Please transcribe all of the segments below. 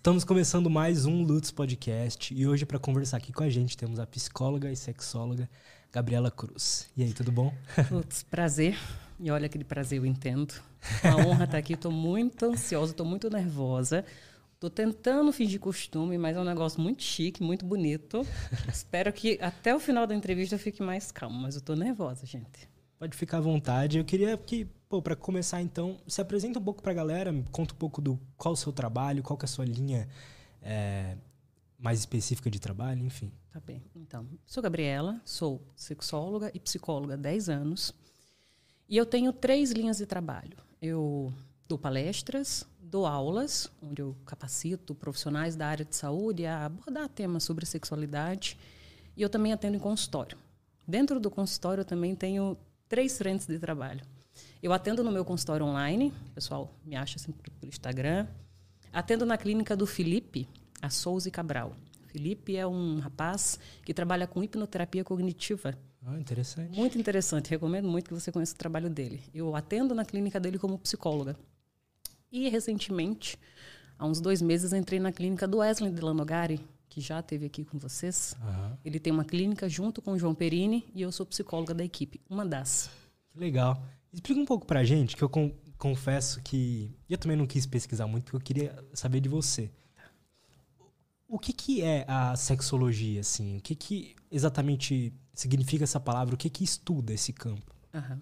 Estamos começando mais um Lutz Podcast e hoje para conversar aqui com a gente temos a psicóloga e sexóloga Gabriela Cruz. E aí, tudo bom? Lutz, prazer. E olha aquele prazer eu entendo. Uma honra estar aqui. Estou muito ansiosa, estou muito nervosa. Estou tentando fingir costume, mas é um negócio muito chique, muito bonito. Espero que até o final da entrevista eu fique mais calma, mas eu estou nervosa, gente. Pode ficar à vontade. Eu queria que, pô, para começar então, se apresenta um pouco para a galera, conta um pouco do qual o seu trabalho, qual que é a sua linha é, mais específica de trabalho, enfim. Tá bem. Então, sou Gabriela, sou sexóloga e psicóloga há 10 anos. E eu tenho três linhas de trabalho. Eu dou palestras, dou aulas, onde eu capacito profissionais da área de saúde a abordar temas sobre sexualidade. E eu também atendo em consultório. Dentro do consultório eu também tenho três frentes de trabalho. Eu atendo no meu consultório online, o pessoal me acha sempre pelo Instagram. Atendo na clínica do Felipe, a Souza e Cabral. Felipe é um rapaz que trabalha com hipnoterapia cognitiva. Ah, interessante. Muito interessante. Recomendo muito que você conheça o trabalho dele. Eu atendo na clínica dele como psicóloga. E recentemente, há uns dois meses, entrei na clínica do Wesley de Lanogari, que já esteve aqui com vocês. Uhum. Ele tem uma clínica junto com o João Perini e eu sou psicóloga da equipe, uma das. Que legal. Explica um pouco pra gente, que eu com, confesso que eu também não quis pesquisar muito, porque eu queria saber de você. O que, que é a sexologia, assim? O que, que exatamente significa essa palavra? O que, que estuda esse campo? Uhum.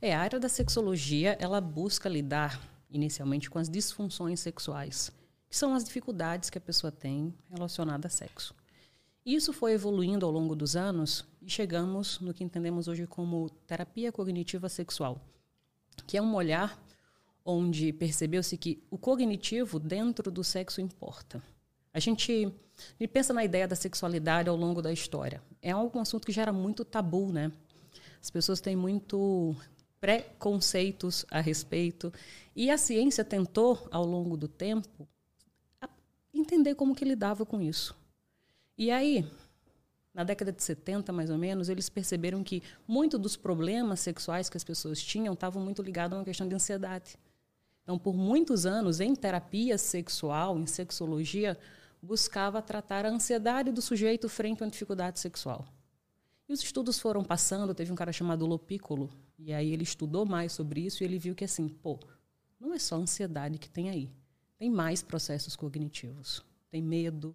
É, a área da sexologia, ela busca lidar inicialmente com as disfunções sexuais que são as dificuldades que a pessoa tem relacionada a sexo. Isso foi evoluindo ao longo dos anos e chegamos no que entendemos hoje como terapia cognitiva sexual, que é um olhar onde percebeu-se que o cognitivo dentro do sexo importa. A gente, pensa na ideia da sexualidade ao longo da história. É um assunto que gera muito tabu, né? As pessoas têm muito preconceitos a respeito. E a ciência tentou, ao longo do tempo, entender como que lidava com isso. E aí, na década de 70, mais ou menos, eles perceberam que muito dos problemas sexuais que as pessoas tinham estavam muito ligados a uma questão de ansiedade. Então, por muitos anos, em terapia sexual, em sexologia, buscava tratar a ansiedade do sujeito frente a uma dificuldade sexual. E os estudos foram passando, teve um cara chamado Lopícolo, e aí ele estudou mais sobre isso e ele viu que assim, pô, não é só ansiedade que tem aí tem mais processos cognitivos. Tem medo,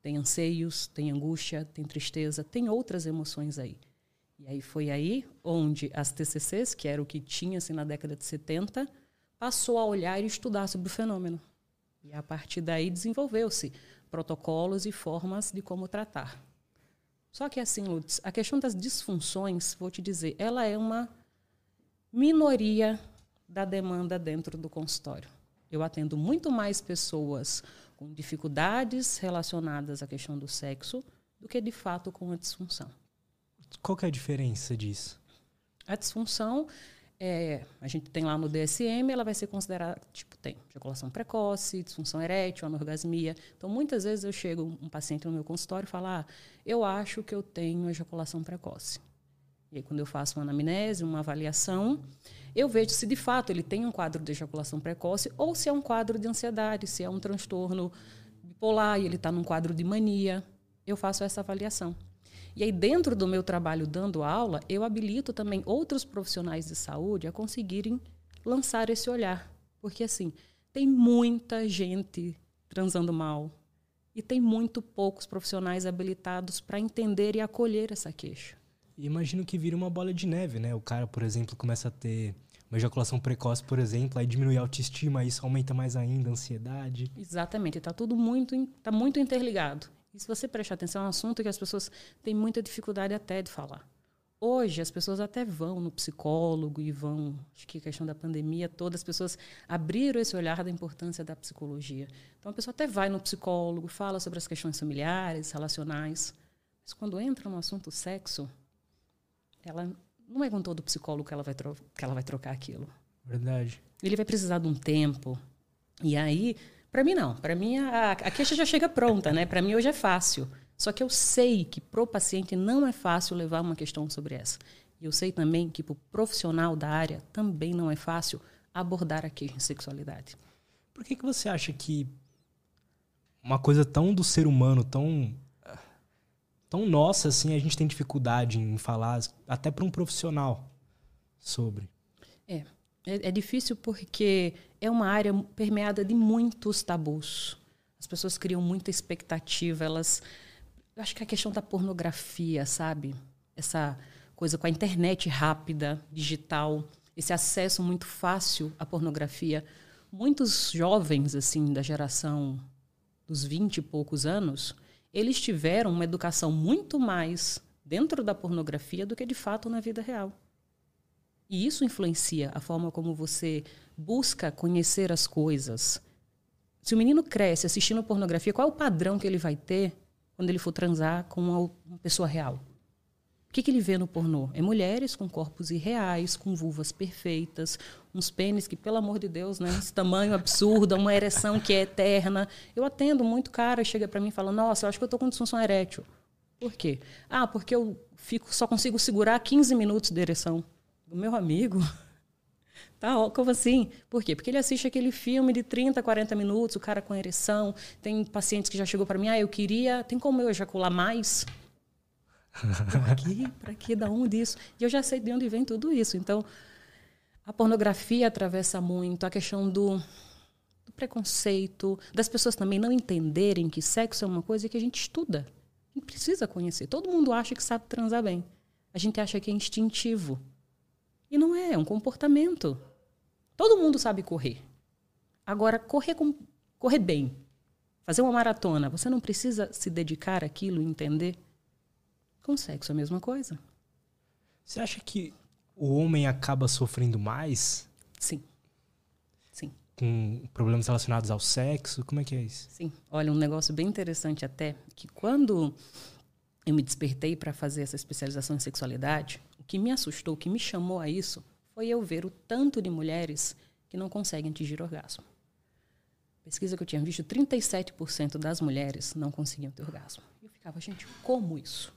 tem anseios, tem angústia, tem tristeza, tem outras emoções aí. E aí foi aí onde as TCCs, que era o que tinha-se na década de 70, passou a olhar e estudar sobre o fenômeno. E a partir daí desenvolveu-se protocolos e formas de como tratar. Só que assim, Lutz, a questão das disfunções, vou te dizer, ela é uma minoria da demanda dentro do consultório. Eu atendo muito mais pessoas com dificuldades relacionadas à questão do sexo do que de fato com a disfunção. Qual é a diferença disso? A disfunção é, a gente tem lá no DSM, ela vai ser considerada, tipo, tem ejaculação precoce, disfunção erétil, anorgasmia. Então, muitas vezes eu chego um paciente no meu consultório e fala, ah, eu acho que eu tenho ejaculação precoce. E aí, quando eu faço uma anamnese, uma avaliação, eu vejo se de fato ele tem um quadro de ejaculação precoce ou se é um quadro de ansiedade, se é um transtorno bipolar e ele está num quadro de mania. Eu faço essa avaliação. E aí, dentro do meu trabalho dando aula, eu habilito também outros profissionais de saúde a conseguirem lançar esse olhar. Porque, assim, tem muita gente transando mal e tem muito poucos profissionais habilitados para entender e acolher essa queixa. Imagino que vira uma bola de neve, né? O cara, por exemplo, começa a ter uma ejaculação precoce, por exemplo, aí diminui a autoestima, isso aumenta mais ainda a ansiedade. Exatamente, está tudo muito, tá muito interligado. E se você prestar atenção, é um assunto que as pessoas têm muita dificuldade até de falar. Hoje, as pessoas até vão no psicólogo e vão, acho que a questão da pandemia toda, as pessoas abriram esse olhar da importância da psicologia. Então, a pessoa até vai no psicólogo, fala sobre as questões familiares, relacionais, mas quando entra no assunto sexo, ela não é com todo psicólogo que ela vai, que ela vai trocar aquilo. Verdade. Ele vai precisar de um tempo. E aí, para mim não. Para mim a, a queixa já chega pronta, né? Para mim hoje é fácil. Só que eu sei que pro paciente não é fácil levar uma questão sobre essa. E eu sei também que pro profissional da área também não é fácil abordar a queixa em sexualidade. Por que, que você acha que uma coisa tão do ser humano, tão tão nossa assim, a gente tem dificuldade em falar até para um profissional sobre. É, é, é difícil porque é uma área permeada de muitos tabus. As pessoas criam muita expectativa, elas eu acho que a questão da pornografia, sabe? Essa coisa com a internet rápida, digital, esse acesso muito fácil à pornografia. Muitos jovens, assim, da geração dos 20 e poucos anos, eles tiveram uma educação muito mais dentro da pornografia do que de fato na vida real. E isso influencia a forma como você busca conhecer as coisas. Se o menino cresce assistindo pornografia, qual é o padrão que ele vai ter quando ele for transar com uma pessoa real? O que, que ele vê no pornô? É mulheres com corpos irreais, com vulvas perfeitas, uns pênis que, pelo amor de Deus, né, esse tamanho absurdo, uma ereção que é eterna. Eu atendo muito cara, chega para mim e fala: Nossa, eu acho que eu estou com disfunção erétil. Por quê? Ah, porque eu fico, só consigo segurar 15 minutos de ereção. Do meu amigo. Tá, como assim? Por quê? Porque ele assiste aquele filme de 30, 40 minutos, o cara com ereção. Tem pacientes que já chegou para mim, ah, eu queria. Tem como eu ejacular mais? Por quê? Para quê? Da onde isso? E eu já sei de onde vem tudo isso. Então, a pornografia atravessa muito a questão do, do preconceito, das pessoas também não entenderem que sexo é uma coisa que a gente estuda. A gente precisa conhecer. Todo mundo acha que sabe transar bem. A gente acha que é instintivo. E não é, é um comportamento. Todo mundo sabe correr. Agora, correr, com, correr bem, fazer uma maratona, você não precisa se dedicar àquilo, entender com sexo é a mesma coisa. Você acha que o homem acaba sofrendo mais? Sim. Sim. Com problemas relacionados ao sexo? Como é que é isso? Sim. Olha, um negócio bem interessante até, que quando eu me despertei para fazer essa especialização em sexualidade, o que me assustou, o que me chamou a isso, foi eu ver o tanto de mulheres que não conseguem atingir orgasmo. Pesquisa que eu tinha visto, 37% das mulheres não conseguiam ter orgasmo. E eu ficava, gente, como isso?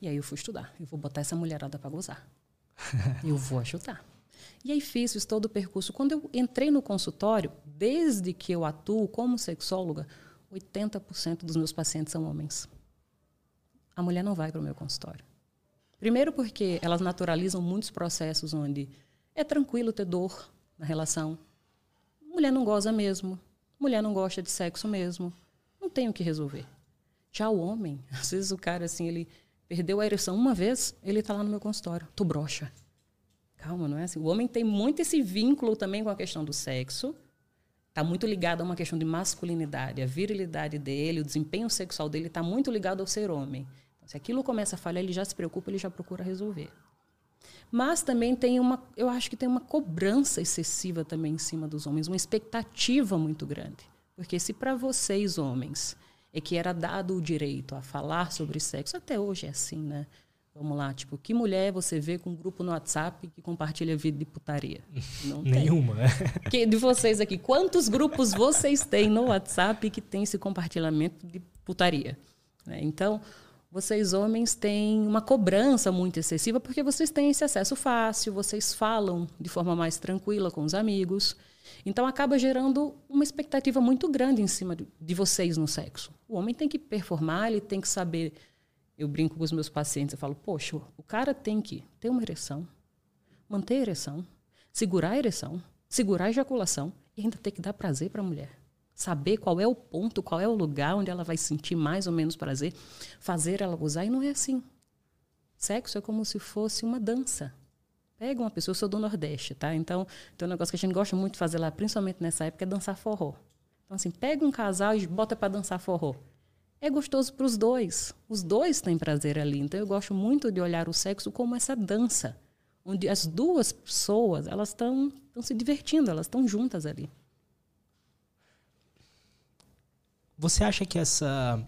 E aí eu fui estudar. Eu vou botar essa mulherada para gozar. eu vou ajudar. E aí fiz, fiz todo o percurso. Quando eu entrei no consultório, desde que eu atuo como sexóloga, 80% dos meus pacientes são homens. A mulher não vai para o meu consultório. Primeiro porque elas naturalizam muitos processos onde é tranquilo ter dor na relação. Mulher não goza mesmo. Mulher não gosta de sexo mesmo. Não tem o que resolver. Já o homem, às vezes o cara assim, ele Perdeu a ereção uma vez, ele está lá no meu consultório. Tu brocha. Calma, não é assim. O homem tem muito esse vínculo também com a questão do sexo. Está muito ligado a uma questão de masculinidade. A virilidade dele, o desempenho sexual dele está muito ligado ao ser homem. Então, se aquilo começa a falhar, ele já se preocupa, ele já procura resolver. Mas também tem uma, eu acho que tem uma cobrança excessiva também em cima dos homens, uma expectativa muito grande. Porque se para vocês, homens, é que era dado o direito a falar sobre sexo. Até hoje é assim, né? Vamos lá, tipo, que mulher você vê com um grupo no WhatsApp que compartilha vídeo de putaria? Não Nenhuma, né? Que, de vocês aqui, quantos grupos vocês têm no WhatsApp que tem esse compartilhamento de putaria? Né? Então, vocês homens têm uma cobrança muito excessiva porque vocês têm esse acesso fácil, vocês falam de forma mais tranquila com os amigos. Então acaba gerando uma expectativa muito grande em cima de, de vocês no sexo. O homem tem que performar, ele tem que saber. Eu brinco com os meus pacientes, eu falo, poxa, o cara tem que ter uma ereção, manter a ereção, segurar a ereção, segurar a ejaculação e ainda ter que dar prazer para a mulher. Saber qual é o ponto, qual é o lugar onde ela vai sentir mais ou menos prazer, fazer ela usar. E não é assim. Sexo é como se fosse uma dança. Pega uma pessoa, eu sou do Nordeste, tá? Então, tem um negócio que a gente gosta muito de fazer lá, principalmente nessa época, é dançar forró. Então, assim, pega um casal e bota para dançar forró. É gostoso para os dois. Os dois têm prazer ali. Então, eu gosto muito de olhar o sexo como essa dança, onde as duas pessoas elas estão se divertindo, elas estão juntas ali. Você acha que essa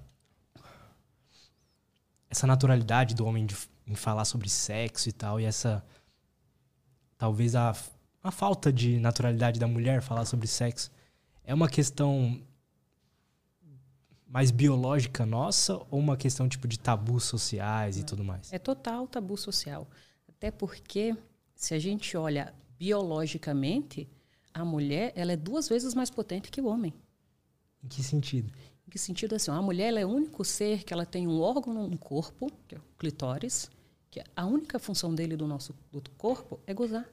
essa naturalidade do homem de, em falar sobre sexo e tal e essa talvez a, a falta de naturalidade da mulher falar sobre sexo é uma questão mais biológica nossa ou uma questão tipo de tabus sociais e tudo mais? É total tabu social. Até porque se a gente olha biologicamente, a mulher ela é duas vezes mais potente que o homem. Em que sentido? Em que sentido assim? A mulher é o único ser que ela tem um órgão no corpo, que é o clitóris, que a única função dele do nosso do corpo é gozar.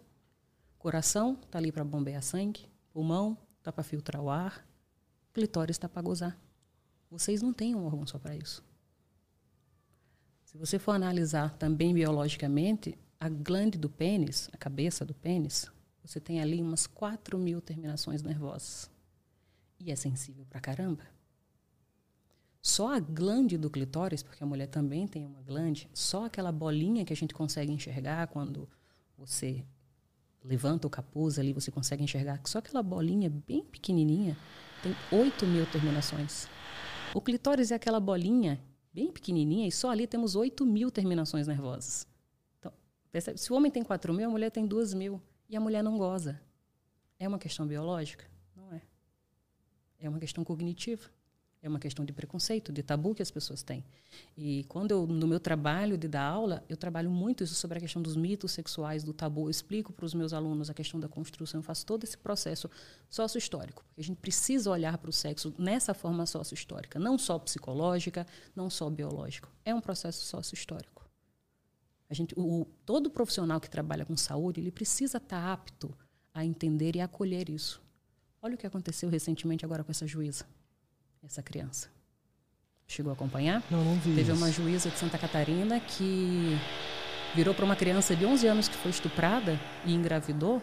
Coração está ali para bombear sangue, pulmão está para filtrar o ar, clitóris está para gozar. Vocês não têm um órgão só para isso. Se você for analisar também biologicamente, a glande do pênis, a cabeça do pênis, você tem ali umas 4 mil terminações nervosas. E é sensível pra caramba. Só a glande do clitóris, porque a mulher também tem uma glande, só aquela bolinha que a gente consegue enxergar quando você levanta o capuz ali, você consegue enxergar, só aquela bolinha bem pequenininha tem 8 mil terminações. O clitóris é aquela bolinha bem pequenininha e só ali temos 8 mil terminações nervosas. Então, percebe? se o homem tem 4 mil, a mulher tem 2 mil e a mulher não goza. É uma questão biológica? Não é. É uma questão cognitiva. É uma questão de preconceito, de tabu que as pessoas têm. E quando eu, no meu trabalho de dar aula, eu trabalho muito isso sobre a questão dos mitos sexuais, do tabu. Eu explico para os meus alunos a questão da construção, eu faço todo esse processo sócio-histórico. Porque a gente precisa olhar para o sexo nessa forma sócio-histórica, não só psicológica, não só biológico. É um processo sócio-histórico. A gente, o, todo profissional que trabalha com saúde, ele precisa estar apto a entender e acolher isso. Olha o que aconteceu recentemente agora com essa juíza essa criança. Chegou a acompanhar? Não, não vi. Teve isso. uma juíza de Santa Catarina que virou para uma criança de 11 anos que foi estuprada e engravidou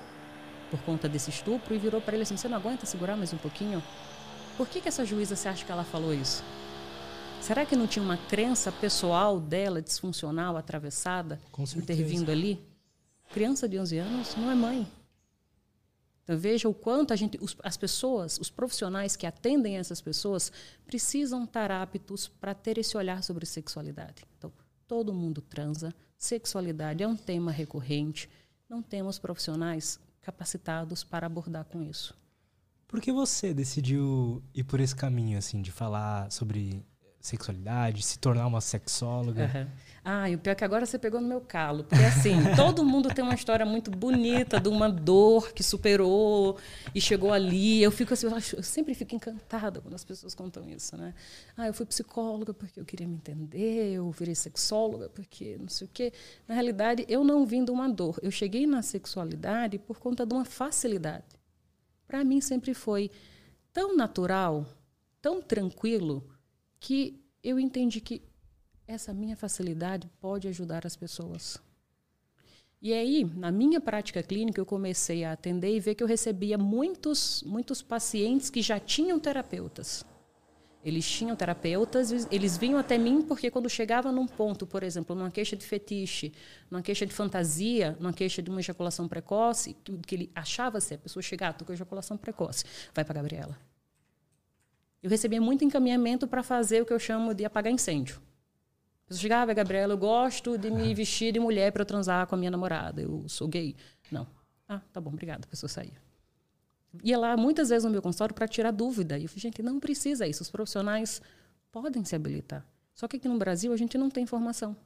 por conta desse estupro e virou para ele assim: Você não aguenta segurar mais um pouquinho? Por que, que essa juíza você acha que ela falou isso? Será que não tinha uma crença pessoal dela, disfuncional, atravessada, intervindo ali? Criança de 11 anos não é mãe. Então veja o quanto a gente, os, as pessoas, os profissionais que atendem essas pessoas precisam estar aptos para ter esse olhar sobre sexualidade. Então todo mundo transa, sexualidade é um tema recorrente. Não temos profissionais capacitados para abordar com isso. Por que você decidiu ir por esse caminho assim de falar sobre sexualidade, se tornar uma sexóloga? Uhum. Ah, e o pior é que agora você pegou no meu calo. Porque assim, todo mundo tem uma história muito bonita de uma dor que superou e chegou ali. Eu fico assim, eu sempre fico encantada quando as pessoas contam isso, né? Ah, eu fui psicóloga porque eu queria me entender, eu virei sexóloga porque não sei o quê. Na realidade, eu não vim de uma dor. Eu cheguei na sexualidade por conta de uma facilidade. Para mim sempre foi tão natural, tão tranquilo, que eu entendi que essa minha facilidade pode ajudar as pessoas. E aí, na minha prática clínica, eu comecei a atender e ver que eu recebia muitos, muitos pacientes que já tinham terapeutas. Eles tinham terapeutas, eles vinham até mim porque quando chegava num ponto, por exemplo, numa queixa de fetiche, numa queixa de fantasia, numa queixa de uma ejaculação precoce, que, que ele achava ser, a pessoa chegar, tô com ejaculação precoce, vai para Gabriela. Eu recebia muito encaminhamento para fazer o que eu chamo de apagar incêndio. Eu chegava, Gabriela, eu gosto de me vestir de mulher para transar com a minha namorada. Eu sou gay. Não. Ah, tá bom, obrigada. A pessoa saía. Ia lá muitas vezes no meu consultório para tirar dúvida. E eu falei, gente, não precisa isso. Os profissionais podem se habilitar. Só que aqui no Brasil a gente não tem informação.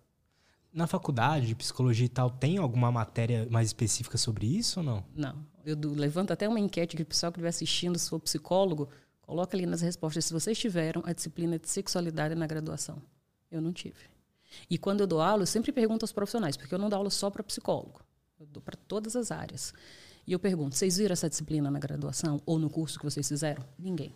Na faculdade de psicologia e tal, tem alguma matéria mais específica sobre isso ou não? Não. Eu levanto até uma enquete que o pessoal que estiver assistindo, se for psicólogo, coloca ali nas respostas se vocês tiveram a disciplina de sexualidade na graduação. Eu não tive. E quando eu dou aula, eu sempre pergunto aos profissionais, porque eu não dou aula só para psicólogo, eu dou para todas as áreas. E eu pergunto: vocês viram essa disciplina na graduação ou no curso que vocês fizeram? Ninguém.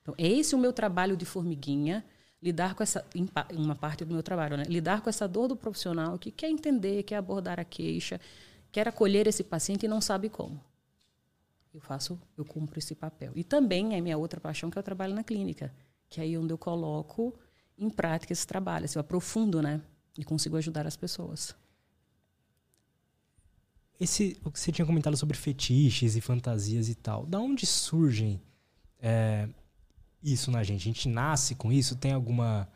Então, é esse o meu trabalho de formiguinha, lidar com essa uma parte do meu trabalho, né? Lidar com essa dor do profissional que quer entender, quer abordar a queixa, quer acolher esse paciente e não sabe como. Eu faço, eu cumpro esse papel. E também é minha outra paixão que é o trabalho na clínica, que é aí onde eu coloco em prática esse trabalho, assim, eu aprofundo, né? E consigo ajudar as pessoas. Esse, o que você tinha comentado sobre fetiches e fantasias e tal, da onde surgem é, isso na gente? A gente nasce com isso? Tem alguma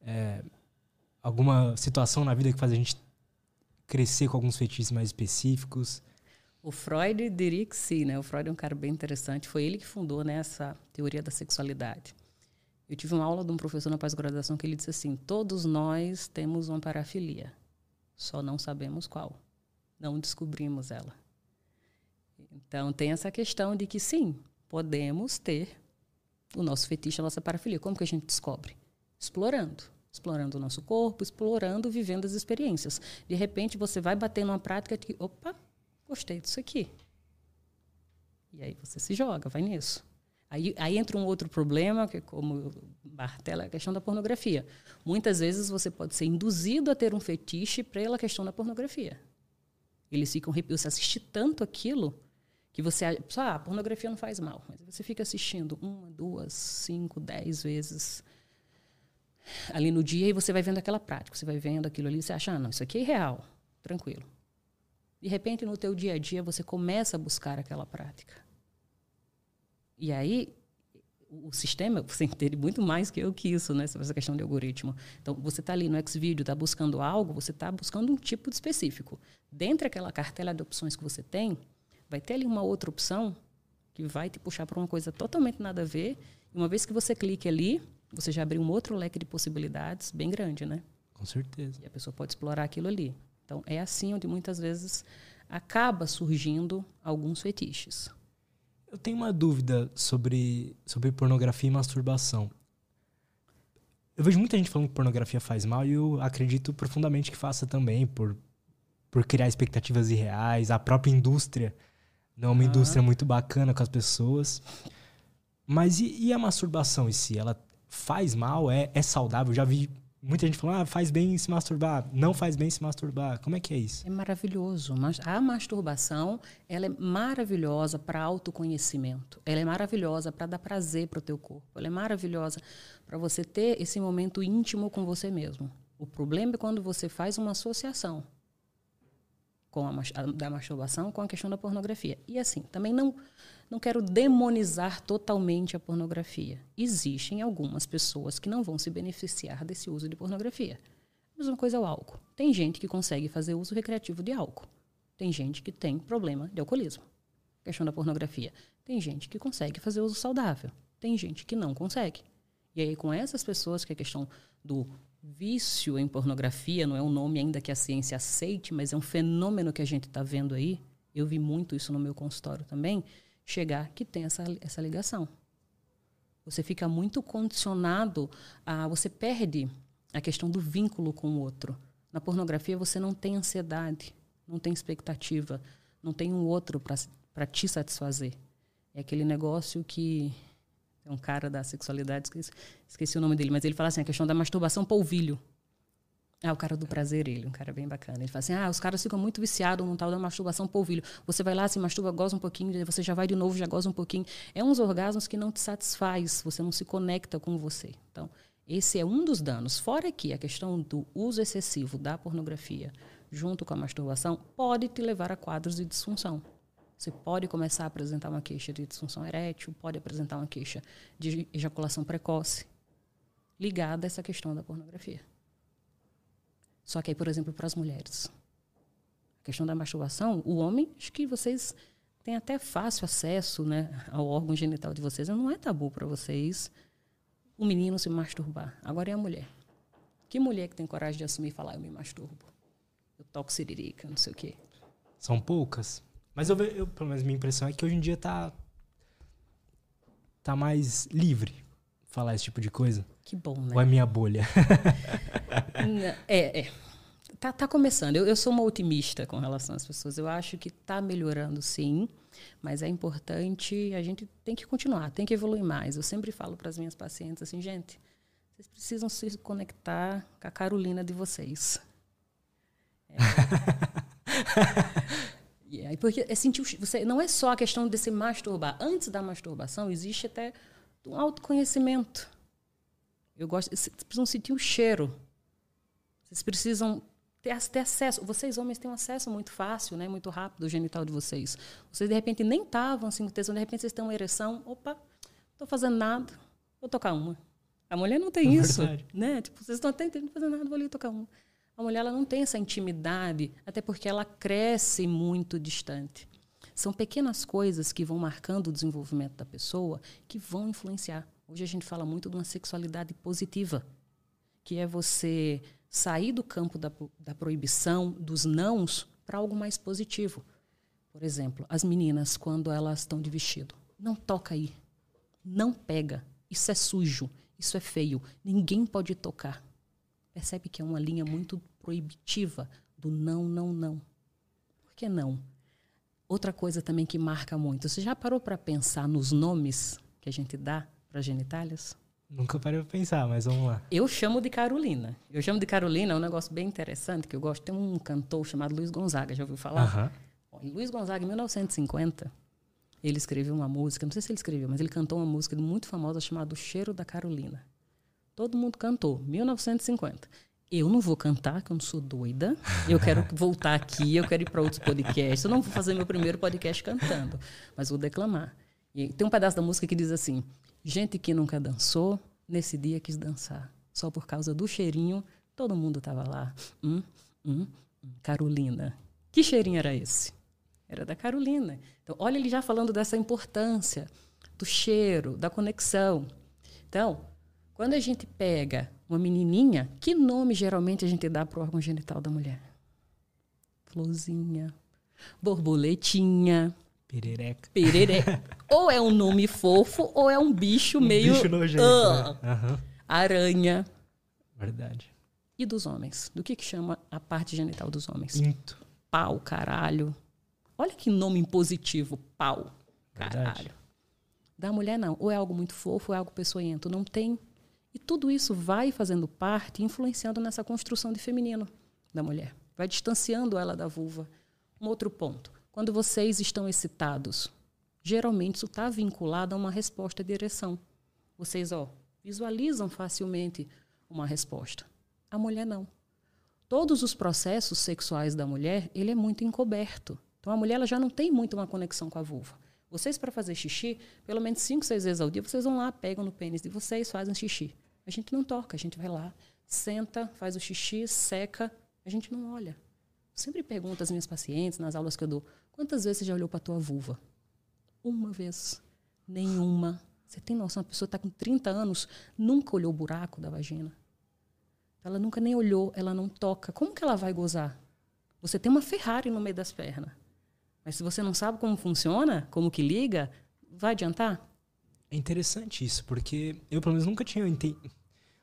é, alguma situação na vida que faz a gente crescer com alguns fetiches mais específicos? O Freud diria que sim, né? O Freud é um cara bem interessante. Foi ele que fundou né, essa teoria da sexualidade. Eu tive uma aula de um professor na pós-graduação que ele disse assim: todos nós temos uma parafilia, só não sabemos qual, não descobrimos ela. Então tem essa questão de que sim, podemos ter o nosso fetiche, a nossa parafilia. Como que a gente descobre? Explorando. Explorando o nosso corpo, explorando, vivendo as experiências. De repente, você vai bater numa prática de, opa, gostei disso aqui. E aí você se joga, vai nisso. Aí, aí entra um outro problema, que como martela é a questão da pornografia. Muitas vezes você pode ser induzido a ter um fetiche pela questão da pornografia. Eles ficam, você assiste tanto aquilo que você ah, pornografia não faz mal, mas você fica assistindo uma, duas, cinco, dez vezes ali no dia e você vai vendo aquela prática, você vai vendo aquilo ali, você acha, ah, não, isso aqui é real, tranquilo. De repente, no teu dia a dia, você começa a buscar aquela prática. E aí, o sistema, você entende muito mais que eu que isso, né? Essa questão de algoritmo. Então, você está ali no Xvideo, está buscando algo, você está buscando um tipo de específico. Dentro daquela cartela de opções que você tem, vai ter ali uma outra opção que vai te puxar para uma coisa totalmente nada a ver. E uma vez que você clique ali, você já abriu um outro leque de possibilidades bem grande, né? Com certeza. E a pessoa pode explorar aquilo ali. Então, é assim onde muitas vezes acaba surgindo alguns fetiches. Eu tenho uma dúvida sobre, sobre pornografia e masturbação. Eu vejo muita gente falando que pornografia faz mal e eu acredito profundamente que faça também, por, por criar expectativas irreais. A própria indústria não é uma ah. indústria muito bacana com as pessoas. Mas e, e, a masturbação em si? Ela faz mal? É, é saudável? já vi muita gente falando, ah, faz bem se masturbar. Não faz bem se masturbar. Como é que é isso? É maravilhoso. Mas a masturbação, ela é maravilhosa para autoconhecimento. Ela é maravilhosa para dar prazer para o teu corpo. Ela é maravilhosa para você ter esse momento íntimo com você mesmo. O problema é quando você faz uma associação com a, da masturbação com a questão da pornografia. E assim, também não, não quero demonizar totalmente a pornografia. Existem algumas pessoas que não vão se beneficiar desse uso de pornografia. A mesma coisa é o álcool. Tem gente que consegue fazer uso recreativo de álcool. Tem gente que tem problema de alcoolismo. Questão da pornografia. Tem gente que consegue fazer uso saudável. Tem gente que não consegue. E aí, com essas pessoas, que é a questão do vício em pornografia, não é um nome ainda que a ciência aceite, mas é um fenômeno que a gente está vendo aí. Eu vi muito isso no meu consultório também. Chegar que tem essa, essa ligação. Você fica muito condicionado a. Você perde a questão do vínculo com o outro. Na pornografia, você não tem ansiedade, não tem expectativa, não tem um outro para te satisfazer. É aquele negócio que é um cara da sexualidade, esqueci, esqueci, o nome dele, mas ele fala assim, a questão da masturbação polvilho. Ah, o cara do prazer, ele, um cara bem bacana. Ele fala assim: ah, os caras ficam muito viciados no tal da masturbação polvilho. Você vai lá, se masturba, goza um pouquinho, você já vai de novo, já goza um pouquinho. É uns orgasmos que não te satisfaz, você não se conecta com você. Então, esse é um dos danos. Fora que a questão do uso excessivo da pornografia junto com a masturbação pode te levar a quadros de disfunção. Você pode começar a apresentar uma queixa de disfunção erétil, pode apresentar uma queixa de ejaculação precoce, ligada a essa questão da pornografia. Só que aí, por exemplo, para as mulheres, a questão da masturbação, o homem, acho que vocês têm até fácil acesso né, ao órgão genital de vocês, não é tabu para vocês o menino se masturbar. Agora é a mulher. Que mulher que tem coragem de assumir e falar, eu me masturbo? Eu toco siririca, não sei o quê. São poucas. Mas eu, eu, pelo menos minha impressão é que hoje em dia tá tá mais livre falar esse tipo de coisa. Que bom, né? Ou é minha bolha? é, é. Tá, tá começando. Eu, eu sou uma otimista com relação às pessoas. Eu acho que tá melhorando, sim. Mas é importante, a gente tem que continuar, tem que evoluir mais. Eu sempre falo para as minhas pacientes assim, gente, vocês precisam se conectar com a Carolina de vocês. É. Aí, porque é sentir você não é só a questão de se masturbar. Antes da masturbação existe até um autoconhecimento. Eu gosto, vocês precisam sentir o cheiro. Vocês precisam ter, ter, acesso. Vocês homens têm um acesso muito fácil, né, muito rápido ao genital de vocês. Vocês de repente nem estavam assim com tesão, de repente vocês têm uma ereção, opa, não estou fazendo nada, vou tocar uma. A mulher não tem é isso, verdade. né? Tipo, vocês estão até entendendo fazer nada, vou ali tocar uma. A mulher ela não tem essa intimidade, até porque ela cresce muito distante. São pequenas coisas que vão marcando o desenvolvimento da pessoa que vão influenciar. Hoje a gente fala muito de uma sexualidade positiva, que é você sair do campo da, da proibição, dos nãos, para algo mais positivo. Por exemplo, as meninas, quando elas estão de vestido, não toca aí, não pega, Isso é sujo, isso é feio, ninguém pode tocar. Percebe que é uma linha muito proibitiva do não, não, não. Por que não? Outra coisa também que marca muito. Você já parou para pensar nos nomes que a gente dá para genitálias? Nunca parei para pensar, mas vamos lá. Eu chamo de Carolina. Eu chamo de Carolina, é um negócio bem interessante que eu gosto. Tem um cantor chamado Luiz Gonzaga, já ouviu falar? Uhum. Luiz Gonzaga, em 1950, ele escreveu uma música, não sei se ele escreveu, mas ele cantou uma música muito famosa chamada O Cheiro da Carolina. Todo mundo cantou, 1950. Eu não vou cantar, que eu não sou doida. Eu quero voltar aqui, eu quero ir para outros podcasts. Eu não vou fazer meu primeiro podcast cantando, mas vou declamar. E tem um pedaço da música que diz assim: Gente que nunca dançou, nesse dia quis dançar. Só por causa do cheirinho, todo mundo estava lá. Hum, hum, hum, Carolina. Que cheirinho era esse? Era da Carolina. Então, olha ele já falando dessa importância do cheiro, da conexão. Então, quando a gente pega uma menininha, que nome geralmente a gente dá para o órgão genital da mulher? Florzinha, borboletinha, Perereca. Perereca. ou é um nome fofo, ou é um bicho um meio. Bicho nojento. Uh, né? uhum. Aranha. Verdade. E dos homens? Do que, que chama a parte genital dos homens? Pinto. Pau, caralho. Olha que nome impositivo, pau, caralho. Verdade. Da mulher, não. Ou é algo muito fofo, ou é algo peçonhento. Não tem. E tudo isso vai fazendo parte, influenciando nessa construção de feminino da mulher. Vai distanciando ela da vulva. Um outro ponto. Quando vocês estão excitados, geralmente isso está vinculado a uma resposta de ereção. Vocês, ó, visualizam facilmente uma resposta. A mulher não. Todos os processos sexuais da mulher, ele é muito encoberto. Então a mulher ela já não tem muito uma conexão com a vulva. Vocês para fazer xixi, pelo menos cinco, seis vezes ao dia, vocês vão lá, pegam no pênis de vocês, fazem xixi. A gente não toca, a gente vai lá, senta, faz o xixi, seca, a gente não olha. Sempre pergunto às minhas pacientes, nas aulas que eu dou, quantas vezes você já olhou para a tua vulva? Uma vez. Nenhuma. Você tem noção, uma pessoa está com 30 anos, nunca olhou o buraco da vagina. Ela nunca nem olhou, ela não toca. Como que ela vai gozar? Você tem uma Ferrari no meio das pernas. Mas se você não sabe como funciona, como que liga, vai adiantar? É interessante isso, porque eu, pelo menos, nunca tinha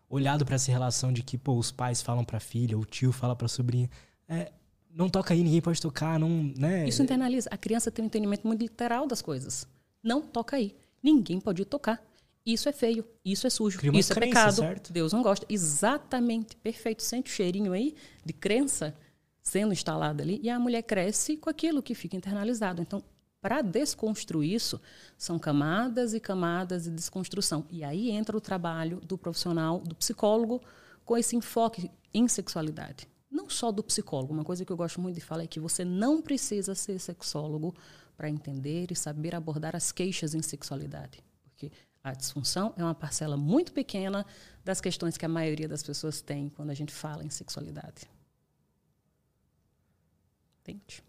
olhado para essa relação de que, pô, os pais falam pra filha, o tio fala pra sobrinha. É, não toca aí, ninguém pode tocar, não, né? Isso internaliza. A criança tem um entendimento muito literal das coisas. Não toca aí. Ninguém pode tocar. Isso é feio, isso é sujo, isso é crença, pecado. certo? Deus não gosta. Exatamente, perfeito. Sente o cheirinho aí de crença sendo instalada ali e a mulher cresce com aquilo que fica internalizado. Então, para desconstruir isso, são camadas e camadas de desconstrução. E aí entra o trabalho do profissional, do psicólogo, com esse enfoque em sexualidade. Não só do psicólogo. Uma coisa que eu gosto muito de falar é que você não precisa ser sexólogo para entender e saber abordar as queixas em sexualidade. Porque a disfunção é uma parcela muito pequena das questões que a maioria das pessoas tem quando a gente fala em sexualidade. Entende?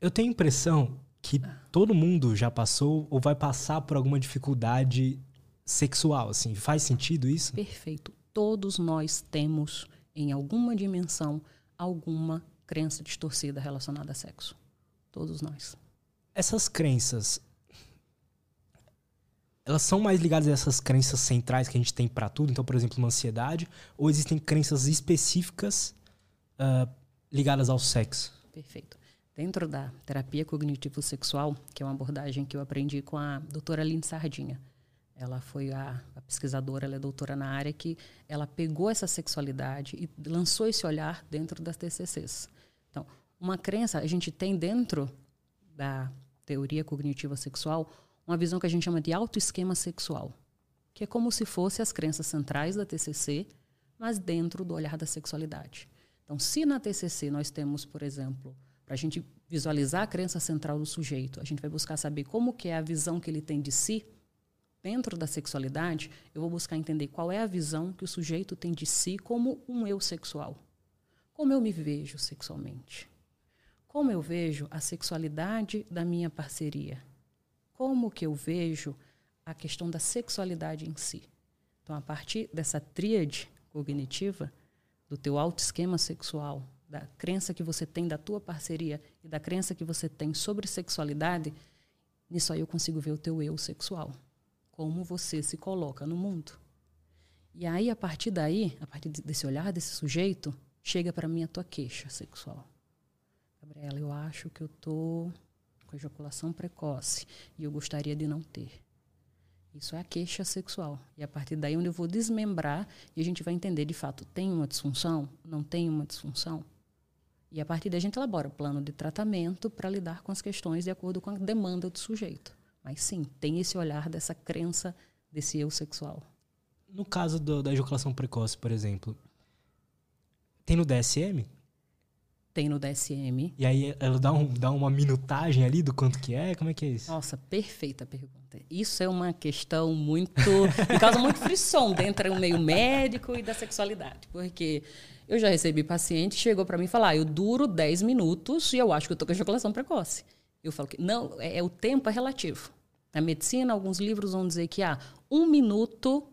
Eu tenho a impressão que todo mundo já passou ou vai passar por alguma dificuldade sexual, assim. Faz sentido isso? Perfeito. Todos nós temos, em alguma dimensão, alguma crença distorcida relacionada a sexo. Todos nós. Essas crenças, elas são mais ligadas a essas crenças centrais que a gente tem para tudo? Então, por exemplo, uma ansiedade? Ou existem crenças específicas uh, ligadas ao sexo? Perfeito. Dentro da terapia cognitivo-sexual, que é uma abordagem que eu aprendi com a doutora Aline Sardinha, ela foi a, a, pesquisadora, ela é doutora na área, que ela pegou essa sexualidade e lançou esse olhar dentro das TCCs. Então, uma crença, a gente tem dentro da teoria cognitiva sexual uma visão que a gente chama de autoesquema sexual, que é como se fosse as crenças centrais da TCC, mas dentro do olhar da sexualidade. Então, se na TCC nós temos, por exemplo, para a gente visualizar a crença central do sujeito, a gente vai buscar saber como que é a visão que ele tem de si, dentro da sexualidade, eu vou buscar entender qual é a visão que o sujeito tem de si como um eu sexual. Como eu me vejo sexualmente? Como eu vejo a sexualidade da minha parceria? Como que eu vejo a questão da sexualidade em si? Então, a partir dessa tríade cognitiva, do teu autoesquema sexual, da crença que você tem da tua parceria e da crença que você tem sobre sexualidade, nisso aí eu consigo ver o teu eu sexual. Como você se coloca no mundo. E aí, a partir daí, a partir desse olhar desse sujeito, chega para mim a tua queixa sexual. Gabriela, eu acho que eu tô com ejaculação precoce e eu gostaria de não ter. Isso é a queixa sexual. E a partir daí onde eu vou desmembrar e a gente vai entender de fato, tem uma disfunção? Não tem uma disfunção? E a partir daí a gente elabora o plano de tratamento para lidar com as questões de acordo com a demanda do sujeito. Mas sim, tem esse olhar dessa crença desse eu sexual. No caso do, da ejaculação precoce, por exemplo, tem no DSM? Tem no DSM. E aí ela dá, um, dá uma minutagem ali do quanto que é? Como é que é isso? Nossa, perfeita pergunta. Isso é uma questão muito. que causa muito frisson dentro do meio médico e da sexualidade. Porque eu já recebi paciente que chegou para mim e falou: ah, eu duro 10 minutos e eu acho que eu tô com ejaculação precoce. Eu falo que não, é, é, o tempo é relativo. Na medicina, alguns livros vão dizer que ah, um minuto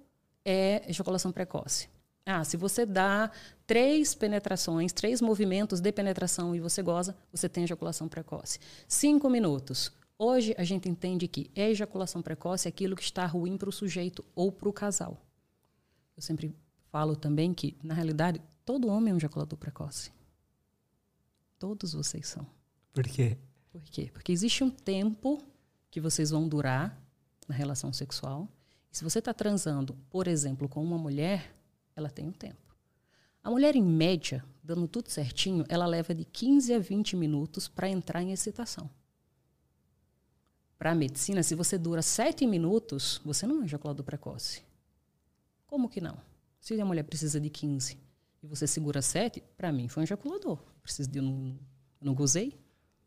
é ejaculação precoce. Ah, se você dá três penetrações, três movimentos de penetração e você goza, você tem ejaculação precoce. Cinco minutos. Hoje a gente entende que ejaculação precoce é aquilo que está ruim para o sujeito ou para o casal. Eu sempre falo também que, na realidade, todo homem é um ejaculador precoce. Todos vocês são. Por quê? Por quê? Porque existe um tempo que vocês vão durar na relação sexual. E se você está transando, por exemplo, com uma mulher, ela tem um tempo. A mulher, em média, dando tudo certinho, ela leva de 15 a 20 minutos para entrar em excitação. Para a medicina, se você dura 7 minutos, você não é ejaculador precoce. Como que não? Se a mulher precisa de 15 e você segura 7, para mim foi um ejaculador. Preciso de, eu não, eu não gozei,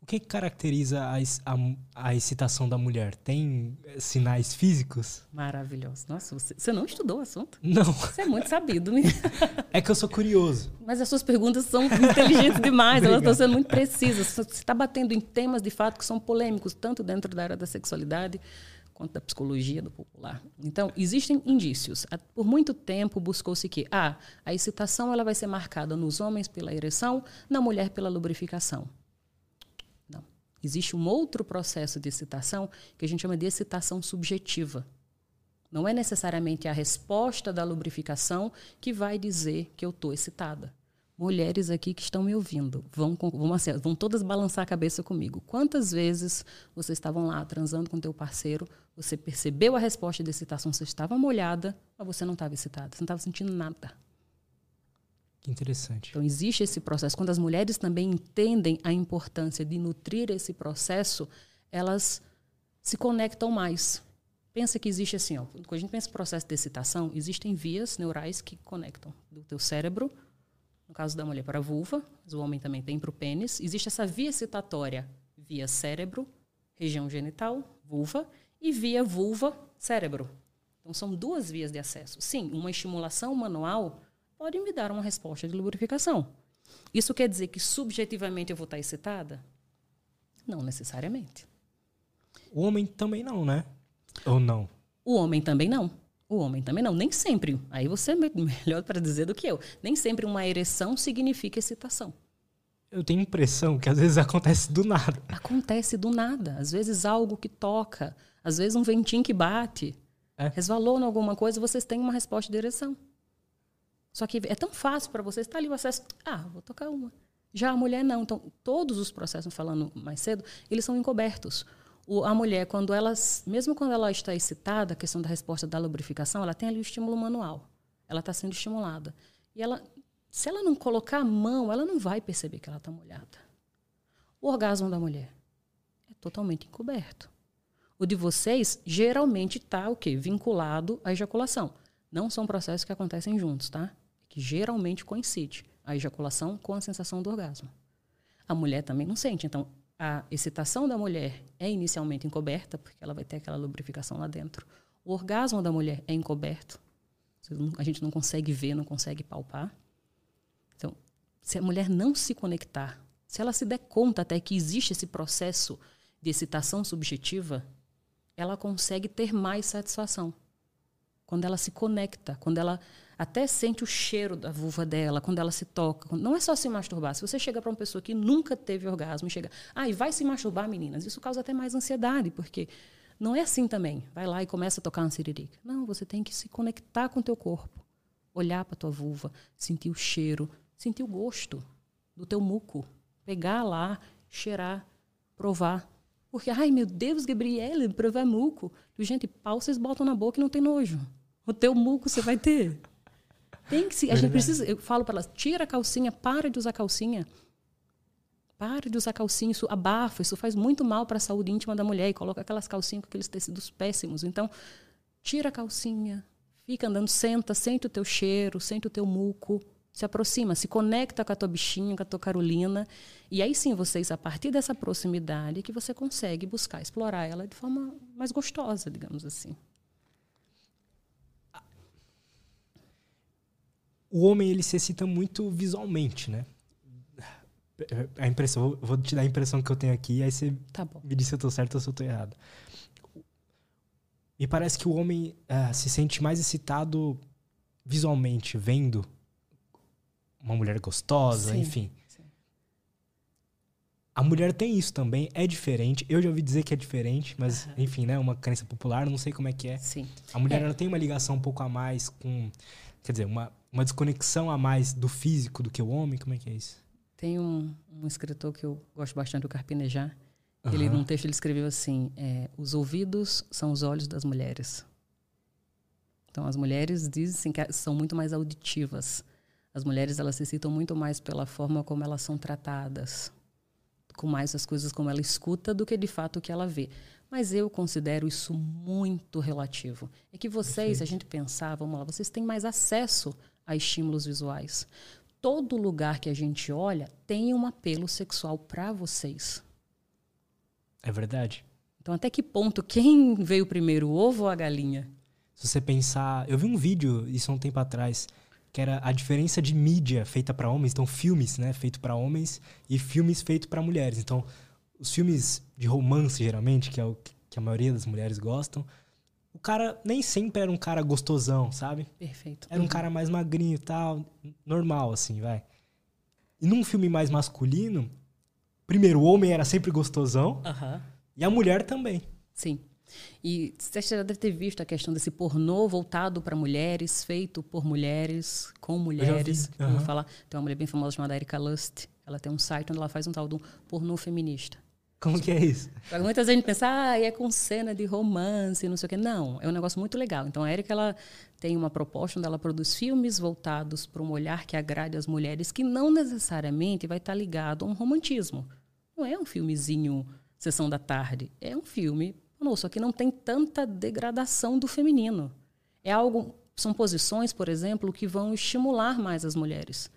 que caracteriza a, a, a, excitação da mulher? Tem eh, sinais físicos? Maravilhoso. Nossa, você, você não estudou o assunto? Não. Você é muito sabido, né? É que eu sou curioso. Mas as suas perguntas são inteligentes demais, elas estão sendo muito precisas. Você está batendo em temas, de fato, que são polêmicos, tanto dentro da área da sexualidade quanto da psicologia do popular. Então, existem indícios. Por muito tempo buscou-se que ah, a excitação ela vai ser marcada nos homens pela ereção, na mulher pela lubrificação. Existe um outro processo de excitação que a gente chama de excitação subjetiva. Não é necessariamente a resposta da lubrificação que vai dizer que eu estou excitada. Mulheres aqui que estão me ouvindo, vão, vão, assim, vão todas balançar a cabeça comigo. Quantas vezes vocês estavam lá transando com teu parceiro, você percebeu a resposta de excitação, você estava molhada, mas você não estava excitada, você não estava sentindo nada. Que interessante. Então, existe esse processo. Quando as mulheres também entendem a importância de nutrir esse processo, elas se conectam mais. Pensa que existe assim, ó, quando a gente pensa em processo de excitação, existem vias neurais que conectam do teu cérebro, no caso da mulher para a vulva, mas o homem também tem para o pênis. Existe essa via excitatória via cérebro, região genital, vulva, e via vulva, cérebro. Então, são duas vias de acesso. Sim, uma estimulação manual pode me dar uma resposta de lubrificação. Isso quer dizer que subjetivamente eu vou estar excitada? Não necessariamente. O homem também não, né? Ou não? O homem também não. O homem também não. Nem sempre. Aí você é melhor para dizer do que eu. Nem sempre uma ereção significa excitação. Eu tenho impressão que às vezes acontece do nada. Acontece do nada. Às vezes algo que toca. Às vezes um ventinho que bate. É. Resvalou em alguma coisa, vocês têm uma resposta de ereção. Só que é tão fácil para você estar ali o acesso. Ah, vou tocar uma. Já a mulher não. Então, todos os processos, falando mais cedo, eles são encobertos. O, a mulher, quando ela, mesmo quando ela está excitada, a questão da resposta da lubrificação, ela tem ali o estímulo manual. Ela está sendo estimulada. E ela, se ela não colocar a mão, ela não vai perceber que ela está molhada. O orgasmo da mulher é totalmente encoberto. O de vocês geralmente está o quê? Vinculado à ejaculação. Não são processos que acontecem juntos, tá? Que geralmente coincide a ejaculação com a sensação do orgasmo. A mulher também não sente. Então, a excitação da mulher é inicialmente encoberta, porque ela vai ter aquela lubrificação lá dentro. O orgasmo da mulher é encoberto. A gente não consegue ver, não consegue palpar. Então, se a mulher não se conectar, se ela se der conta até que existe esse processo de excitação subjetiva, ela consegue ter mais satisfação. quando ela se conecta, quando ela até sente o cheiro da vulva dela, quando ela se toca. Não é só se masturbar. Se você chega para uma pessoa que nunca teve orgasmo e chega, ah, e vai se masturbar, meninas, isso causa até mais ansiedade, porque não é assim também. Vai lá e começa a tocar uma siririca. Não, você tem que se conectar com o teu corpo, olhar para tua vulva, sentir o cheiro, sentir o gosto do teu muco, pegar lá, cheirar, provar. Porque, ai meu Deus, Gabriela, provar muco. Gente, pau vocês botam na boca e não tem nojo. O teu muco você vai ter. Tem que se. A gente precisa. Eu falo para elas: tira a calcinha, para de usar calcinha. Para de usar calcinha, isso abafa, isso faz muito mal para a saúde íntima da mulher e coloca aquelas calcinhas com aqueles tecidos péssimos. Então, tira a calcinha, fica andando, senta, sente o teu cheiro, sente o teu muco, se aproxima, se conecta com a tua bichinha, com a tua Carolina. E aí sim, vocês, a partir dessa proximidade, que você consegue buscar, explorar ela de forma mais gostosa, digamos assim. O homem ele se excita muito visualmente, né? A impressão, vou te dar a impressão que eu tenho aqui, aí você tá me diz se eu tô certo ou se eu tô errado. Me parece que o homem uh, se sente mais excitado visualmente, vendo uma mulher gostosa, sim, enfim. Sim. A mulher tem isso também, é diferente. Eu já ouvi dizer que é diferente, mas, uhum. enfim, né? Uma crença popular, não sei como é que é. Sim. A mulher é. ela tem uma ligação um pouco a mais com. Quer dizer, uma, uma desconexão a mais do físico do que o homem? Como é que é isso? Tem um, um escritor que eu gosto bastante, o Carpinejar. Uhum. Ele, num texto, ele escreveu assim: é, Os ouvidos são os olhos das mulheres. Então, as mulheres dizem que são muito mais auditivas. As mulheres elas se citam muito mais pela forma como elas são tratadas, com mais as coisas como ela escuta do que de fato o que ela vê. Mas eu considero isso muito relativo. É que vocês, Perfeito. a gente pensar, vamos lá, vocês têm mais acesso a estímulos visuais. Todo lugar que a gente olha tem um apelo sexual para vocês. É verdade. Então, até que ponto quem veio primeiro, o ovo ou a galinha? Se você pensar, eu vi um vídeo isso há um tempo atrás, que era a diferença de mídia feita para homens, então filmes, né, feito para homens e filmes feitos para mulheres. Então, os filmes de romance geralmente, que é o que a maioria das mulheres gostam, o cara nem sempre era um cara gostosão, sabe? Perfeito. Era um cara mais magrinho e tal, normal, assim, vai. E num filme mais masculino, primeiro, o homem era sempre gostosão uhum. e a mulher também. Sim. E você já deve ter visto a questão desse pornô voltado para mulheres, feito por mulheres, com mulheres. Uhum. Vou falar. Tem uma mulher bem famosa chamada Erika Lust. Ela tem um site onde ela faz um tal do pornô feminista. Como que é isso? Muitas vezes a gente pensa, ah, é com cena de romance, não sei o quê. Não, é um negócio muito legal. Então, a Erika, ela tem uma proposta onde ela produz filmes voltados para um olhar que agrade as mulheres, que não necessariamente vai estar ligado a um romantismo. Não é um filmezinho Sessão da Tarde. É um filme, só que não tem tanta degradação do feminino. É algo, são posições, por exemplo, que vão estimular mais as mulheres.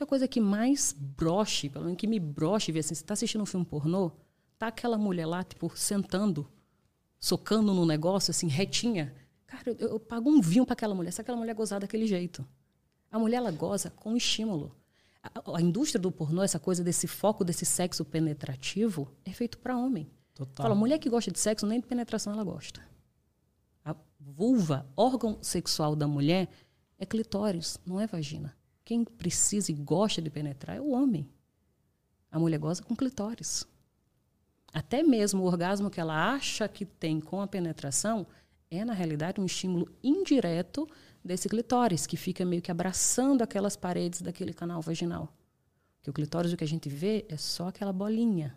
Outra coisa que mais broche, pelo menos que me broche, ver assim, você está assistindo um filme pornô, tá aquela mulher lá, tipo, sentando, socando no negócio, assim, retinha. Cara, eu, eu pago um vinho para aquela mulher, se aquela mulher gozar daquele jeito. A mulher, ela goza com estímulo. A, a, indústria do pornô, essa coisa desse foco desse sexo penetrativo, é feito para homem. Total. Fala, mulher que gosta de sexo, nem de penetração ela gosta. A vulva, órgão sexual da mulher, é clitóris, não é vagina. Quem precisa e gosta de penetrar é o homem. A mulher goza com clitóris. Até mesmo o orgasmo que ela acha que tem com a penetração é, na realidade, um estímulo indireto desse clitóris, que fica meio que abraçando aquelas paredes daquele canal vaginal. Porque o clitóris, o que a gente vê, é só aquela bolinha.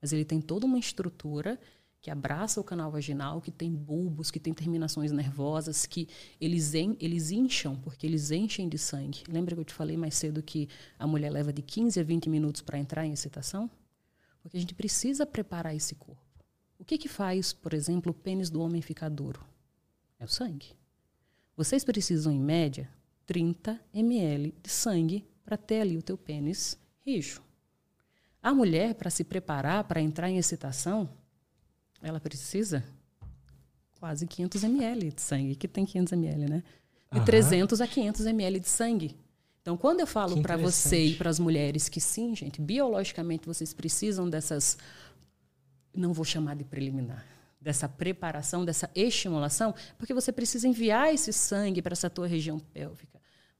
Mas ele tem toda uma estrutura que abraça o canal vaginal, que tem bulbos, que tem terminações nervosas, que eles, en, eles incham, porque eles enchem de sangue. Lembra que eu te falei mais cedo que a mulher leva de 15 a 20 minutos para entrar em excitação? Porque a gente precisa preparar esse corpo. O que, que faz, por exemplo, o pênis do homem ficar duro? É o sangue. Vocês precisam, em média, 30 ml de sangue para ter ali o teu pênis rijo. A mulher, para se preparar para entrar em excitação, ela precisa quase 500 ml de sangue, que tem 500 ml, né? De uhum. 300 a 500 ml de sangue. Então, quando eu falo para você e para as mulheres que sim, gente, biologicamente vocês precisam dessas, não vou chamar de preliminar, dessa preparação, dessa estimulação, porque você precisa enviar esse sangue para essa tua região pélvica,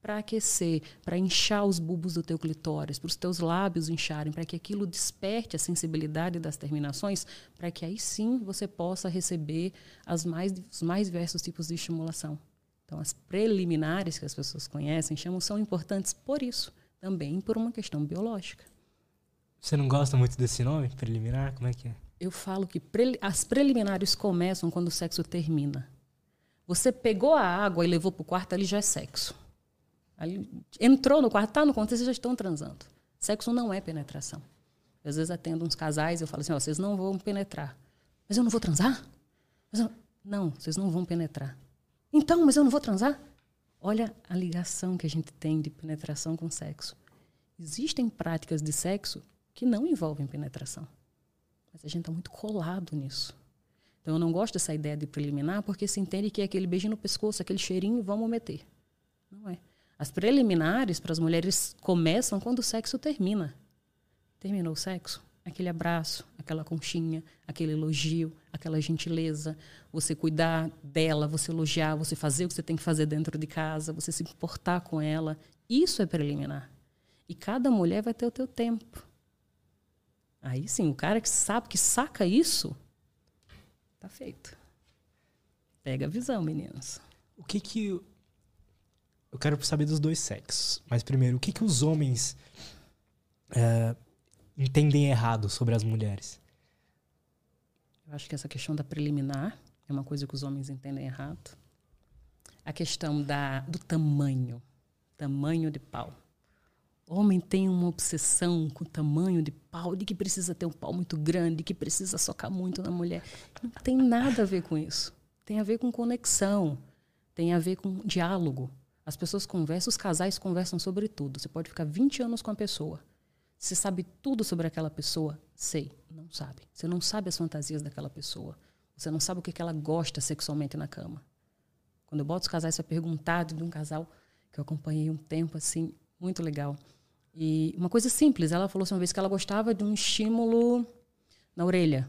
para aquecer, para inchar os bulbos do teu clitóris, para os teus lábios incharem, para que aquilo desperte a sensibilidade das terminações, para que aí sim você possa receber as mais, os mais diversos tipos de estimulação. Então, as preliminares que as pessoas conhecem, chamam, são importantes por isso, também por uma questão biológica. Você não gosta muito desse nome, preliminar? Como é que é? Eu falo que pre as preliminares começam quando o sexo termina. Você pegou a água e levou para o quarto, ali já é sexo. Ali, entrou no quarto, está no quarto, vocês já estão transando. Sexo não é penetração. Às vezes atendo uns casais eu falo assim, ó, vocês não vão penetrar. Mas eu não vou transar? Eu... Não, vocês não vão penetrar. Então, mas eu não vou transar? Olha a ligação que a gente tem de penetração com sexo. Existem práticas de sexo que não envolvem penetração. Mas a gente está muito colado nisso. Então eu não gosto dessa ideia de preliminar porque se entende que é aquele beijinho no pescoço, aquele cheirinho, vamos meter. Não é. As preliminares para as mulheres começam quando o sexo termina. Terminou o sexo? aquele abraço, aquela conchinha, aquele elogio, aquela gentileza, você cuidar dela, você elogiar, você fazer o que você tem que fazer dentro de casa, você se importar com ela, isso é preliminar. E cada mulher vai ter o teu tempo. Aí sim, o cara que sabe, que saca isso, tá feito. Pega a visão, meninas. O que que eu quero saber dos dois sexos, mas primeiro, o que que os homens é, entendem errado sobre as mulheres? Eu acho que essa questão da preliminar é uma coisa que os homens entendem errado. A questão da, do tamanho, tamanho de pau. O homem tem uma obsessão com o tamanho de pau, de que precisa ter um pau muito grande, que precisa socar muito na mulher. Não tem nada a ver com isso. Tem a ver com conexão, tem a ver com diálogo. As pessoas conversam, os casais conversam sobre tudo. Você pode ficar 20 anos com a pessoa. Você sabe tudo sobre aquela pessoa? Sei. Não sabe. Você não sabe as fantasias daquela pessoa. Você não sabe o que, ela gosta sexualmente na cama. Quando eu boto os casais para perguntar de um casal que eu acompanhei um tempo, assim, muito legal. E uma coisa simples, ela falou assim, uma vez que ela gostava de um estímulo na orelha.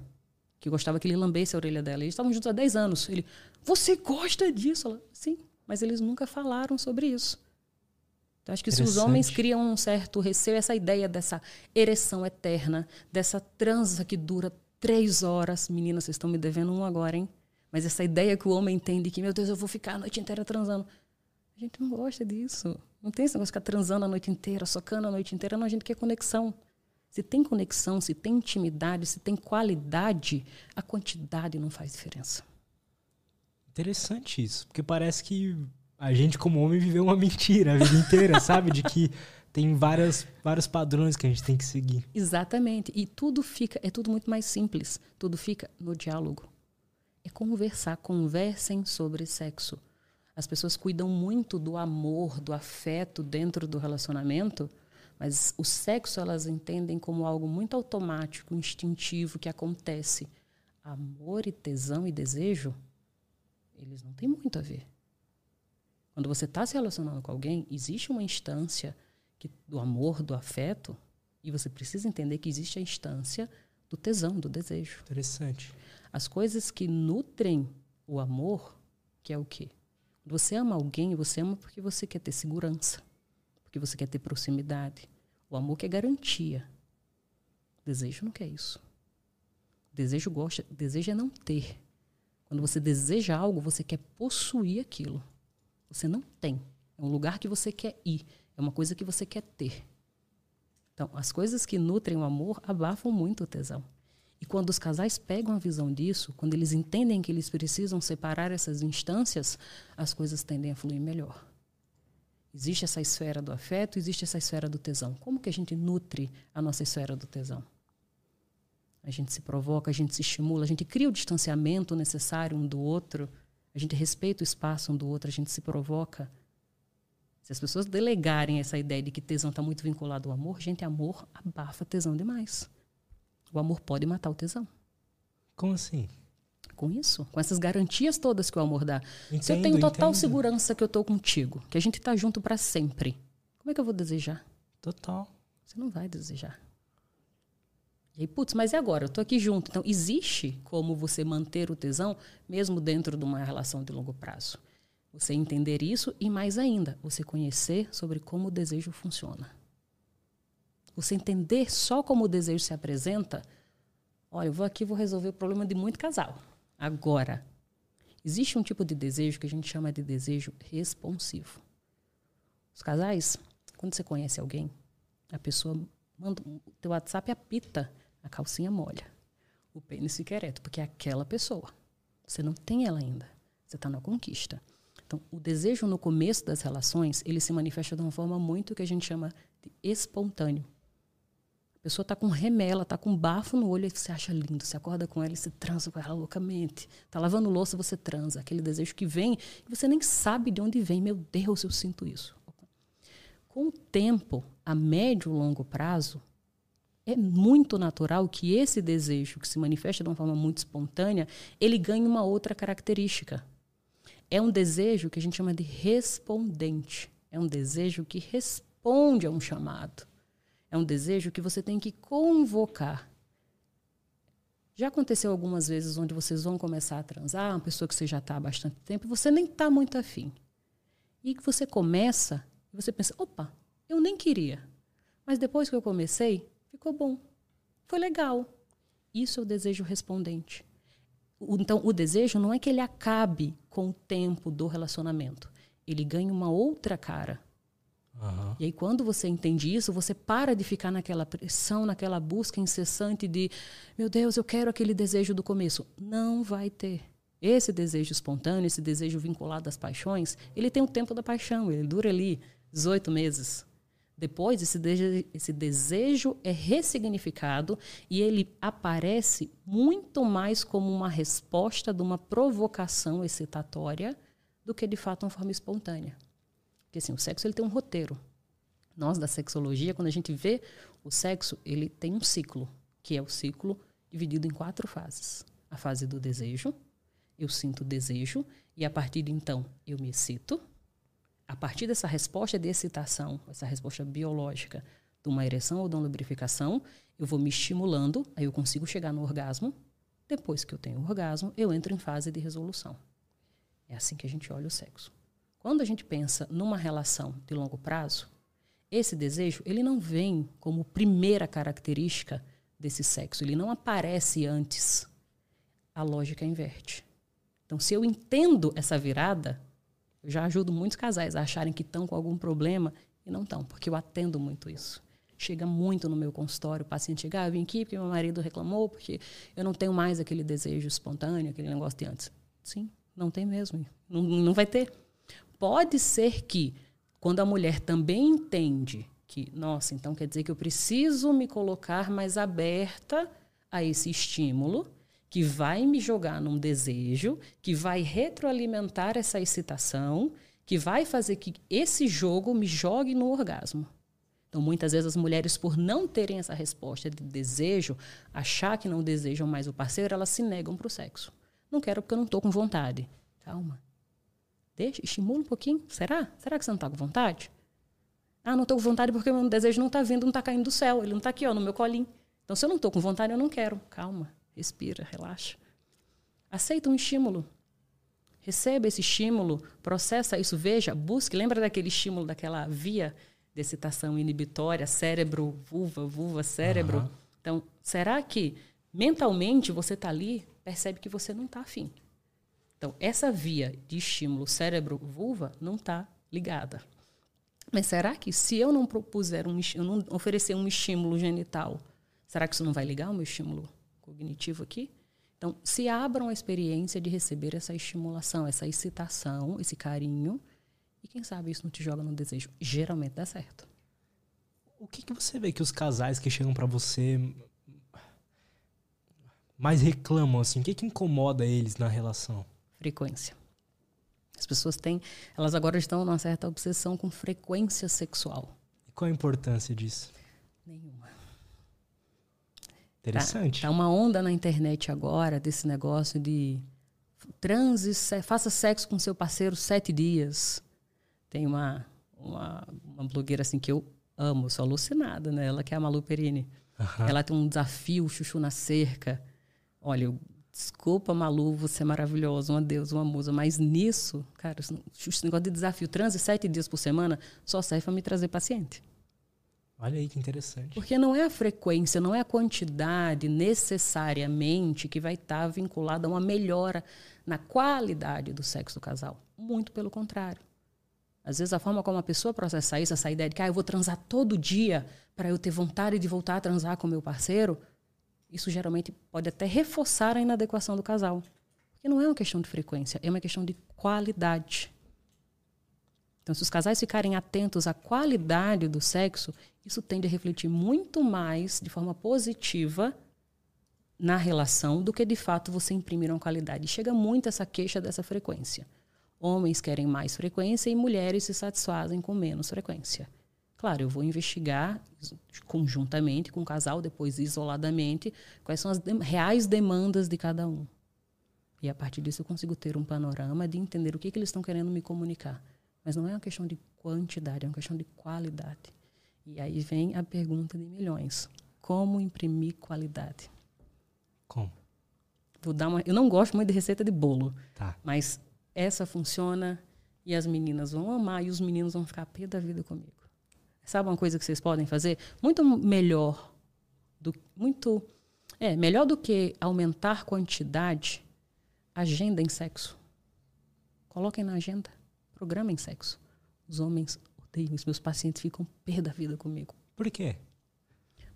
Que gostava que ele lambesse a orelha dela. Eles estavam juntos há 10 anos. Ele, você gosta disso? Ela, sim, mas eles nunca falaram sobre isso. Então, acho que se os homens criam um certo receio, essa ideia dessa ereção eterna, dessa transa que dura três horas, meninas, vocês estão me devendo um agora, hein? Mas essa ideia que o homem tem de que, meu Deus, eu vou ficar a noite inteira transando. A gente não gosta disso. Não tem esse negócio de ficar transando a noite inteira, socando a noite inteira. Não, a gente quer conexão. Se tem conexão, se tem intimidade, se tem qualidade, a quantidade não faz diferença. Interessante isso, porque parece que a gente, como homem, viveu uma mentira a vida inteira, sabe? De que tem várias, vários padrões que a gente tem que seguir. Exatamente. E tudo fica, é tudo muito mais simples. Tudo fica no diálogo. É conversar. Conversem sobre sexo. As pessoas cuidam muito do amor, do afeto dentro do relacionamento, mas o sexo elas entendem como algo muito automático, instintivo, que acontece. Amor e tesão e desejo, eles não têm muito a ver. Quando você está se relacionando com alguém, existe uma instância que, do amor, do afeto, e você precisa entender que existe a instância do tesão, do desejo. Interessante. As coisas que nutrem o amor, que é o quê? Quando você ama alguém, você ama porque você quer ter segurança, porque você quer ter proximidade. O amor quer garantia. O desejo não quer isso. O desejo gosta, desejo é não ter. Quando você deseja algo, você quer possuir aquilo. Você não tem. É um lugar que você quer ir. É uma coisa que você quer ter. Então, as coisas que nutrem o amor abafam muito o tesão. E quando os casais pegam a visão disso, quando eles entendem que eles precisam separar essas instâncias, as coisas tendem a fluir melhor. Existe essa esfera do afeto, existe essa esfera do tesão. Como que a gente nutre a nossa esfera do tesão? A gente se provoca, a gente se estimula, a gente cria o distanciamento necessário um do outro a gente respeita o espaço um do outro, a gente se provoca. Se as pessoas delegarem essa ideia de que tesão está muito vinculado ao amor, gente, amor abafa tesão demais. O amor pode matar o tesão. Como assim? Com isso, com essas garantias todas que o amor dá. Entendo, Se eu tenho total entendo. segurança que eu estou contigo, que a gente está junto para sempre, como é que eu vou desejar? Total. Você não vai desejar. E aí, putz, mas e agora? Eu tô aqui junto. Então, existe como você manter o tesão mesmo dentro de uma relação de longo prazo. Você entender isso e, mais ainda, você conhecer sobre como o desejo funciona. Você entender só como o desejo se apresenta. Olha, eu vou aqui vou resolver o problema de muito casal. Agora, existe um tipo de desejo que a gente chama de desejo responsivo. Os casais, quando você conhece alguém, a pessoa manda o teu WhatsApp apita a calcinha molha. O pênis fica ereto, porque é aquela pessoa. Você não tem ela ainda. Você está na conquista. Então, o desejo no começo das relações, ele se manifesta de uma forma muito que a gente chama de espontâneo. A pessoa está com remela, está com bafo no olho, e você acha lindo. Você acorda com ela e você transa com ela loucamente. Está lavando louça, você transa. Aquele desejo que vem e você nem sabe de onde vem. Meu Deus, eu sinto isso. Com o tempo, a médio e longo prazo, é muito natural que esse desejo, que se manifesta de uma forma muito espontânea, ele ganhe uma outra característica. É um desejo que a gente chama de respondente. É um desejo que responde a um chamado. É um desejo que você tem que convocar. Já aconteceu algumas vezes onde vocês vão começar a transar, uma pessoa que você já está há bastante tempo, você nem está muito afim. E que você começa, e você pensa, opa, eu nem queria. Mas depois que eu comecei, Ficou bom. Foi legal. Isso é o desejo respondente. Então, o desejo não é que ele acabe com o tempo do relacionamento. Ele ganha uma outra cara. Uhum. E aí, quando você entende isso, você para de ficar naquela pressão, naquela busca incessante de, meu Deus, eu quero aquele desejo do começo. Não vai ter. Esse desejo espontâneo, esse desejo vinculado às paixões, ele tem o tempo da paixão, ele dura ali 18 meses, depois, esse desejo, esse desejo é ressignificado e ele aparece muito mais como uma resposta de uma provocação excitatória do que de fato uma forma espontânea. Porque assim, o sexo ele tem um roteiro. Nós da sexologia, quando a gente vê o sexo, ele tem um ciclo, que é o ciclo dividido em quatro fases. A fase do desejo, eu sinto desejo e a partir de então eu me excito a partir dessa resposta de excitação, essa resposta biológica de uma ereção ou de uma lubrificação, eu vou me estimulando, aí eu consigo chegar no orgasmo. Depois que eu tenho o orgasmo, eu entro em fase de resolução. É assim que a gente olha o sexo. Quando a gente pensa numa relação de longo prazo, esse desejo ele não vem como primeira característica desse sexo, ele não aparece antes. A lógica inverte. Então, se eu entendo essa virada, eu já ajudo muitos casais a acharem que estão com algum problema e não estão, porque eu atendo muito isso. Chega muito no meu consultório, o paciente chega, ah, eu vim aqui porque meu marido reclamou, porque eu não tenho mais aquele desejo espontâneo, aquele negócio de antes. Sim, não tem mesmo. Não, não vai ter. Pode ser que, quando a mulher também entende que, nossa, então quer dizer que eu preciso me colocar mais aberta a esse estímulo, que vai me jogar num desejo, que vai retroalimentar essa excitação, que vai fazer que esse jogo me jogue no orgasmo. Então, muitas vezes as mulheres, por não terem essa resposta de desejo, achar que não desejam mais o parceiro, elas se negam para o sexo. Não quero porque eu não estou com vontade. Calma. Deixa, estimula um pouquinho. Será? Será que você não está com vontade? Ah, não estou com vontade porque o meu desejo não está vindo, não está caindo do céu. Ele não está aqui, ó, no meu colinho. Então, se eu não estou com vontade, eu não quero. Calma. Respira, relaxa. Aceita um estímulo. Receba esse estímulo, processa isso, veja, busque. Lembra daquele estímulo, daquela via de excitação inibitória, cérebro, vulva, vulva, cérebro? Uhum. Então, será que mentalmente você está ali, percebe que você não está afim? Então, essa via de estímulo cérebro-vulva não está ligada. Mas será que se eu não propuser um, eu não oferecer um estímulo genital, será que isso não vai ligar o meu estímulo cognitivo aqui. Então, se abram a experiência de receber essa estimulação, essa excitação, esse carinho, e quem sabe isso não te joga no desejo. Geralmente dá certo. O que, que você vê que os casais que chegam para você mais reclamam, assim? O que, que incomoda eles na relação? Frequência. As pessoas têm, elas agora estão numa certa obsessão com frequência sexual. E qual a importância disso? Nenhuma. Interessante. Tá, tá uma onda na internet agora desse negócio de transe, faça sexo com seu parceiro sete dias. Tem uma, uma, uma blogueira assim que eu amo, sou alucinada, né? Ela que é a Malu Perini. Uhum. Ela tem um desafio, chuchu na cerca. Olha, eu, desculpa, Malu, você é maravilhosa, uma deusa, uma musa, mas nisso, cara, esse negócio de desafio, transe sete dias por semana, só serve para me trazer paciente. Olha aí que interessante. Porque não é a frequência, não é a quantidade necessariamente que vai estar tá vinculada a uma melhora na qualidade do sexo do casal. Muito pelo contrário. Às vezes a forma como a pessoa processa isso, essa ideia de que ah, eu vou transar todo dia para eu ter vontade de voltar a transar com meu parceiro, isso geralmente pode até reforçar a inadequação do casal. Porque não é uma questão de frequência, é uma questão de qualidade. Então, se os casais ficarem atentos à qualidade do sexo, isso tende a refletir muito mais de forma positiva na relação do que de fato você imprimir uma qualidade. Chega muito essa queixa dessa frequência. Homens querem mais frequência e mulheres se satisfazem com menos frequência. Claro, eu vou investigar conjuntamente com o casal, depois isoladamente, quais são as de reais demandas de cada um. E a partir disso eu consigo ter um panorama de entender o que, que eles estão querendo me comunicar. Mas não é uma questão de quantidade, é uma questão de qualidade. E aí vem a pergunta de milhões: como imprimir qualidade? Como? Vou dar uma, eu não gosto muito de receita de bolo, tá. mas essa funciona e as meninas vão amar e os meninos vão ficar pé da vida comigo. Sabe uma coisa que vocês podem fazer? Muito melhor do muito é, melhor do que aumentar quantidade, agenda em sexo. Coloquem na agenda, programem sexo. Os homens isso, meus pacientes ficam pé da vida comigo. Por quê?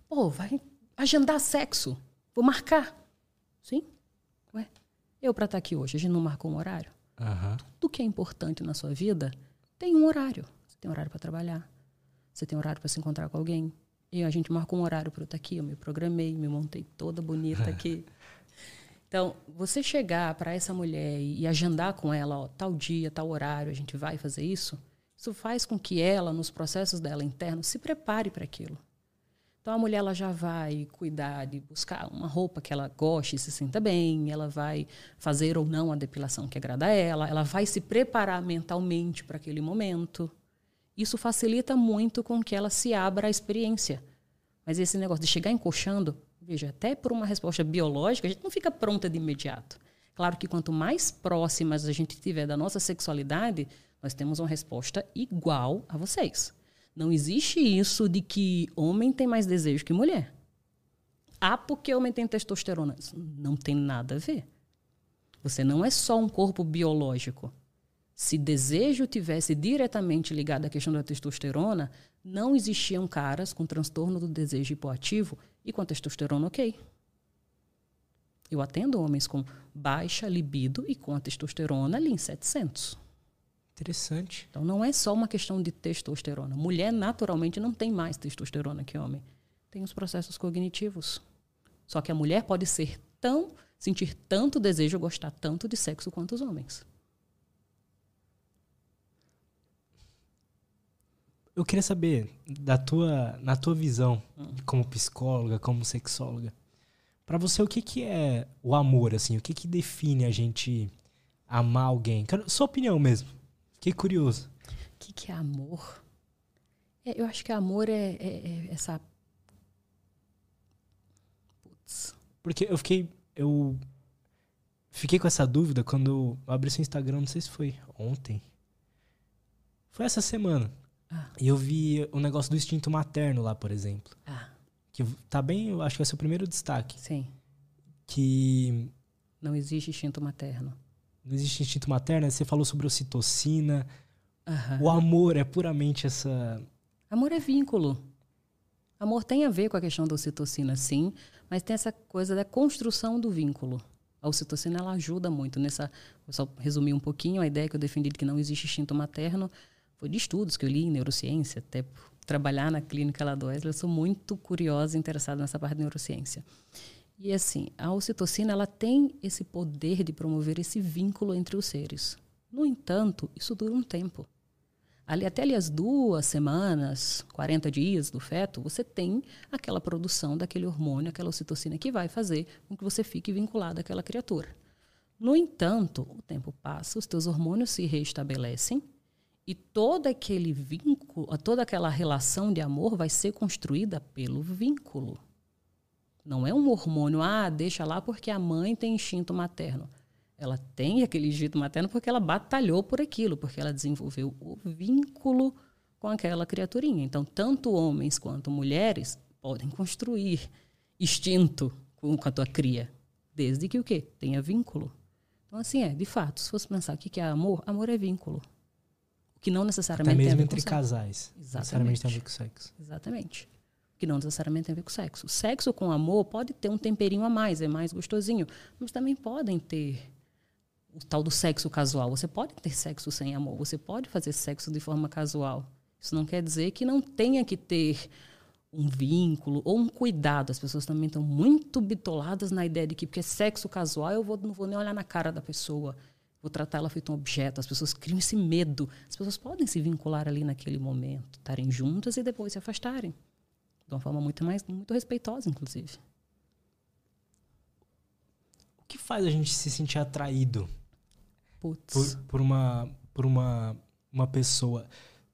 Pô, vai agendar sexo. Vou marcar. Sim? Ué, eu para estar tá aqui hoje, a gente não marcou um horário? Uhum. Tudo que é importante na sua vida tem um horário. Você tem horário para trabalhar, você tem horário para se encontrar com alguém. E a gente marcou um horário para eu estar aqui, eu me programei, me montei toda bonita aqui. Então, você chegar para essa mulher e, agendar com ela, ó, tal dia, tal horário, a gente vai fazer isso, isso faz com que ela, nos processos dela internos, se prepare para aquilo. Então a mulher ela já vai cuidar de buscar uma roupa que ela goste e se sinta bem, ela vai fazer ou não a depilação que agrada a ela, ela vai se preparar mentalmente para aquele momento. Isso facilita muito com que ela se abra à experiência. Mas esse negócio de chegar encoxando, veja, até por uma resposta biológica, a gente não fica pronta de imediato. Claro que quanto mais próximas a gente tiver da nossa sexualidade, nós temos uma resposta igual a vocês. Não existe isso de que homem tem mais desejo que mulher. Ah, porque homem tem testosterona. Isso não tem nada a ver. Você não é só um corpo biológico. Se desejo tivesse diretamente ligado à questão da testosterona, não existiam caras com transtorno do desejo hipoativo e com testosterona ok. Eu atendo homens com baixa libido e com a testosterona ali em 700. Interessante. Então não é só uma questão de testosterona. Mulher naturalmente não tem mais testosterona que homem. Tem os processos cognitivos. Só que a mulher pode ser tão sentir tanto desejo, gostar tanto de sexo quanto os homens. Eu queria saber da tua, na tua visão, hum. como psicóloga, como sexóloga, para você o que que é o amor assim? O que que define a gente amar alguém? Sua opinião mesmo. Que curioso. O que, que é amor? É, eu acho que amor é, é, é essa. Putz. Porque eu fiquei. Eu fiquei com essa dúvida quando eu abri seu Instagram, não sei se foi ontem. Foi essa semana. Ah. E eu vi o negócio do instinto materno lá, por exemplo. Ah. Que tá bem, eu acho que é o seu primeiro destaque. Sim. Que. Não existe instinto materno não existe instinto materno, você falou sobre ocitocina. Uhum. O amor é puramente essa. Amor é vínculo. Amor tem a ver com a questão da ocitocina, sim, mas tem essa coisa da construção do vínculo. A ocitocina ela ajuda muito nessa. Vou só resumir um pouquinho a ideia que eu defendi de que não existe instinto materno. Foi de estudos que eu li em neurociência, até trabalhar na clínica lá do Wesley, eu sou muito curiosa e interessada nessa parte de neurociência. E assim, a ocitocina ela tem esse poder de promover esse vínculo entre os seres. No entanto, isso dura um tempo. Ali, até ali as duas semanas, 40 dias do feto, você tem aquela produção daquele hormônio, aquela ocitocina que vai fazer com que você fique vinculado àquela criatura. No entanto, o tempo passa, os teus hormônios se restabelecem e todo aquele vínculo, toda aquela relação de amor vai ser construída pelo vínculo. Não é um hormônio, ah, deixa lá porque a mãe tem instinto materno. Ela tem aquele instinto materno porque ela batalhou por aquilo, porque ela desenvolveu o vínculo com aquela criaturinha. Então, tanto homens quanto mulheres podem construir instinto com a tua cria, desde que o quê? Tenha vínculo. Então, assim, é, de fato, se fosse pensar o que é amor, amor é vínculo. O que não necessariamente Até mesmo tem a ver entre com casais. Exatamente. Necessariamente tem a ver com sexo. Exatamente. Que não necessariamente tem a ver com sexo. Sexo com amor pode ter um temperinho a mais, é mais gostosinho. Mas também podem ter o tal do sexo casual. Você pode ter sexo sem amor, você pode fazer sexo de forma casual. Isso não quer dizer que não tenha que ter um vínculo ou um cuidado. As pessoas também estão muito bitoladas na ideia de que porque é sexo casual eu vou, não vou nem olhar na cara da pessoa, vou tratar ela feito um objeto. As pessoas criam esse medo. As pessoas podem se vincular ali naquele momento, estarem juntas e depois se afastarem. De uma forma muito mais muito respeitosa, inclusive. O que faz a gente se sentir atraído por, por uma por uma uma pessoa?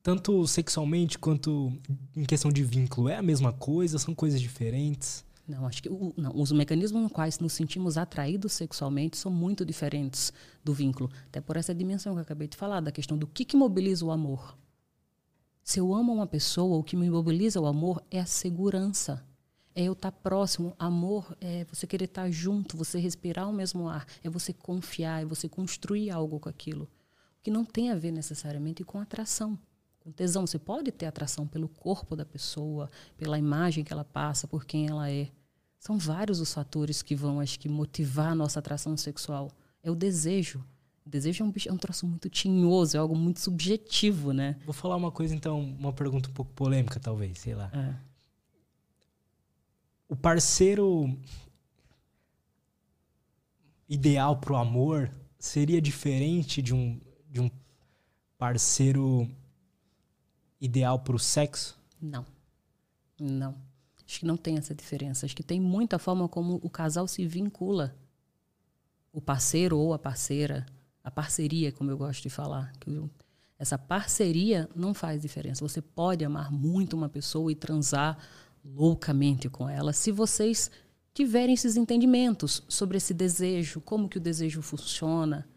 Tanto sexualmente quanto em questão de vínculo. É a mesma coisa? São coisas diferentes? Não, acho que o, não, os mecanismos nos quais nos sentimos atraídos sexualmente são muito diferentes do vínculo. Até por essa dimensão que eu acabei de falar, da questão do que, que mobiliza o amor. Se eu amo uma pessoa, o que me mobiliza o amor é a segurança. É eu estar próximo. Amor é você querer estar junto, você respirar o mesmo ar. É você confiar, é você construir algo com aquilo. Que não tem a ver necessariamente com atração. Com tesão. Você pode ter atração pelo corpo da pessoa, pela imagem que ela passa, por quem ela é. São vários os fatores que vão, acho que, motivar a nossa atração sexual. É o desejo. Desejo é um, bicho, é um troço muito tinhoso, é algo muito subjetivo, né? Vou falar uma coisa, então, uma pergunta um pouco polêmica, talvez, sei lá. É. O parceiro ideal pro amor seria diferente de um, de um parceiro ideal pro sexo? Não. Não. Acho que não tem essa diferença. Acho que tem muita forma como o casal se vincula. O parceiro ou a parceira. A parceria, como eu gosto de falar. Que essa parceria não faz diferença. Você pode amar muito uma pessoa e transar loucamente com ela se vocês tiverem esses entendimentos sobre esse desejo, como que o desejo funciona,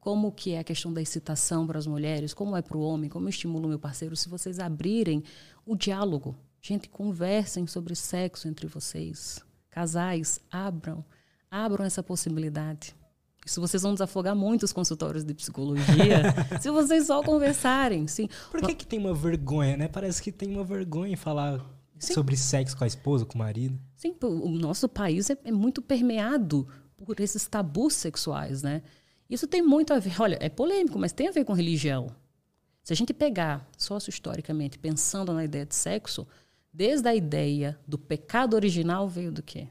como que é a questão da excitação para as mulheres, como é para o homem, como eu estimulo meu parceiro, se vocês abrirem o diálogo. Gente, conversem sobre sexo entre vocês. Casais, abram, abram essa possibilidade. Isso vocês vão desafogar muito os consultórios de psicologia se vocês só conversarem. Sim. Por que, que tem uma vergonha, né? Parece que tem uma vergonha em falar Sim. sobre sexo com a esposa, com o marido. Sim, o nosso país é, é muito permeado por esses tabus sexuais, né? Isso tem muito a ver, olha, é polêmico, mas tem a ver com religião. Se a gente pegar sócio-historicamente, pensando na ideia de sexo, desde a ideia do pecado original veio do quê?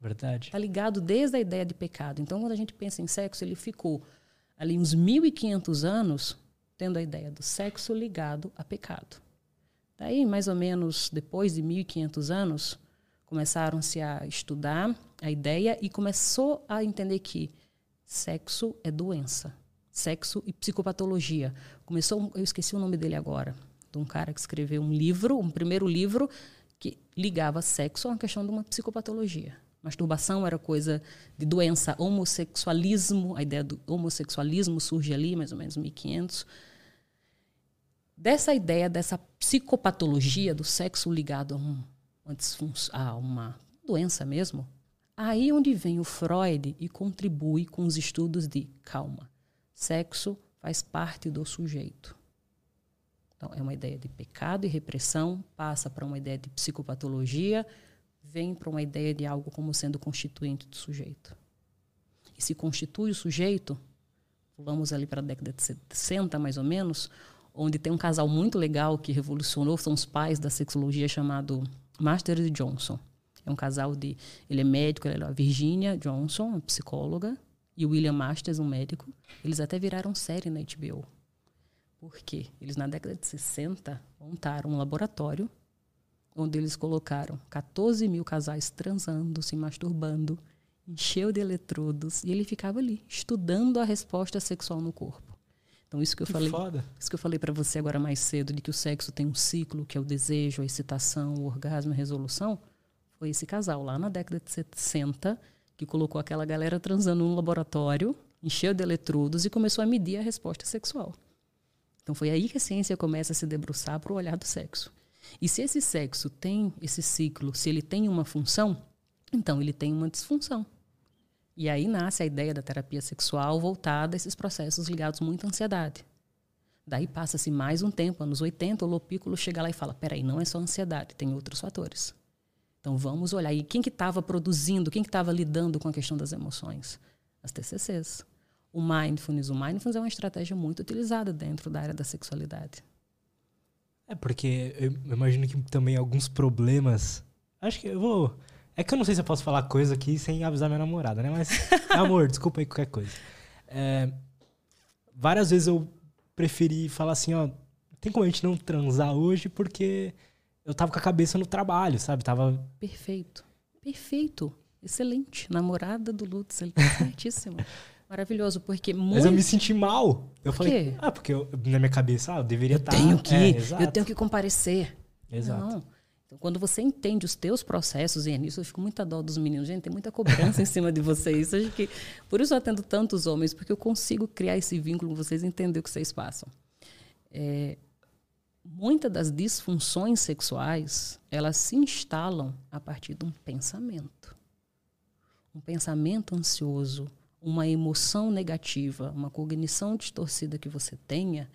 Verdade. Está ligado desde a ideia de pecado. Então, quando a gente pensa em sexo, ele ficou ali uns 1.500 anos tendo a ideia do sexo ligado a pecado. Daí, mais ou menos depois de 1.500 anos, começaram-se a estudar a ideia e começou a entender que sexo é doença. Sexo e psicopatologia. Começou, eu esqueci o nome dele agora, de um cara que escreveu um livro, um primeiro livro que ligava sexo a uma questão de uma psicopatologia. Masturbação era coisa de doença, homossexualismo, a ideia do homossexualismo surge ali, mais ou menos 1500. Dessa ideia, dessa psicopatologia do sexo ligado a, um, a uma doença mesmo, aí onde vem o Freud e contribui com os estudos de calma. Sexo faz parte do sujeito. Então, é uma ideia de pecado e repressão, passa para uma ideia de psicopatologia, vem para uma ideia de algo como sendo constituinte do sujeito. E se constitui o sujeito, vamos ali para a década de 60, mais ou menos, onde tem um casal muito legal que revolucionou, são os pais da sexologia, chamado Master e Johnson. É um casal de. Ele é médico, ela é a Virginia Johnson, uma psicóloga, e o William Masters, um médico. Eles até viraram série na HBO. Por quê? Eles, na década de 60, montaram um laboratório onde eles colocaram 14 mil casais transando, se masturbando, encheu de eletrodos, e ele ficava ali, estudando a resposta sexual no corpo. Então isso que eu que falei, foda. isso que eu falei para você agora mais cedo de que o sexo tem um ciclo, que é o desejo, a excitação, o orgasmo, a resolução, Foi esse casal lá na década de 60 que colocou aquela galera transando num laboratório, encheu de eletrodos e começou a medir a resposta sexual. Então foi aí que a ciência começa a se debruçar para o olhar do sexo. E se esse sexo tem esse ciclo, se ele tem uma função, então ele tem uma disfunção. E aí nasce a ideia da terapia sexual voltada a esses processos ligados muito à ansiedade. Daí passa-se mais um tempo, anos 80, o Lopículo chega lá e fala: peraí, não é só ansiedade, tem outros fatores. Então vamos olhar. E quem que estava produzindo, quem que estava lidando com a questão das emoções? As TCCs. O mindfulness. O mindfulness é uma estratégia muito utilizada dentro da área da sexualidade. É porque eu imagino que também alguns problemas. Acho que eu vou. É que eu não sei se eu posso falar coisa aqui sem avisar minha namorada, né? Mas, amor, desculpa aí qualquer coisa. É, várias vezes eu preferi falar assim, ó, tem como a gente não transar hoje porque eu tava com a cabeça no trabalho, sabe? Tava. Perfeito. Perfeito. Excelente. Namorada do Lutz, ele tá certíssimo. Maravilhoso, porque muito... Mas eu me senti mal. Eu Por falei, quê? ah, porque eu, na minha cabeça, ah, eu deveria eu estar. tenho que, É, eu tenho que comparecer. Exato. Não. Então, quando você entende os teus processos, e nisso eu fico muita dó dos meninos. Gente, tem muita cobrança em cima de vocês. Acho que, por isso eu atendo tantos homens, porque eu consigo criar esse vínculo com vocês e entender o que vocês passam. É, muitas das disfunções sexuais, elas se instalam a partir de um pensamento. Um pensamento ansioso, uma emoção negativa, uma cognição distorcida que você tenha,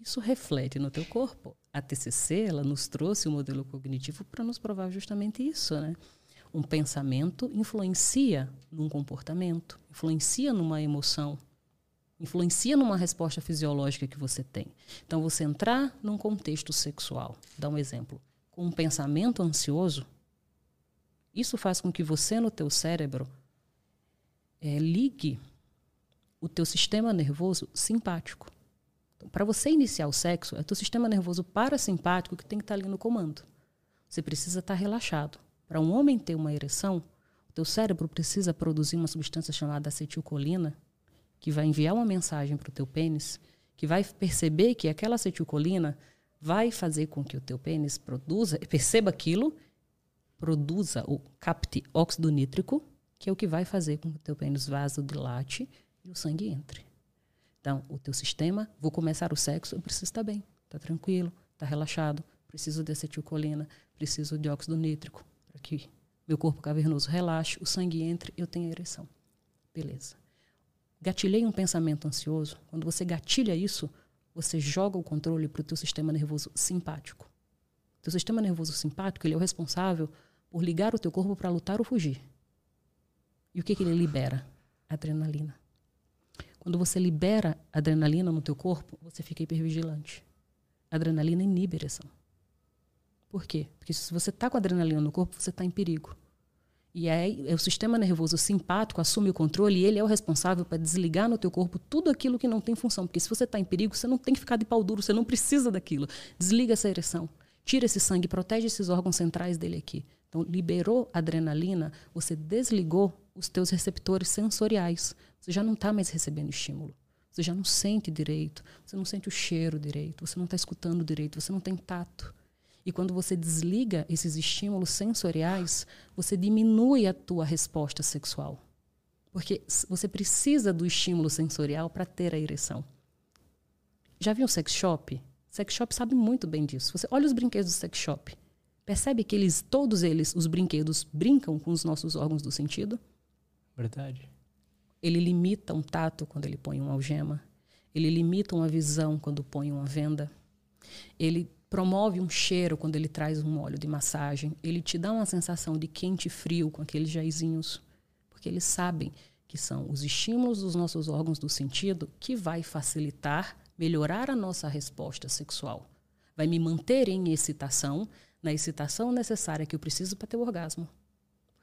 isso reflete no teu corpo. A TCC, ela nos trouxe o modelo cognitivo para nos provar justamente isso, né? Um pensamento influencia num comportamento, influencia numa emoção, influencia numa resposta fisiológica que você tem. Então, você entrar num contexto sexual, dá um exemplo, com um pensamento ansioso, isso faz com que você no teu cérebro é, ligue o teu sistema nervoso simpático. Então, para você iniciar o sexo, é o teu sistema nervoso parasimpático que tem que estar ali no comando. Você precisa estar relaxado. Para um homem ter uma ereção, o teu cérebro precisa produzir uma substância chamada acetilcolina, que vai enviar uma mensagem para o teu pênis, que vai perceber que aquela acetilcolina vai fazer com que o teu pênis produza, perceba aquilo, produza ou capte óxido nítrico, que é o que vai fazer com que o teu pênis vasodilate e o sangue entre. Então, o teu sistema, vou começar o sexo, eu preciso estar bem, estar tranquilo, estar relaxado, preciso de acetilcolina, preciso de óxido nítrico, para que meu corpo cavernoso relaxe, o sangue entre, eu tenho ereção. Beleza. Gatilhei um pensamento ansioso. Quando você gatilha isso, você joga o controle para o teu sistema nervoso simpático. O teu sistema nervoso simpático ele é o responsável por ligar o teu corpo para lutar ou fugir. E o que, que ele libera? Adrenalina. Quando você libera adrenalina no teu corpo, você fica hipervigilante. Adrenalina inibe ereção. Por quê? Porque se você está com adrenalina no corpo, você está em perigo. E aí o sistema nervoso simpático assume o controle e ele é o responsável para desligar no teu corpo tudo aquilo que não tem função. Porque se você está em perigo, você não tem que ficar de pau duro, você não precisa daquilo. Desliga essa ereção. Tira esse sangue, protege esses órgãos centrais dele aqui. Então, liberou adrenalina, você desligou os teus receptores sensoriais. Você já não está mais recebendo estímulo. Você já não sente direito, você não sente o cheiro direito, você não está escutando direito, você não tem tato. E quando você desliga esses estímulos sensoriais, você diminui a tua resposta sexual. Porque você precisa do estímulo sensorial para ter a ereção. Já viu um sex shop? Sex shop sabe muito bem disso. Você olha os brinquedos do sex shop. Percebe que eles, todos eles, os brinquedos, brincam com os nossos órgãos do sentido? Verdade. Ele limita um tato quando ele põe uma algema. Ele limita uma visão quando põe uma venda. Ele promove um cheiro quando ele traz um óleo de massagem. Ele te dá uma sensação de quente e frio com aqueles jaizinhos. Porque eles sabem que são os estímulos dos nossos órgãos do sentido que vai facilitar, melhorar a nossa resposta sexual. Vai me manter em excitação, na excitação necessária que eu preciso para ter o orgasmo.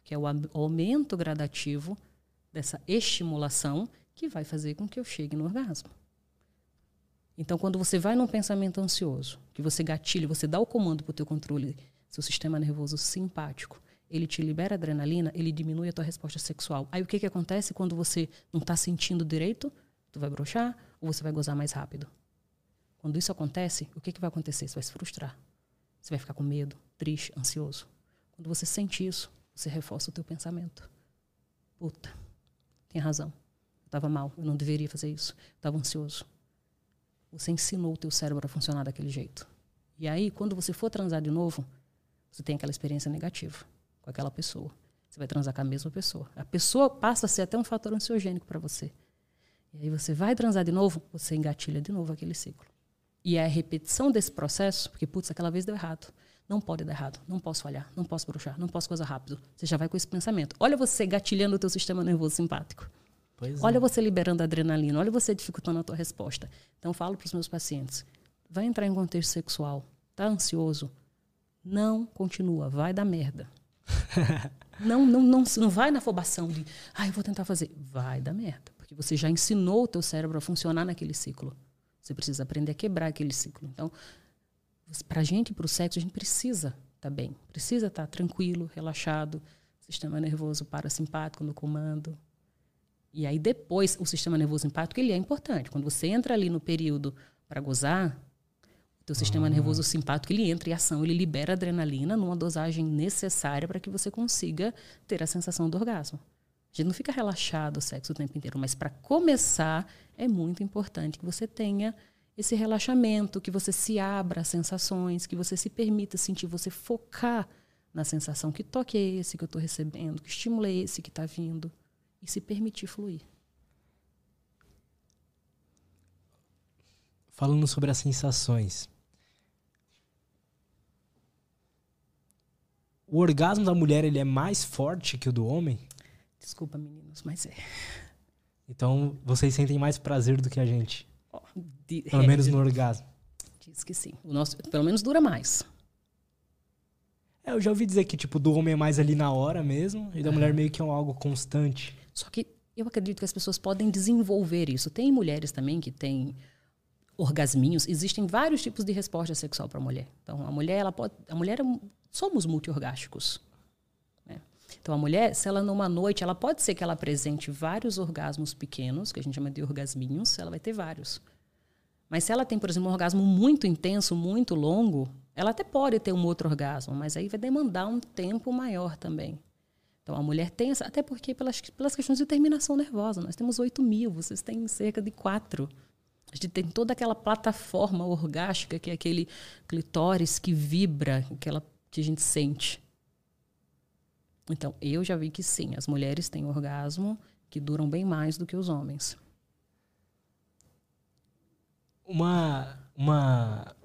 Que é o aumento gradativo dessa estimulação que vai fazer com que eu chegue no orgasmo. Então, quando você vai num pensamento ansioso, que você gatilha, você dá o comando para o teu controle, seu sistema nervoso simpático, ele te libera adrenalina, ele diminui a tua resposta sexual. Aí o que, que acontece quando você não está sentindo direito? Tu vai brochar ou você vai gozar mais rápido? Quando isso acontece, o que, que vai acontecer? Você vai se frustrar. Você vai ficar com medo, triste, ansioso. Quando você sente isso, você reforça o teu pensamento. Puta, tem razão. Eu estava mal, eu não deveria fazer isso. Estava ansioso. Você ensinou o teu cérebro a funcionar daquele jeito. E aí, quando você for transar de novo, você tem aquela experiência negativa com aquela pessoa. Você vai transar com a mesma pessoa. A pessoa passa a ser até um fator ansiogênico para você. E aí você vai transar de novo, você engatilha de novo aquele ciclo. E é a repetição desse processo, porque, putz, aquela vez deu errado. Não pode dar errado, não posso falhar, não posso bruxar, não posso coisa rápido. Você já vai com esse pensamento. Olha você gatilhando o teu sistema nervoso simpático. Pois olha é. você liberando adrenalina, olha você dificultando a tua resposta. Então, falo para os meus pacientes, vai entrar em contexto sexual, tá ansioso? Não continua, vai dar merda. não, não, não, não vai na afobação de, ah, eu vou tentar fazer. Vai dar merda, porque você já ensinou o teu cérebro a funcionar naquele ciclo. Você precisa aprender a quebrar aquele ciclo. Então, para a gente, para o sexo, a gente precisa estar tá bem, precisa estar tá tranquilo, relaxado, sistema nervoso parasimpático no comando. E aí depois, o sistema nervoso simpático, ele é importante. Quando você entra ali no período para gozar, o teu sistema ah. nervoso simpático, ele entra em ação, ele libera adrenalina numa dosagem necessária para que você consiga ter a sensação do orgasmo. A gente não fica relaxado o sexo o tempo inteiro, mas para começar, é muito importante que você tenha esse relaxamento, que você se abra às sensações, que você se permita sentir, você focar na sensação. Que toque é esse que eu estou recebendo? Que estímulo é esse que está vindo? E se permitir fluir. Falando sobre as sensações. O orgasmo da mulher ele é mais forte que o do homem? Desculpa, meninos, mas é. Então vocês sentem mais prazer do que a gente? De, pelo é, menos no orgasmo. Diz que sim. O nosso, pelo menos dura mais. É, eu já ouvi dizer que, tipo, do homem é mais ali na hora mesmo, e da uhum. mulher meio que é algo constante. Só que eu acredito que as pessoas podem desenvolver isso. Tem mulheres também que têm orgasminhos. Existem vários tipos de resposta sexual para a mulher. Então, a mulher, ela pode. A mulher é, somos multiorgásticos. Então, a mulher, se ela numa noite, ela pode ser que ela apresente vários orgasmos pequenos, que a gente chama de orgasminhos, ela vai ter vários. Mas se ela tem, por exemplo, um orgasmo muito intenso, muito longo, ela até pode ter um outro orgasmo, mas aí vai demandar um tempo maior também. Então a mulher tem essa, até porque pelas, pelas questões de terminação nervosa, nós temos 8 mil, vocês têm cerca de 4. A gente tem toda aquela plataforma orgástica, que é aquele clitóris que vibra, aquela que a gente sente. Então, eu já vi que sim, as mulheres têm orgasmo que duram bem mais do que os homens uma, uma.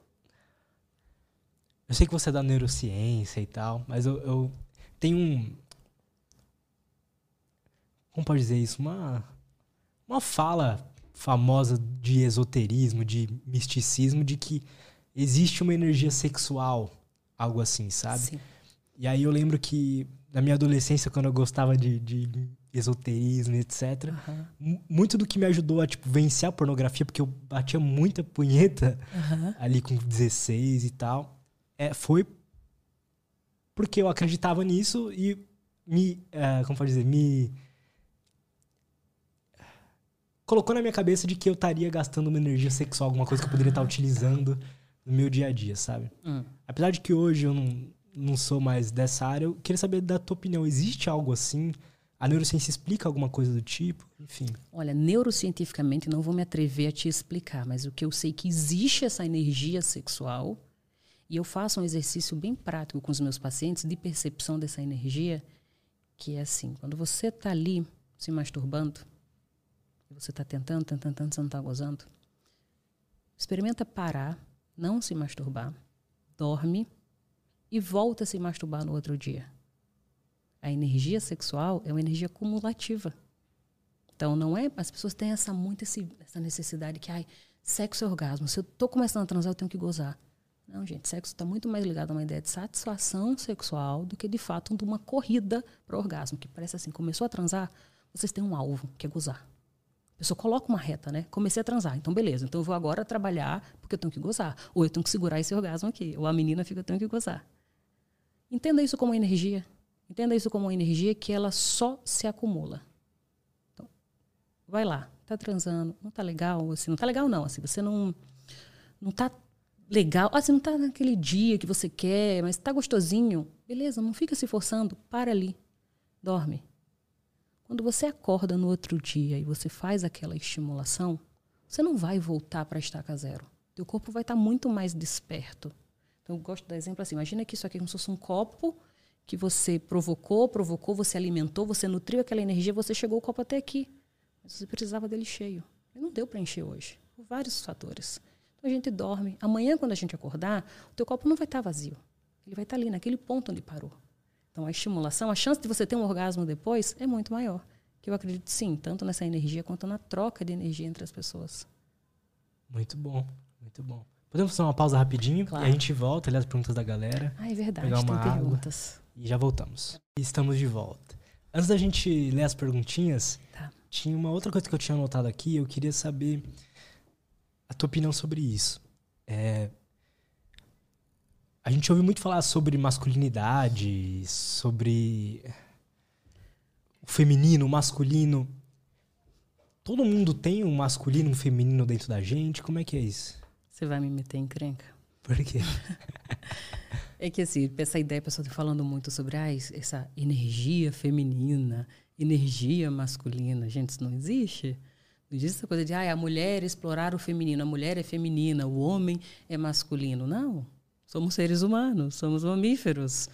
Eu sei que você é da neurociência e tal, mas eu, eu tenho um. Como pode dizer isso? Uma, uma fala famosa de esoterismo, de misticismo, de que existe uma energia sexual, algo assim, sabe? Sim. E aí eu lembro que na minha adolescência, quando eu gostava de, de esoterismo, etc. Uhum. Muito do que me ajudou a tipo, vencer a pornografia, porque eu batia muita punheta uhum. ali com 16 e tal, é, foi porque eu acreditava nisso e me. É, como pode dizer? Me. Colocou na minha cabeça de que eu estaria gastando uma energia sexual, alguma coisa que eu poderia estar utilizando no meu dia a dia, sabe? Hum. Apesar de que hoje eu não, não sou mais dessa área, eu queria saber da tua opinião. Existe algo assim? A neurociência explica alguma coisa do tipo? Enfim. Olha, neurocientificamente não vou me atrever a te explicar, mas o que eu sei é que existe essa energia sexual e eu faço um exercício bem prático com os meus pacientes de percepção dessa energia, que é assim, quando você está ali se masturbando, você está tentando, tentando, tentando, você não está gozando, experimenta parar, não se masturbar, dorme e volta a se masturbar no outro dia a energia sexual é uma energia cumulativa. Então não é, as pessoas têm essa muito esse, essa necessidade que ai, sexo é orgasmo. Se eu estou começando a transar, eu tenho que gozar. Não, gente, sexo está muito mais ligado a uma ideia de satisfação sexual do que de fato de uma corrida para orgasmo, que parece assim, começou a transar, vocês têm um alvo, que é gozar. A pessoa coloca uma reta, né? Comecei a transar, então beleza, então eu vou agora trabalhar porque eu tenho que gozar. Ou eu tenho que segurar esse orgasmo aqui. Ou a menina fica, eu tenho que gozar. Entenda isso como energia. Entenda isso como energia que ela só se acumula. Então, vai lá, tá transando, não tá legal, assim, não tá legal não, assim, você não não tá legal, assim, não tá naquele dia que você quer, mas tá gostosinho, Beleza, não fica se forçando, para ali, dorme. Quando você acorda no outro dia e você faz aquela estimulação, você não vai voltar para a estaca zero. Teu corpo vai estar tá muito mais desperto. Então, eu gosto do exemplo assim: imagina que isso aqui é como se fosse um copo que você provocou, provocou, você alimentou, você nutriu aquela energia, você chegou o copo até aqui. Mas você precisava dele cheio. E não deu para encher hoje, por vários fatores. Então a gente dorme. Amanhã, quando a gente acordar, o teu copo não vai estar tá vazio. Ele vai estar tá ali, naquele ponto onde parou. Então a estimulação, a chance de você ter um orgasmo depois é muito maior. Que eu acredito sim, tanto nessa energia quanto na troca de energia entre as pessoas. Muito bom, muito bom. Podemos fazer uma pausa rapidinho claro. e a gente volta, aliás, as perguntas da galera. Ah, é verdade, pegar uma tem água, perguntas. E já voltamos. E estamos de volta. Antes da gente ler as perguntinhas, tá. tinha uma outra coisa que eu tinha anotado aqui. Eu queria saber a tua opinião sobre isso. É, a gente ouve muito falar sobre masculinidade, sobre o feminino, o masculino. Todo mundo tem um masculino um feminino dentro da gente? Como é que é isso? Você vai me meter em crenca? Por quê? É que assim, essa ideia, a pessoa está falando muito sobre ah, essa energia feminina, energia masculina. Gente, isso não existe. Não existe essa coisa de ah, a mulher explorar o feminino, a mulher é feminina, o homem é masculino. Não. Somos seres humanos, somos mamíferos.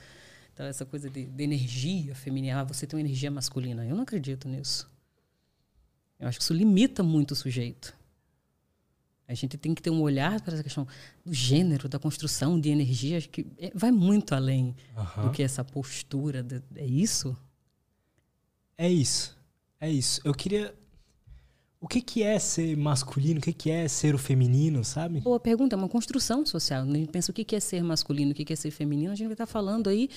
Então, essa coisa de, de energia feminina, ah, você tem uma energia masculina. Eu não acredito nisso. Eu acho que isso limita muito o sujeito. A gente tem que ter um olhar para essa questão do gênero, da construção de energia, que é, vai muito além uhum. do que essa postura. De, é isso? É isso. É isso. Eu queria. O que, que é ser masculino? O que, que é ser o feminino, sabe? Boa pergunta, é uma construção social. A gente pensa o que, que é ser masculino, o que, que é ser feminino, a gente vai estar falando aí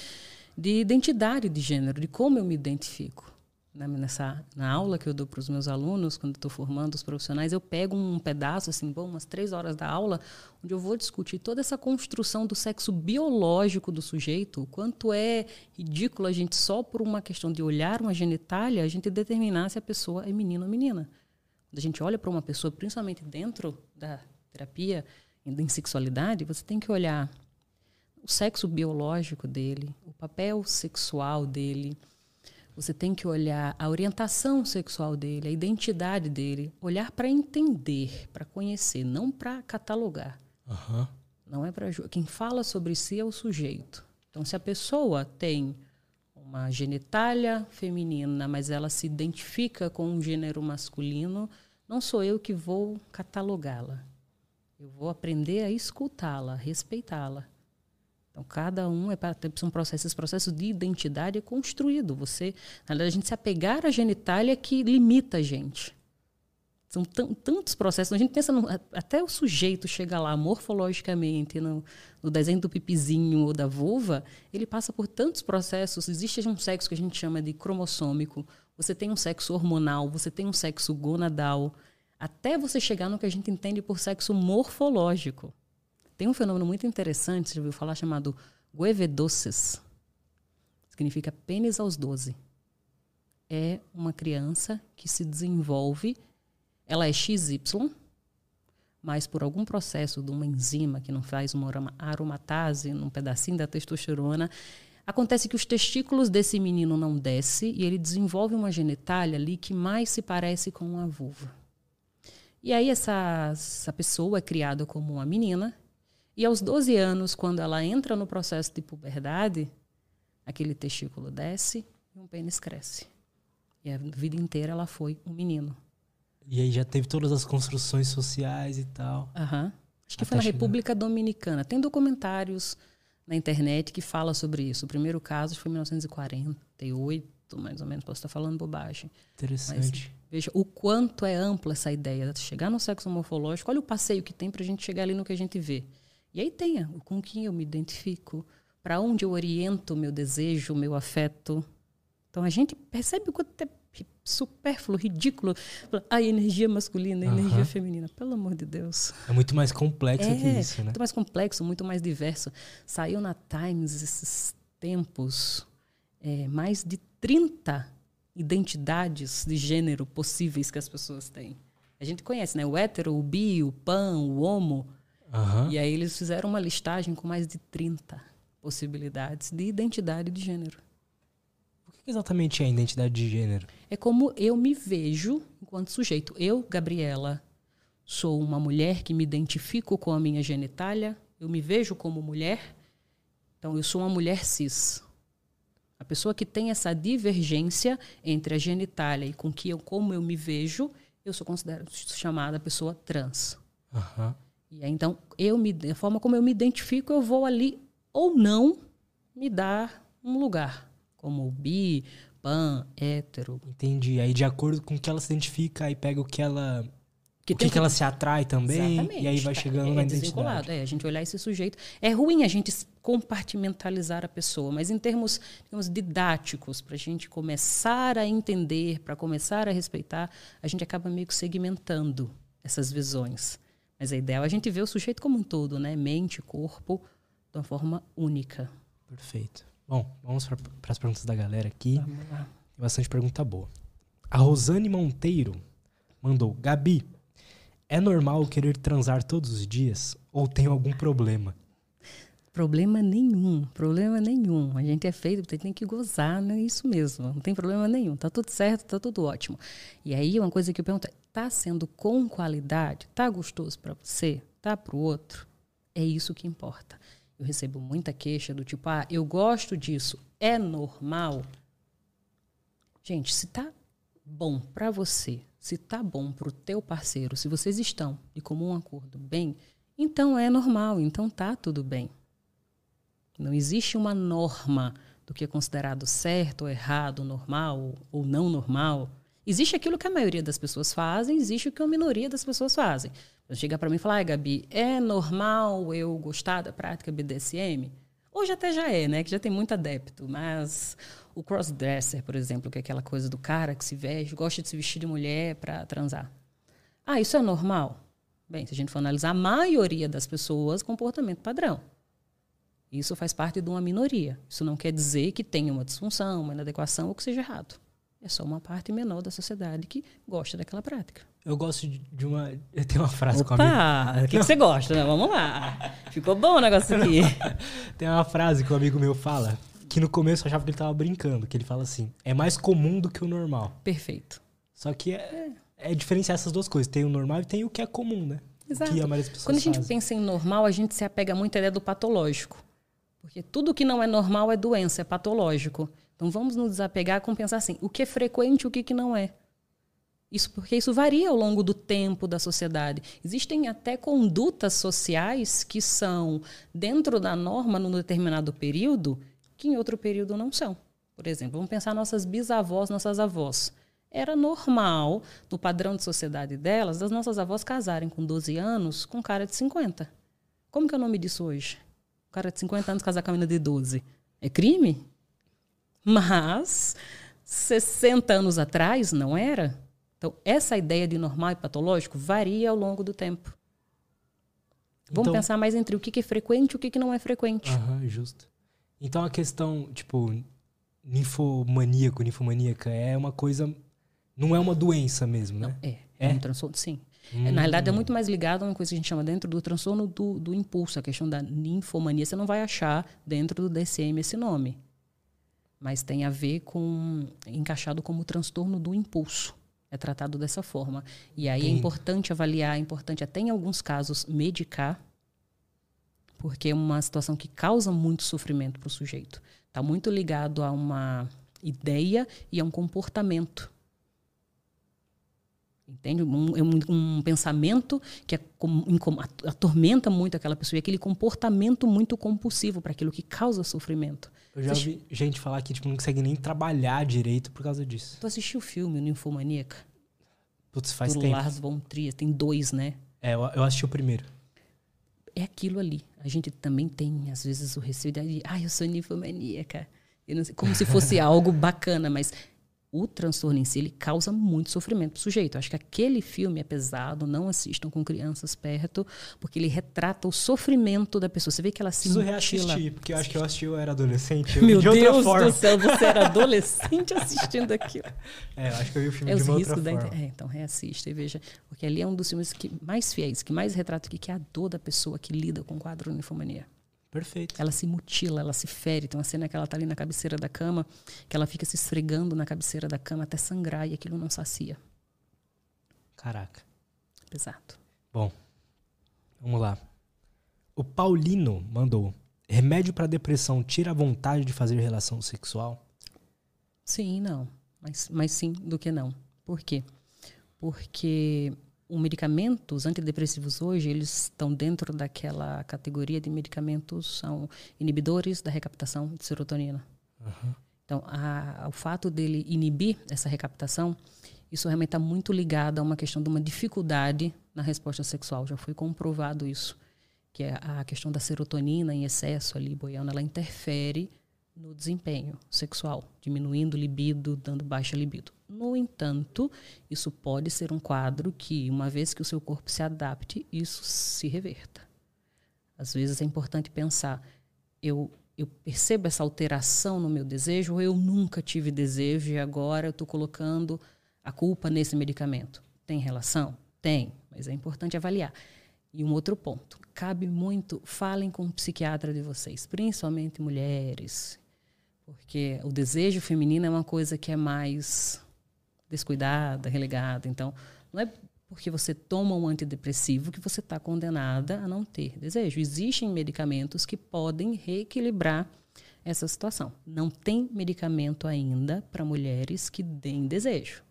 de identidade de gênero, de como eu me identifico na, nessa, na aula que eu dou para os meus alunos, quando estou formando os profissionais, eu pego um pedaço, assim, bom, umas três horas da aula, onde eu vou discutir toda essa construção do sexo biológico do sujeito, o quanto é ridículo a gente, só por uma questão de olhar uma genitália, a gente determinar se a pessoa é menino ou menina. Quando a gente olha para uma pessoa, principalmente dentro da terapia, em sexualidade, você tem que olhar o sexo biológico dele, o papel sexual dele, você tem que olhar a orientação sexual dele, a identidade dele, olhar para entender, para conhecer, não para catalogar. Uhum. Não é para quem fala sobre si é o sujeito. Então, se a pessoa tem uma genitália feminina, mas ela se identifica com um gênero masculino, não sou eu que vou catalogá-la. Eu vou aprender a escutá-la, respeitá-la. Então, cada um é para são processos, esse processo de identidade é construído. Você, na verdade, a gente se apegar à genitália que limita a gente. São tantos processos. A gente pensa, no, até o sujeito chega lá morfologicamente, no, no, desenho do pipizinho ou da vulva, ele passa por tantos processos. Existe um sexo que a gente chama de cromossômico. Você tem um sexo hormonal, você tem um sexo gonadal, até você chegar no que a gente entende por sexo morfológico. Tem um fenômeno muito interessante, você já ouviu falar, chamado guevedoces. Significa pênis aos 12. É uma criança que se desenvolve, ela é XY, mas por algum processo de uma enzima que não faz uma aromatase num pedacinho da testosterona, acontece que os testículos desse menino não descem e ele desenvolve uma genitália ali que mais se parece com uma vulva. E aí essa, essa pessoa é criada como uma menina e aos 12 anos, quando ela entra no processo de puberdade, aquele testículo desce e um pênis cresce. E a vida inteira ela foi um menino. E aí já teve todas as construções sociais e tal. Uhum. Acho que Até foi na chegar. República Dominicana. Tem documentários na internet que fala sobre isso. O primeiro caso foi em 1948, mais ou menos. Posso estar falando bobagem. Interessante. Mas, veja o quanto é ampla essa ideia de chegar no sexo morfológico. Olha o passeio que tem para a gente chegar ali no que a gente vê. E aí tenha com quem eu me identifico, para onde eu oriento o meu desejo, o meu afeto. Então a gente percebe o quanto é supérfluo, ridículo. A energia masculina, a uhum. energia feminina. Pelo amor de Deus. É muito mais complexo é, que isso, né? Muito mais complexo, muito mais diverso. Saiu na Times esses tempos é, mais de 30 identidades de gênero possíveis que as pessoas têm. A gente conhece, né? O hétero, o bi, o pan, o homo. Uhum. E aí eles fizeram uma listagem com mais de 30 possibilidades de identidade de gênero. O que exatamente é a identidade de gênero? É como eu me vejo enquanto sujeito. Eu, Gabriela, sou uma mulher que me identifico com a minha genitália, eu me vejo como mulher, então eu sou uma mulher cis. A pessoa que tem essa divergência entre a genitália e com que eu, como eu me vejo, eu sou considerada chamada pessoa trans. Uhum. E aí, então, eu me, a forma como eu me identifico, eu vou ali ou não me dar um lugar, como bi, pan, hétero. Entendi. Aí, de acordo com o que ela se identifica, aí pega o que ela que o que, que, ela se atrai também, Exatamente. e aí vai chegando é, na identidade. É, a gente olhar esse sujeito. É ruim a gente compartimentalizar a pessoa, mas em termos digamos, didáticos, para a gente começar a entender, para começar a respeitar, a gente acaba meio que segmentando essas visões. Mas é a gente ver o sujeito como um todo, né? Mente, corpo, de uma forma única. Perfeito. Bom, vamos para as perguntas da galera aqui. Vamos lá. Tem bastante pergunta boa. A Rosane Monteiro mandou: Gabi, é normal querer transar todos os dias ou tem algum problema? Problema nenhum, problema nenhum. A gente é feito, tem que gozar, não é isso mesmo. Não tem problema nenhum. Tá tudo certo, tá tudo ótimo. E aí uma coisa que eu pergunto é: tá sendo com qualidade? Tá gostoso para você? Tá pro outro? É isso que importa. Eu recebo muita queixa do tipo: "Ah, eu gosto disso. É normal?" Gente, se tá bom para você, se tá bom para o teu parceiro, se vocês estão de comum acordo bem, então é normal, então tá tudo bem. Não existe uma norma do que é considerado certo ou errado, normal ou não normal. Existe aquilo que a maioria das pessoas fazem, existe o que a minoria das pessoas fazem. Chega para mim e fala, ah, Gabi, é normal eu gostar da prática BDSM? Hoje até já é, né? Que já tem muito adepto, mas o crossdresser, por exemplo, que é aquela coisa do cara que se veste, gosta de se vestir de mulher para transar. Ah, isso é normal? Bem, se a gente for analisar, a maioria das pessoas, comportamento padrão. Isso faz parte de uma minoria. Isso não quer dizer que tenha uma disfunção, uma inadequação ou que seja errado. É só uma parte menor da sociedade que gosta daquela prática. Eu gosto de uma. Eu tenho uma frase Opa, com a amigo. O que, que, você gosta, né? Vamos lá. Ficou bom o negócio aqui. Tem uma frase que um amigo meu fala que no começo eu achava que ele tava brincando, que ele fala assim, é mais comum do que o normal. Perfeito. Só que é, é diferenciar essas duas coisas. Tem o normal e tem o que é comum, né? Exato. A Quando a gente fazem. pensa em normal, a gente se apega muito à ideia do patológico. Porque tudo que não é normal é doença, é patológico. Então vamos nos desapegar com pensar assim, o que é frequente o que, que não é. Isso porque isso varia ao longo do tempo da sociedade. Existem até condutas sociais que são dentro da norma num determinado período que em outro período não são. Por exemplo, vamos pensar nossas bisavós, nossas avós. Era normal, no padrão de sociedade delas, das nossas avós casarem com 12 anos com cara de 50. Como que é o nome disso hoje? Um cara de 50 anos casar com a menina de 12. É crime? Mas 60 anos atrás não era. Então, essa ideia de normal e patológico varia ao longo do tempo. Vamos então, pensar mais entre o que é frequente e o que não é frequente. Aham, justo. Então a questão, tipo, ninfomaníaco, ninfomaníaca é uma coisa. Não é uma doença mesmo, né? Não, é. É, é um transtorno, sim. Hum. Na realidade, é muito mais ligado a uma coisa que a gente chama dentro do transtorno do, do impulso, a questão da ninfomania. Você não vai achar dentro do DCM esse nome. Mas tem a ver com. encaixado como transtorno do impulso. É tratado dessa forma. E aí é importante avaliar, é importante até em alguns casos medicar porque é uma situação que causa muito sofrimento para o sujeito. Está muito ligado a uma ideia e a um comportamento. Entende? Um, é um, um pensamento que é, atormenta muito aquela pessoa e aquele comportamento muito compulsivo para aquilo que causa sofrimento. Eu já ouvi gente falar que tipo, não consegue nem trabalhar direito por causa disso. Tu assistiu o filme Ninfomaníaca? Putz, faz Do tempo. Lars von Trier. Tem dois, né? É, eu, eu assisti o primeiro é aquilo ali. A gente também tem, às vezes, o receio de, ah, eu sou ninfomaníaca. Eu sei, como se fosse algo bacana, mas o transtorno em si ele causa muito sofrimento para o sujeito. Eu acho que aquele filme é pesado, não assistam com crianças perto, porque ele retrata o sofrimento da pessoa. Você vê que ela se Preciso reassistir, porque eu acho que eu assisti, eu era adolescente. Meu de Deus forma. do céu, você era adolescente assistindo aquilo. É, eu acho que eu vi o filme é de uma outra forma. Da... É, então reassista e veja, porque ali é um dos filmes que mais fiéis, que mais retrata o que é a dor da pessoa que lida com o quadro de ninfomania. Perfeito. Ela se mutila, ela se fere. Tem uma cena que ela tá ali na cabeceira da cama, que ela fica se esfregando na cabeceira da cama até sangrar e aquilo não sacia. Caraca. Pesado. Bom, vamos lá. O Paulino mandou: remédio para depressão tira a vontade de fazer relação sexual? Sim não. Mas, mas sim do que não. Por quê? Porque os medicamentos antidepressivos hoje, eles estão dentro daquela categoria de medicamentos, são inibidores da recaptação de serotonina. Uhum. Então, a, o fato dele inibir essa recaptação, isso realmente está muito ligado a uma questão de uma dificuldade na resposta sexual. Já foi comprovado isso, que é a questão da serotonina em excesso ali, boiando, ela interfere no desempenho sexual, diminuindo libido, dando baixa libido. No entanto, isso pode ser um quadro que, uma vez que o seu corpo se adapte, isso se reverta. Às vezes é importante pensar: eu, eu percebo essa alteração no meu desejo ou eu nunca tive desejo e agora eu estou colocando a culpa nesse medicamento? Tem relação? Tem, mas é importante avaliar. E um outro ponto: cabe muito, falem com o psiquiatra de vocês, principalmente mulheres, porque o desejo feminino é uma coisa que é mais descuidada, relegada. Então, não é porque você toma um antidepressivo que você está condenada a não ter desejo. Existem medicamentos que podem reequilibrar essa situação. Não tem medicamento ainda para mulheres que deem desejo.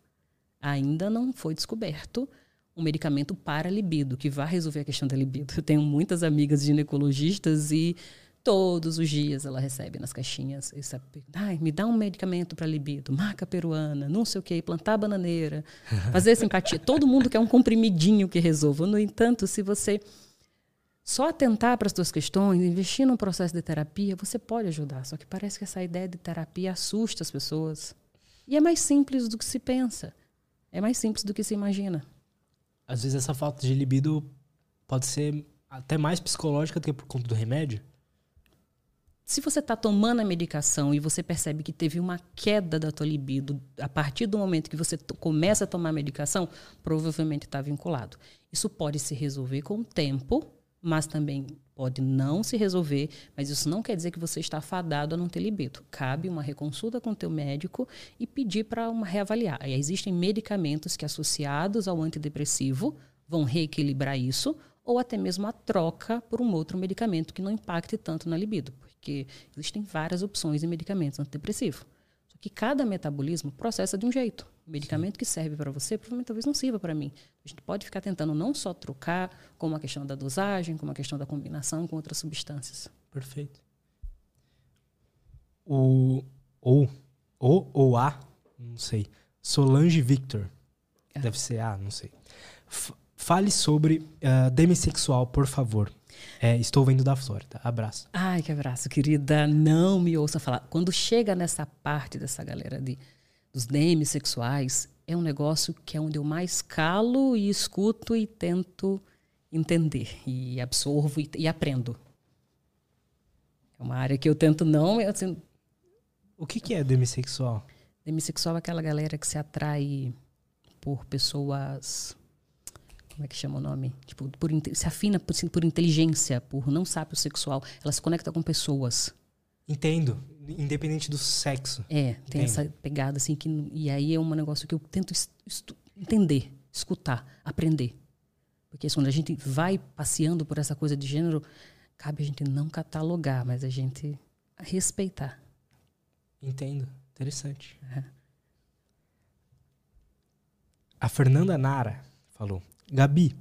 Ainda não foi descoberto um medicamento para libido, que vai resolver a questão da libido. Eu tenho muitas amigas ginecologistas e Todos os dias ela recebe nas caixinhas essa Ai, me dá um medicamento para libido, maca peruana, não sei o que, plantar bananeira, fazer simpatia. Todo mundo quer um comprimidinho que resolva. No entanto, se você só atentar para as suas questões, investir num processo de terapia, você pode ajudar. Só que parece que essa ideia de terapia assusta as pessoas. E é mais simples do que se pensa. É mais simples do que se imagina. Às vezes essa falta de libido pode ser até mais psicológica do que por conta do remédio. Se você está tomando a medicação e você percebe que teve uma queda da tua libido a partir do momento que você começa a tomar a medicação, provavelmente está vinculado. Isso pode se resolver com o tempo, mas também pode não se resolver, mas isso não quer dizer que você está fadado a não ter libido. Cabe uma reconsulta com o teu médico e pedir para uma reavaliar. Aí existem medicamentos que associados ao antidepressivo vão reequilibrar isso, ou até mesmo a troca por um outro medicamento que não impacte tanto na libido porque existem várias opções de medicamentos antidepressivos. Só que cada metabolismo processa de um jeito. O medicamento Sim. que serve para você, provavelmente talvez não sirva para mim. A gente pode ficar tentando não só trocar, como a questão da dosagem, como a questão da combinação com outras substâncias. Perfeito. O ou ou ou a, não sei. Solange Victor. Ah. Deve ser A, não sei. F fale sobre uh, demissexual, por favor. É, estou vendo da Flórida. Abraço. Ai, que abraço, querida. Não me ouça falar. Quando chega nessa parte dessa galera de, dos DMs sexuais, é um negócio que é onde eu mais calo e escuto e tento entender. E absorvo e, e aprendo. É uma área que eu tento não. Assim, o que, que é demissexual? Demissexual é aquela galera que se atrai por pessoas como é que chama o nome? Tipo, por, se afina por, por inteligência, por não sábio sexual. Ela se conecta com pessoas. Entendo. Independente do sexo. É, tem Entendo. essa pegada assim que e aí é um negócio que eu tento entender, escutar, aprender. Porque quando a gente vai passeando por essa coisa de gênero, cabe a gente não catalogar, mas a gente respeitar. Entendo. Interessante. A Fernanda Nara falou: Gabi,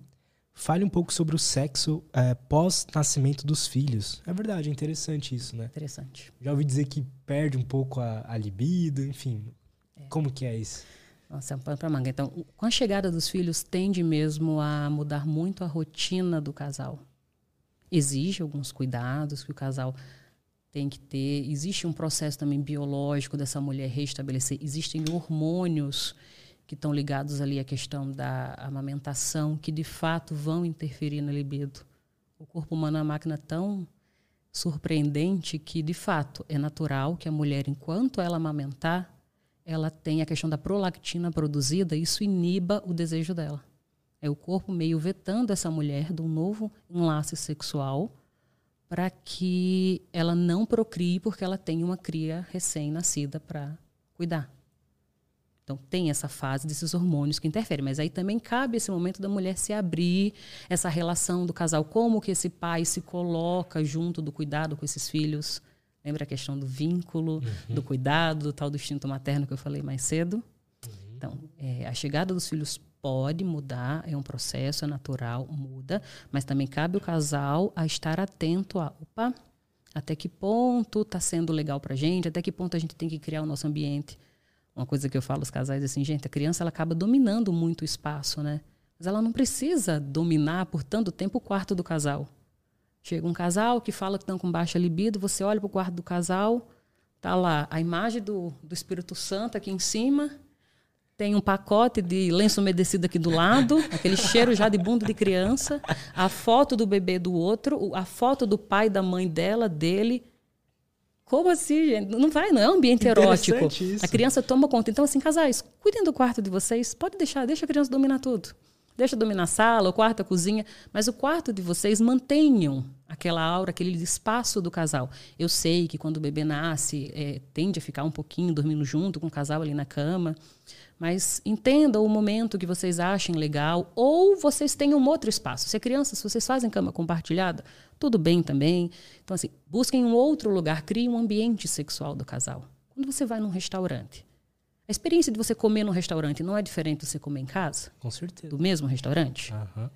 fale um pouco sobre o sexo é, pós-nascimento dos filhos. É verdade, é interessante isso, né? Interessante. Já ouvi dizer que perde um pouco a, a libido, enfim. É. Como que é isso? Nossa, é um pano pra manga. Então, com a chegada dos filhos, tende mesmo a mudar muito a rotina do casal. Exige alguns cuidados que o casal tem que ter. Existe um processo também biológico dessa mulher restabelecer. Existem hormônios que estão ligados ali à questão da amamentação, que de fato vão interferir na libido. O corpo humano é uma máquina tão surpreendente que, de fato, é natural que a mulher, enquanto ela amamentar, ela tenha a questão da prolactina produzida, isso iniba o desejo dela. É o corpo meio vetando essa mulher de um novo enlace sexual para que ela não procrie porque ela tem uma cria recém-nascida para cuidar. Então, tem essa fase desses hormônios que interferem. Mas aí também cabe esse momento da mulher se abrir, essa relação do casal, como que esse pai se coloca junto do cuidado com esses filhos. Lembra a questão do vínculo, uhum. do cuidado, do tal do instinto materno que eu falei mais cedo? Uhum. Então, é, a chegada dos filhos pode mudar, é um processo, é natural, muda, mas também cabe o casal a estar atento a, opa, até que ponto está sendo legal para gente, até que ponto a gente tem que criar o nosso ambiente uma coisa que eu falo aos casais é assim, gente, a criança ela acaba dominando muito o espaço, né? Mas ela não precisa dominar por tanto tempo o quarto do casal. Chega um casal que fala que estão com baixa libido, você olha para o quarto do casal, tá lá a imagem do, do Espírito Santo aqui em cima, tem um pacote de lenço umedecido aqui do lado, aquele cheiro já de bunda de criança, a foto do bebê do outro, a foto do pai da mãe dela, dele, como assim, gente? Não vai, não é um ambiente erótico. Isso. A criança toma conta. Então, assim, casais, cuidem do quarto de vocês. Pode deixar, deixa a criança dominar tudo. Deixa dominar a sala, o quarto, a cozinha. Mas o quarto de vocês mantenham aquela aura, aquele espaço do casal. Eu sei que quando o bebê nasce, é, tende a ficar um pouquinho dormindo junto com o casal ali na cama. Mas entenda o momento que vocês achem legal, ou vocês tenham um outro espaço. Se é criança, se vocês fazem cama compartilhada, tudo bem também. Então, assim, busquem um outro lugar, criem um ambiente sexual do casal. Quando você vai num restaurante, a experiência de você comer num restaurante não é diferente de você comer em casa? Com certeza. Do mesmo restaurante? Uhum.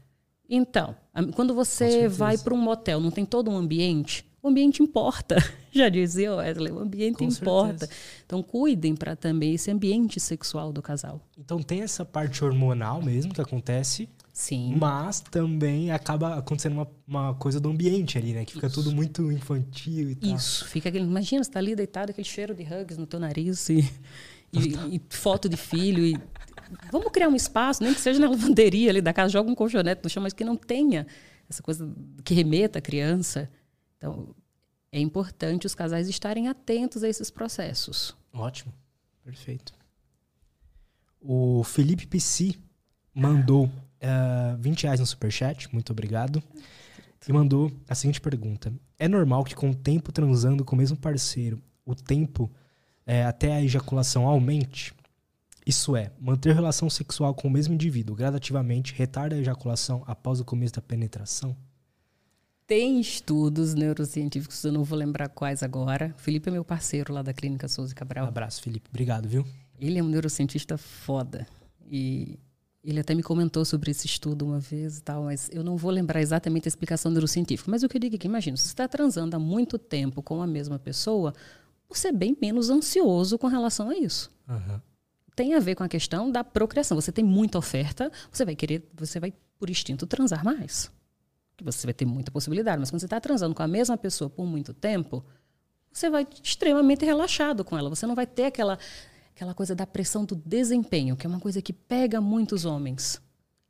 Então, quando você vai para um motel, não tem todo um ambiente? O ambiente importa. Já dizia Wesley, o ambiente Com importa. Certeza. Então, cuidem para também esse ambiente sexual do casal. Então, tem essa parte hormonal mesmo que acontece Sim. Mas também acaba acontecendo uma, uma coisa do ambiente ali, né? Que fica Isso. tudo muito infantil e tal. Isso, fica aquele. Imagina, você tá ali deitado, aquele cheiro de hugs no teu nariz e, e, e foto de filho. E, vamos criar um espaço, nem que seja na lavanderia ali da casa, joga um colchonete no chão, mas que não tenha essa coisa que remeta a criança. Então, é importante os casais estarem atentos a esses processos. Ótimo, perfeito. O Felipe Pissi mandou uh, é, 20 reais no superchat, muito obrigado. E mandou a seguinte pergunta: É normal que com o tempo transando com o mesmo parceiro, o tempo é, até a ejaculação aumente? Isso é, manter relação sexual com o mesmo indivíduo gradativamente retarda a ejaculação após o começo da penetração? Tem estudos neurocientíficos, eu não vou lembrar quais agora. Felipe é meu parceiro lá da Clínica Souza Cabral. Um abraço, Felipe. Obrigado, viu? Ele é um neurocientista foda. E ele até me comentou sobre esse estudo uma vez e tal, mas eu não vou lembrar exatamente a explicação neurocientífica. Mas o que eu digo é que, imagina, se você está transando há muito tempo com a mesma pessoa, você é bem menos ansioso com relação a isso. Uhum. Tem a ver com a questão da procriação. Você tem muita oferta, você vai querer, você vai, por instinto, transar mais. Você vai ter muita possibilidade. Mas quando você está transando com a mesma pessoa por muito tempo, você vai extremamente relaxado com ela. Você não vai ter aquela aquela coisa da pressão do desempenho, que é uma coisa que pega muitos homens.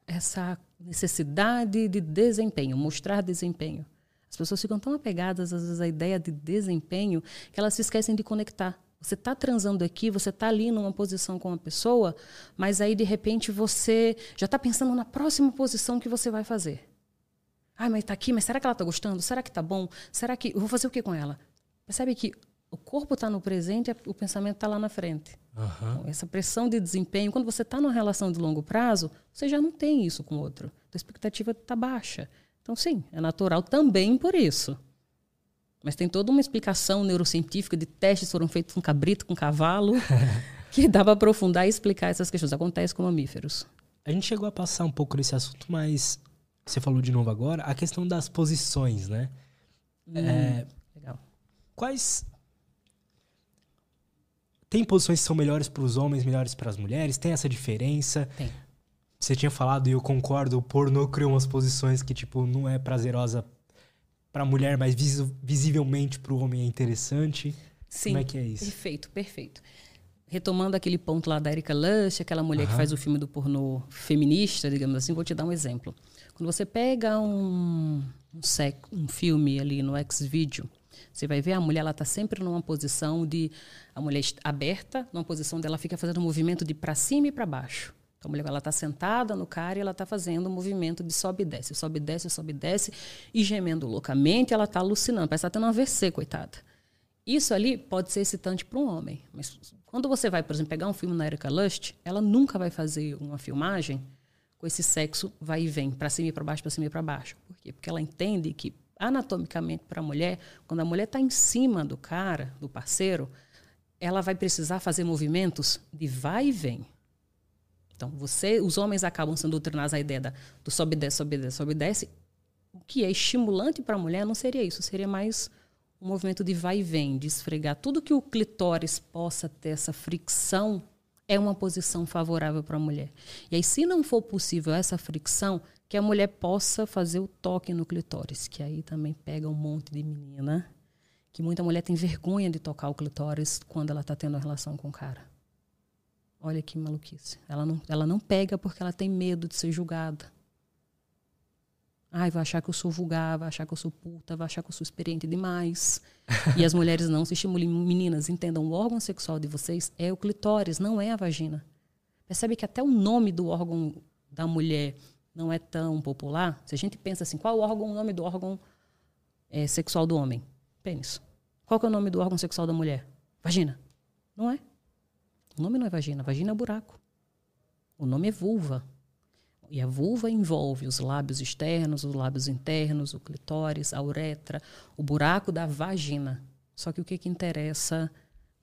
Essa necessidade de desempenho, mostrar desempenho. As pessoas ficam tão apegadas, às vezes, à ideia de desempenho, que elas se esquecem de conectar. Você está transando aqui, você está ali numa posição com uma pessoa, mas aí, de repente, você já está pensando na próxima posição que você vai fazer. Ai, mas está aqui, mas será que ela está gostando? Será que está bom? Será que. Eu vou fazer o que com ela? Percebe que o corpo está no presente, o pensamento está lá na frente. Uhum. Então, essa pressão de desempenho, quando você está numa relação de longo prazo, você já não tem isso com o outro. A expectativa está baixa. Então, sim, é natural também por isso. Mas tem toda uma explicação neurocientífica de testes que foram feitos com cabrito, com cavalo, que dá para aprofundar e explicar essas questões. Acontece com mamíferos. A gente chegou a passar um pouco nesse assunto, mas você falou de novo agora, a questão das posições, né? Hum, é, legal. Quais tem posições que são melhores para os homens, melhores para as mulheres? Tem essa diferença? Tem. Você tinha falado e eu concordo, o pornô criou umas posições que tipo não é prazerosa para a mulher, mas vis visivelmente para o homem é interessante. Sim. Como é que é isso? Perfeito, perfeito. Retomando aquele ponto lá da Erika Lush, aquela mulher uhum. que faz o filme do pornô feminista, digamos assim, vou te dar um exemplo. Quando você pega um, um, sec, um filme ali no X-Video, você vai ver a mulher, ela está sempre numa posição de. A mulher aberta, numa posição dela fica fazendo um movimento de para cima e para baixo. Então, a mulher ela está sentada no cara e ela está fazendo um movimento de sobe e desce, sobe e desce, sobe e desce, e gemendo loucamente, ela está alucinando, parece que está tendo um AVC, coitada. Isso ali pode ser excitante para um homem, mas quando você vai, por exemplo, pegar um filme na Erika Lust, ela nunca vai fazer uma filmagem com esse sexo vai e vem, para cima e para baixo, para cima e para baixo. Por quê? Porque ela entende que anatomicamente para a mulher, quando a mulher está em cima do cara, do parceiro, ela vai precisar fazer movimentos de vai e vem. Então, você, os homens acabam sendo doutrinados a ideia da, do sobe desce, sobe desce, sobe desce. O que é estimulante para a mulher não seria isso, seria mais um movimento de vai e vem, de esfregar. Tudo que o clitóris possa ter essa fricção é uma posição favorável para a mulher. E aí, se não for possível essa fricção, que a mulher possa fazer o toque no clitóris, que aí também pega um monte de menina, que muita mulher tem vergonha de tocar o clitóris quando ela está tendo uma relação com o cara. Olha que maluquice. Ela não, ela não pega porque ela tem medo de ser julgada. Ai, vai achar que eu sou vulgar, vai achar que eu sou puta, vai achar que eu sou experiente demais. e as mulheres não se estimulem. Meninas, entendam, o órgão sexual de vocês é o clitóris, não é a vagina. Percebe que até o nome do órgão da mulher não é tão popular? Se a gente pensa assim, qual o órgão, o nome do órgão é, sexual do homem? Pênis. Qual é o nome do órgão sexual da mulher? Vagina. Não é? O nome não é vagina, vagina é buraco. O nome é vulva. E a vulva envolve os lábios externos, os lábios internos, o clitóris, a uretra, o buraco da vagina. Só que o que, que interessa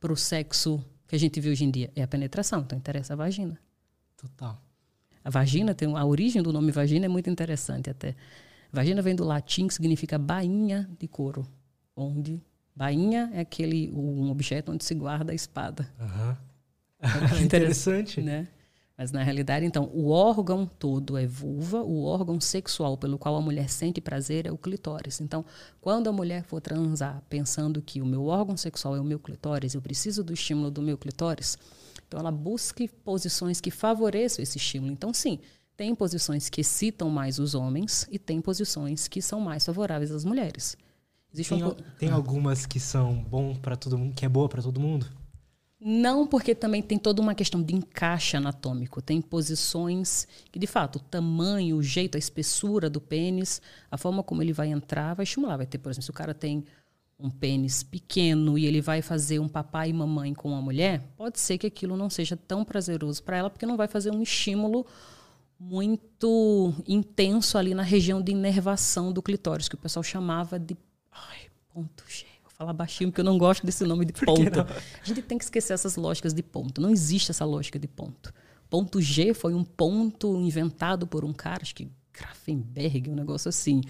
para o sexo que a gente vê hoje em dia? É a penetração, então interessa a vagina. Total. A vagina tem a origem do nome vagina é muito interessante até. Vagina vem do latim que significa bainha de couro, onde bainha é aquele um objeto onde se guarda a espada. Uhum. Interessante. Né? Mas na realidade, então, o órgão todo é vulva, o órgão sexual pelo qual a mulher sente prazer é o clitóris. Então, quando a mulher for transar pensando que o meu órgão sexual é o meu clitóris, eu preciso do estímulo do meu clitóris, então ela busque posições que favoreçam esse estímulo. Então, sim, tem posições que excitam mais os homens e tem posições que são mais favoráveis às mulheres. Existe tem, um... tem algumas que são bom para todo mundo, que é boa para todo mundo? Não, porque também tem toda uma questão de encaixe anatômico. Tem posições que, de fato, o tamanho, o jeito, a espessura do pênis, a forma como ele vai entrar, vai estimular. Vai ter, por exemplo, se o cara tem um pênis pequeno e ele vai fazer um papai e mamãe com uma mulher, pode ser que aquilo não seja tão prazeroso para ela, porque não vai fazer um estímulo muito intenso ali na região de inervação do clitóris, que o pessoal chamava de ai, ponto G falar baixinho porque eu não gosto desse nome de ponto. A gente tem que esquecer essas lógicas de ponto. Não existe essa lógica de ponto. Ponto G foi um ponto inventado por um cara, acho que Grafenberg, um negócio assim.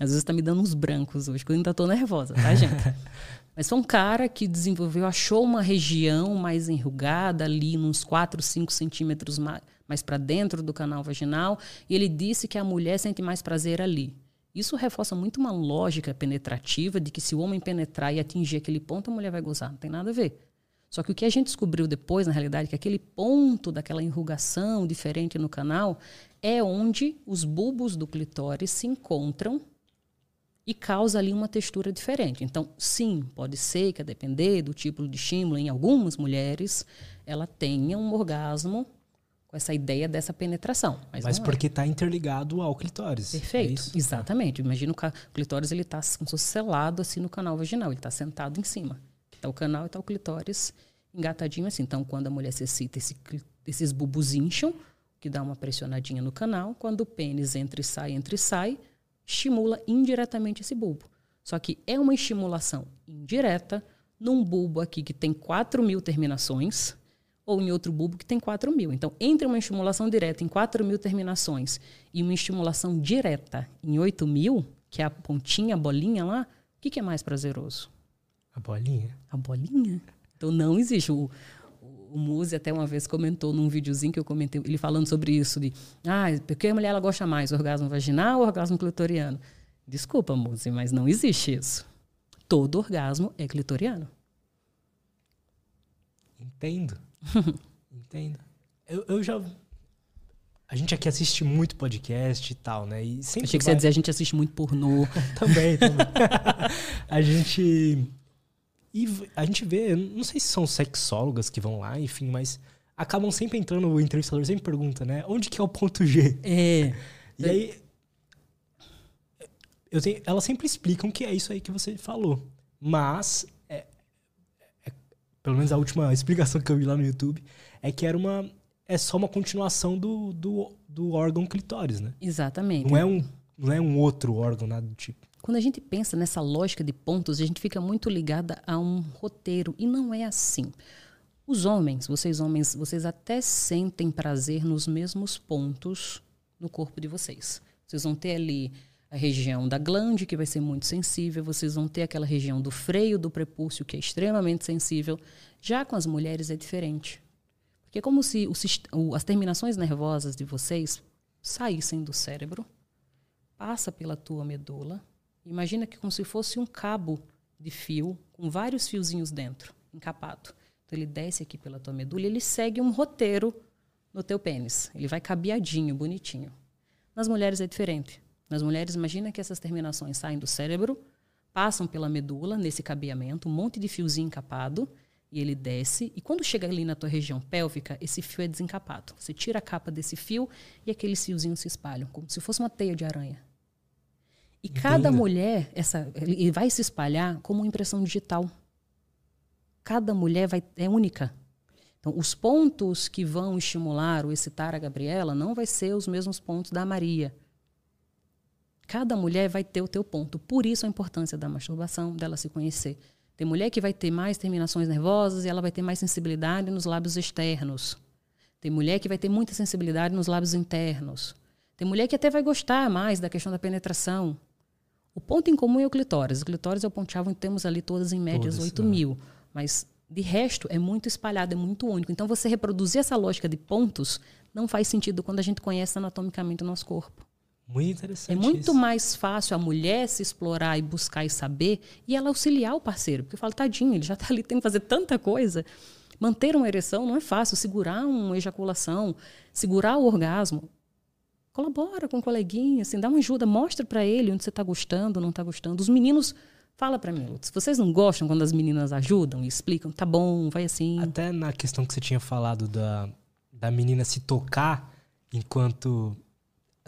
Às vezes está me dando uns brancos hoje, que eu ainda estou nervosa, tá, gente? Mas foi um cara que desenvolveu, achou uma região mais enrugada ali, uns 4, 5 centímetros mais, mais para dentro do canal vaginal, e ele disse que a mulher sente mais prazer ali. Isso reforça muito uma lógica penetrativa de que se o homem penetrar e atingir aquele ponto, a mulher vai gozar. Não tem nada a ver. Só que o que a gente descobriu depois, na realidade, é que aquele ponto daquela enrugação diferente no canal é onde os bulbos do clitóris se encontram e causa ali uma textura diferente. Então, sim, pode ser que a depender do tipo de estímulo, em algumas mulheres, ela tenha um orgasmo com essa ideia dessa penetração. Mas, mas é. porque está é. interligado ao clitóris. Perfeito, é exatamente. Imagina o clitóris ele está como se selado assim no canal vaginal, ele está sentado em cima. Está o canal e está o clitóris engatadinho assim. Então, quando a mulher se excita, esse, esses bulbos incham, que dá uma pressionadinha no canal. Quando o pênis entra e sai, entra e sai, estimula indiretamente esse bulbo. Só que é uma estimulação indireta num bulbo aqui que tem 4 mil terminações, ou em outro bulbo que tem 4 mil. Então, entre uma estimulação direta em 4 mil terminações e uma estimulação direta em 8 mil, que é a pontinha, a bolinha lá, o que, que é mais prazeroso? A bolinha? A bolinha. Então, não existe. O, o Muse até uma vez comentou num videozinho que eu comentei, ele falando sobre isso, de ah, porque a mulher ela gosta mais, orgasmo vaginal ou orgasmo clitoriano? Desculpa, Muse, mas não existe isso. Todo orgasmo é clitoriano. Entendo. Entendo. Eu, eu já. A gente aqui assiste muito podcast e tal, né? E sempre Achei que vai... você ia dizer a gente assiste muito pornô. também, também. a gente. E a gente vê, não sei se são sexólogas que vão lá, enfim, mas acabam sempre entrando, o entrevistador sempre pergunta, né? Onde que é o ponto G? É. E aí. Eu tenho, elas sempre explicam que é isso aí que você falou. Mas. é- é- pelo menos a última explicação que eu vi lá no YouTube é que era uma. É só uma continuação do, do, do órgão clitóris, né? Exatamente. Não é um, não é um outro órgão, nada do tipo. Quando a gente pensa nessa lógica de pontos, a gente fica muito ligada a um roteiro e não é assim. Os homens, vocês homens, vocês até sentem prazer nos mesmos pontos no corpo de vocês. Vocês vão ter ali a região da glande, que vai ser muito sensível, vocês vão ter aquela região do freio do prepúcio, que é extremamente sensível. Já com as mulheres é diferente. Porque é como se o as terminações nervosas de vocês saíssem do cérebro, passa pela tua medula. Imagina que como se fosse um cabo de fio com vários fiozinhos dentro, encapado. Então ele desce aqui pela tua medula ele segue um roteiro no teu pênis. Ele vai cabeadinho, bonitinho. Nas mulheres é diferente. Nas mulheres, imagina que essas terminações saem do cérebro, passam pela medula, nesse cabeamento, um monte de fiozinho encapado, e ele desce. E quando chega ali na tua região pélvica, esse fio é desencapado. Você tira a capa desse fio e aqueles fiozinhos se espalham, como se fosse uma teia de aranha. E cada mulher, essa, ele vai se espalhar como uma impressão digital. Cada mulher vai, é única. Então, os pontos que vão estimular ou excitar a Gabriela não vai ser os mesmos pontos da Maria. Cada mulher vai ter o teu ponto. Por isso a importância da masturbação, dela se conhecer. Tem mulher que vai ter mais terminações nervosas e ela vai ter mais sensibilidade nos lábios externos. Tem mulher que vai ter muita sensibilidade nos lábios internos. Tem mulher que até vai gostar mais da questão da penetração. O ponto em comum é o clitóris. O clitóris é o ponto-chave, temos ali todas em médias Todas, 8 né? mil. Mas, de resto, é muito espalhado, é muito único. Então, você reproduzir essa lógica de pontos não faz sentido quando a gente conhece anatomicamente o nosso corpo. Muito interessante. É muito isso. mais fácil a mulher se explorar e buscar e saber e ela auxiliar o parceiro. Porque eu falo, tadinho, ele já está ali tendo que fazer tanta coisa. Manter uma ereção não é fácil. Segurar uma ejaculação, segurar o orgasmo. Colabora com o coleguinha, assim, dá uma ajuda, mostra para ele onde você está gostando, não está gostando. Os meninos, fala para mim, Lutz, vocês não gostam quando as meninas ajudam e explicam? Tá bom, vai assim. Até na questão que você tinha falado da, da menina se tocar enquanto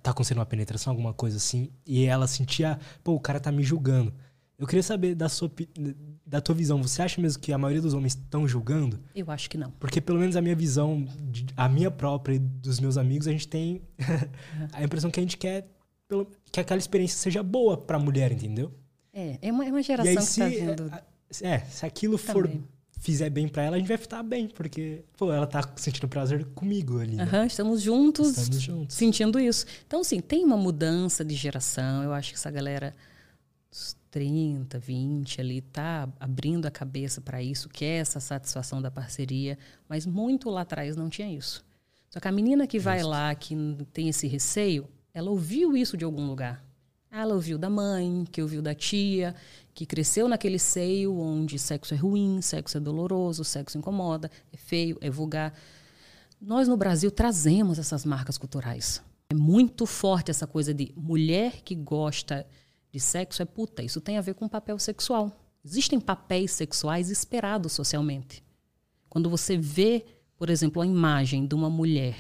tá acontecendo uma penetração, alguma coisa assim, e ela sentia, pô, o cara tá me julgando. Eu queria saber da sua da tua visão. Você acha mesmo que a maioria dos homens estão julgando? Eu acho que não. Porque pelo menos a minha visão, a minha própria e dos meus amigos, a gente tem a impressão que a gente quer que aquela experiência seja boa pra mulher, entendeu? É, é uma, é uma E geração aí que se, está vindo. é, se aquilo for Também. fizer bem pra ela, a gente vai estar bem, porque pô, ela tá sentindo prazer comigo ali. né? Aham, estamos juntos, Estamos juntos. sentindo isso. Então, sim, tem uma mudança de geração. Eu acho que essa galera 30, 20 ali tá abrindo a cabeça para isso, quer essa satisfação da parceria, mas muito lá atrás não tinha isso. Só que a menina que vai lá, que tem esse receio, ela ouviu isso de algum lugar. Ela ouviu da mãe, que ouviu da tia, que cresceu naquele seio onde sexo é ruim, sexo é doloroso, sexo incomoda, é feio, é vulgar. Nós no Brasil trazemos essas marcas culturais. É muito forte essa coisa de mulher que gosta de sexo é puta. Isso tem a ver com papel sexual. Existem papéis sexuais esperados socialmente. Quando você vê, por exemplo, a imagem de uma mulher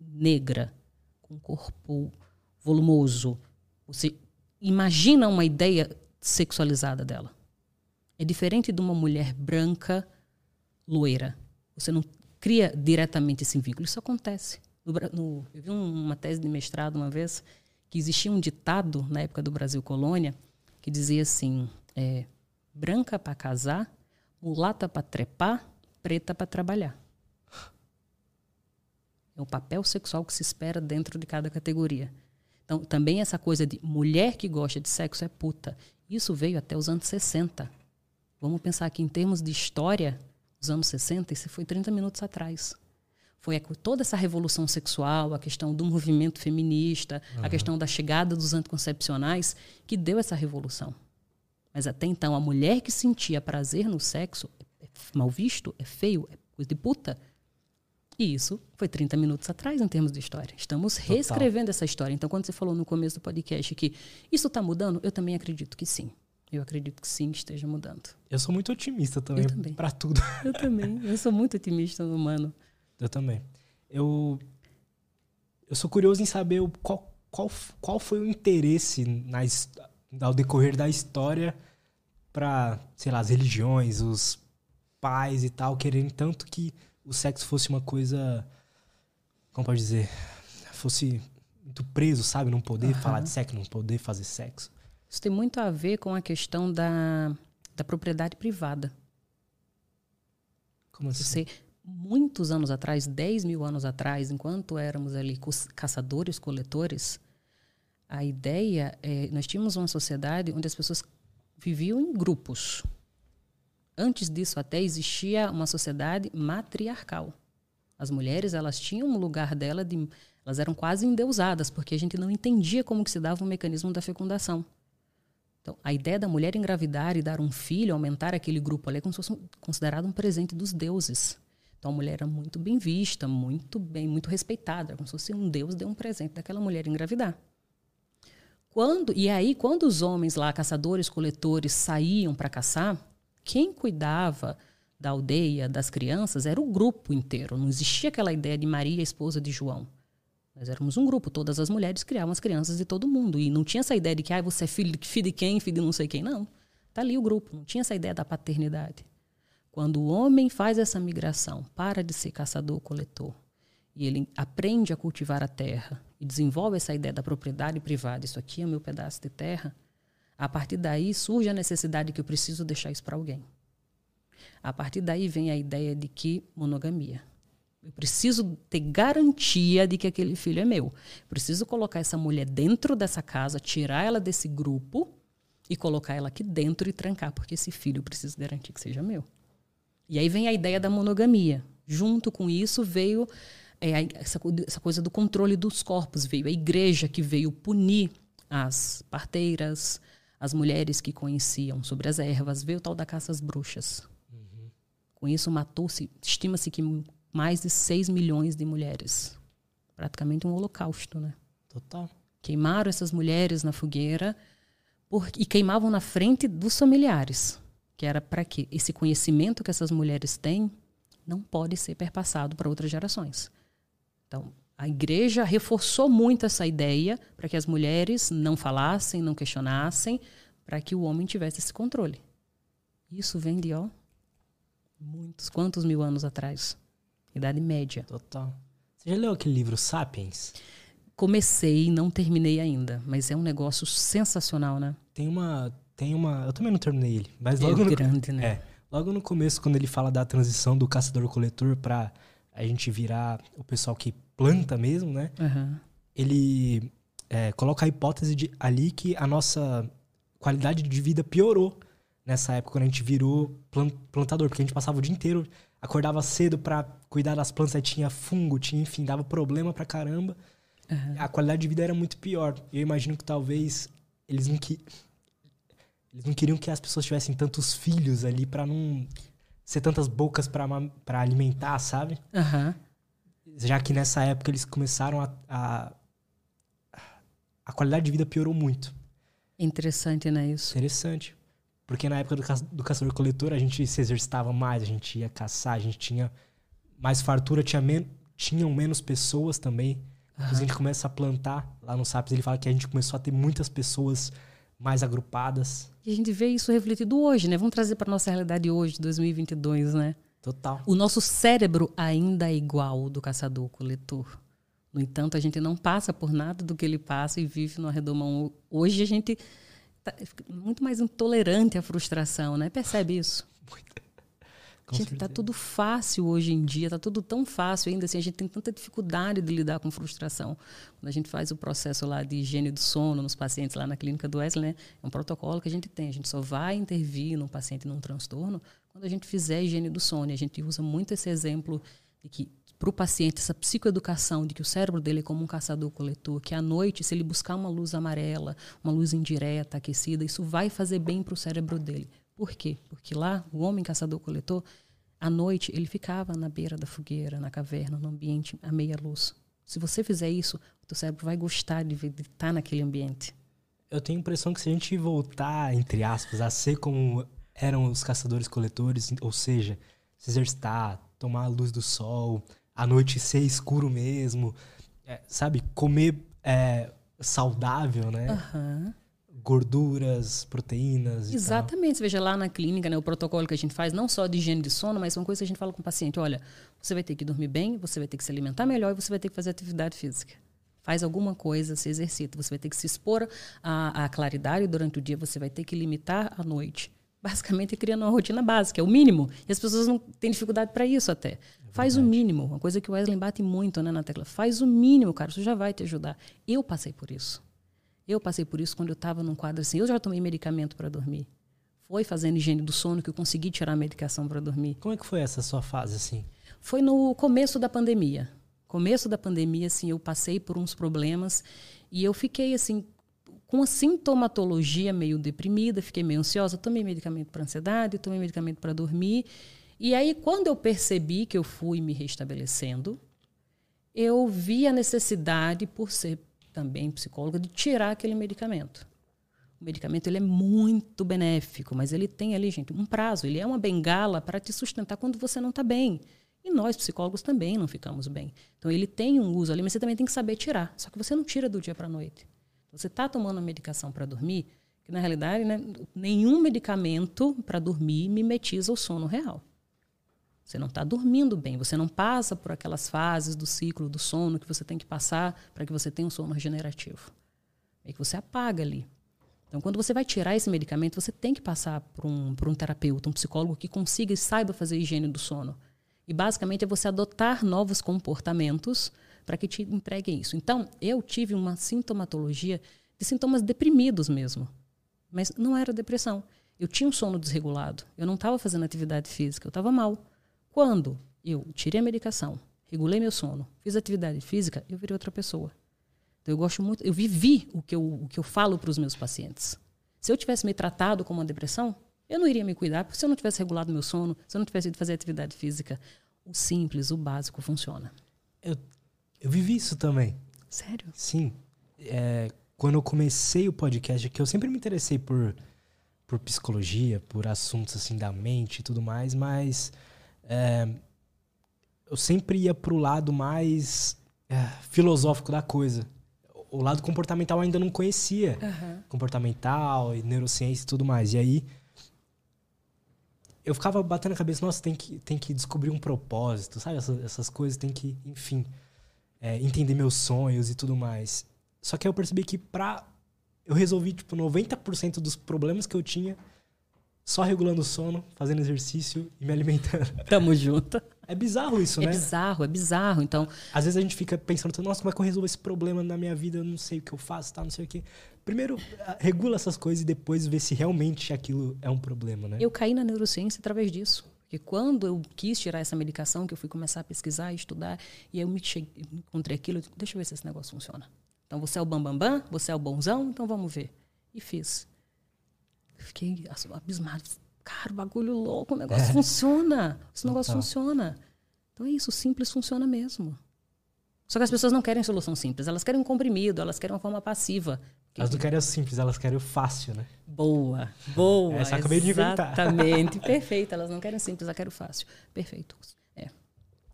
negra com corpo volumoso, você imagina uma ideia sexualizada dela. É diferente de uma mulher branca, loira. Você não cria diretamente esse vínculo. Isso acontece. No no- eu vi um- uma tese de mestrado uma vez que existia um ditado na época do Brasil colônia que dizia assim: é, branca para casar, mulata para trepar, preta para trabalhar. É o papel sexual que se espera dentro de cada categoria. Então, também essa coisa de mulher que gosta de sexo é puta. Isso veio até os anos 60. Vamos pensar aqui em termos de história, os anos 60, isso foi 30 minutos atrás. Foi toda essa revolução sexual, a questão do movimento feminista, a questão da chegada dos anticoncepcionais, que deu essa revolução. Mas até então, a mulher que sentia prazer no sexo é mal visto, é feio, é coisa de puta. E isso foi 30 minutos atrás, em termos de história. Estamos reescrevendo essa história. Então, quando você falou no começo do podcast que isso está mudando, eu também acredito que sim. Eu acredito que sim, esteja mudando. Eu sou muito otimista também, também. pra tudo. Eu também. Eu sou muito otimista no humano. Eu também. Eu, eu sou curioso em saber o, qual, qual, qual foi o interesse na, ao decorrer da história para, sei lá, as religiões, os pais e tal, querendo tanto que o sexo fosse uma coisa. Como pode dizer? Fosse muito preso, sabe? Não poder uhum. falar de sexo, não poder fazer sexo. Isso tem muito a ver com a questão da, da propriedade privada. Como assim? Você, muitos anos atrás, 10 mil anos atrás, enquanto éramos ali caçadores, coletores, a ideia é, nós tínhamos uma sociedade onde as pessoas viviam em grupos. Antes disso até existia uma sociedade matriarcal. As mulheres, elas tinham um lugar dela de elas eram quase endeusadas, porque a gente não entendia como que se dava o mecanismo da fecundação. Então, a ideia da mulher engravidar e dar um filho, aumentar aquele grupo ali, é como se fosse considerado um presente dos deuses. Então, a mulher era muito bem vista, muito bem, muito respeitada, como se fosse um deus deu um presente daquela mulher engravidar. Quando, e aí, quando os homens lá, caçadores, coletores, saíam para caçar, quem cuidava da aldeia, das crianças, era o grupo inteiro. Não existia aquela ideia de Maria, esposa de João. Nós éramos um grupo, todas as mulheres criavam as crianças de todo mundo. E não tinha essa ideia de que ah, você é filho, filho de quem, filho de não sei quem. Não. Está ali o grupo. Não tinha essa ideia da paternidade. Quando o homem faz essa migração, para de ser caçador-coletor, e ele aprende a cultivar a terra e desenvolve essa ideia da propriedade privada, isso aqui é meu pedaço de terra, a partir daí surge a necessidade que eu preciso deixar isso para alguém. A partir daí vem a ideia de que monogamia. Eu preciso ter garantia de que aquele filho é meu. Preciso colocar essa mulher dentro dessa casa, tirar ela desse grupo e colocar ela aqui dentro e trancar, porque esse filho eu preciso garantir que seja meu. E aí vem a ideia da monogamia. Junto com isso veio é, essa, essa coisa do controle dos corpos. Veio a igreja que veio punir as parteiras, as mulheres que conheciam sobre as ervas, veio o tal da caça às bruxas. Uhum. Com isso, matou-se, estima-se que mais de 6 milhões de mulheres. Praticamente um holocausto, né? Total. Queimaram essas mulheres na fogueira por, e queimavam na frente dos familiares. Que era para que esse conhecimento que essas mulheres têm não pode ser perpassado para outras gerações. Então, a igreja reforçou muito essa ideia para que as mulheres não falassem, não questionassem, para que o homem tivesse esse controle. Isso vem de, ó, muitos, quantos mil anos atrás? Idade Média. Total. Você já leu aquele livro Sapiens? Comecei, não terminei ainda, mas é um negócio sensacional, né? Tem uma, tem uma, eu também não terminei ele, mas logo é no, grande, né? É, logo no começo quando ele fala da transição do caçador-coletor para a gente virar o pessoal que planta mesmo, né? Uhum. Ele é, coloca a hipótese de, ali que a nossa qualidade de vida piorou nessa época, quando a gente virou plantador, porque a gente passava o dia inteiro, acordava cedo para cuidar das plantas, aí tinha fungo, tinha, enfim, dava problema pra caramba. Uhum. A qualidade de vida era muito pior. Eu imagino que talvez eles não, que, eles não queriam que as pessoas tivessem tantos filhos ali para não ser tantas bocas para alimentar, sabe? Uhum já que nessa época eles começaram a, a, a qualidade de vida piorou muito. Interessante, né, isso? Interessante. Porque na época do, ca do caçador-coletor a gente se exercitava mais, a gente ia caçar, a gente tinha mais fartura, tinha men tinham menos pessoas também. Uhum. a gente começa a plantar, lá no SAPS ele fala que a gente começou a ter muitas pessoas mais agrupadas. E a gente vê isso refletido hoje, né? Vamos trazer para nossa realidade hoje, 2022, né? Total. O nosso cérebro ainda é igual do caçador-coletor. No entanto, a gente não passa por nada do que ele passa e vive no arredomão. Hoje a gente tá muito mais intolerante à frustração, né? Percebe isso? Com gente, tá tudo fácil hoje em dia, tá tudo tão fácil ainda assim, a gente tem tanta dificuldade de lidar com frustração. Quando a gente faz o processo lá de higiene do sono nos pacientes lá na clínica do Wesley, né, é um protocolo que a gente tem, a gente só vai intervir num paciente num transtorno quando a gente fizer a higiene do sono. E a gente usa muito esse exemplo de que para o paciente essa psicoeducação de que o cérebro dele é como um caçador-coletor, que à noite, se ele buscar uma luz amarela, uma luz indireta, aquecida, isso vai fazer bem para o cérebro dele. Por quê? Porque lá, o homem caçador-coletor, à noite, ele ficava na beira da fogueira, na caverna, no ambiente à meia luz. Se você fizer isso, o teu cérebro vai gostar de, estar naquele ambiente. Eu tenho a impressão que se a gente voltar, entre aspas, a ser como eram os caçadores-coletores, ou seja, se exercitar, tomar a luz do sol, a noite ser escuro mesmo, é, sabe? Comer é, saudável, né? Aham. Gorduras, proteínas. Exatamente. Você veja lá na clínica, né, o protocolo que a gente faz, não só de higiene de sono, mas uma coisa que a gente fala com o paciente: olha, você vai ter que dormir bem, você vai ter que se alimentar melhor e você vai ter que fazer atividade física. Faz alguma coisa, se exercita. Você vai ter que se expor à, à claridade durante o dia, você vai ter que limitar a noite. Basicamente, criando uma rotina básica, é o mínimo. E as pessoas não têm dificuldade para isso até. Faz o mínimo. Uma coisa que o Wesley bate muito né, na tecla. Faz o mínimo, cara. Isso já vai te ajudar. Eu passei por isso. Eu passei por isso quando eu estava num quadro assim. Eu já tomei medicamento para dormir. Foi fazendo higiene do sono que eu consegui tirar a medicação para dormir. Como é que foi essa sua fase, assim? Foi no começo da pandemia. Começo da pandemia, assim, eu passei por uns problemas e eu fiquei, assim, com a sintomatologia meio deprimida, fiquei meio ansiosa. Tomei medicamento para ansiedade, tomei medicamento para dormir. E aí, quando eu percebi que eu fui me restabelecendo, eu vi a necessidade, por ser também psicóloga, de tirar aquele medicamento. O medicamento ele é muito benéfico, mas ele tem ali, gente, um prazo. Ele é uma bengala para te sustentar quando você não está bem. E nós, psicólogos, também não ficamos bem. Então, ele tem um uso ali, mas você também tem que saber tirar. Só que você não tira do dia para a noite. Você está tomando a medicação para dormir, que na realidade, né, nenhum medicamento para dormir mimetiza o sono real. Você não está dormindo bem, você não passa por aquelas fases do ciclo do sono que você tem que passar para que você tenha um sono regenerativo. É que você apaga ali. Então, quando você vai tirar esse medicamento, você tem que passar por um, por um terapeuta, um psicólogo que consiga e saiba fazer higiene do sono. E basicamente é você adotar novos comportamentos para que te entreguem isso. Então, eu tive uma sintomatologia de sintomas deprimidos mesmo. Mas não era depressão. Eu tinha um sono desregulado. Eu não estava fazendo atividade física. Eu estava mal. Quando eu tirei a medicação, regulei meu sono, fiz atividade física, eu virei outra pessoa. Então, eu gosto muito. Eu vivi o que eu, o que eu falo para os meus pacientes. Se eu tivesse me tratado como uma depressão, eu não iria me cuidar se eu não tivesse regulado meu sono, se eu não tivesse ido fazer atividade física. O simples, o básico funciona. Eu, eu vivi isso também. Sério? Sim. É, quando eu comecei o podcast, que eu sempre me interessei por, por psicologia, por assuntos assim da mente e tudo mais, mas é, eu sempre ia pro lado mais é, filosófico da coisa. O lado comportamental eu ainda não conhecia. Uhum. Comportamental e neurociência e tudo mais. E aí eu ficava batendo a cabeça, nossa, tem que, tem que descobrir um propósito, sabe? Essas, essas coisas tem que, enfim, é, entender meus sonhos e tudo mais. Só que aí eu percebi que pra. Eu resolvi, tipo, 90% dos problemas que eu tinha só regulando o sono, fazendo exercício e me alimentando. Tamo junto. É bizarro isso, É né? bizarro, é bizarro. Então, Às vezes a gente fica pensando, nossa, como é que eu resolvo esse problema na minha vida? Eu não sei o que eu faço, tá? Não sei o quê. Primeiro, ah, regula essas coisas e depois vê se realmente aquilo é um problema, né? eu caí na neurociência através disso. Porque quando eu quis tirar essa medicação, que eu fui começar a pesquisar e estudar, e eu me cheguei, encontrei aquilo, eu digo, deixa eu ver se esse negócio funciona. Então, você é o bambambam, bam, bam, você é o bonzão, então vamos ver. E fiz. Fiquei abismado. Cara, o bagulho louco, o negócio funciona. Esse negócio Total. funciona. Então é isso, simples funciona mesmo. Só que as pessoas não querem solução simples, elas querem um comprimido, elas querem uma forma passiva. Elas não querem o simples, elas querem o fácil, né? Boa, boa. Essa acabei de inventar. Exatamente, perfeito. Elas não querem simples, elas querem fácil. Perfeito. É,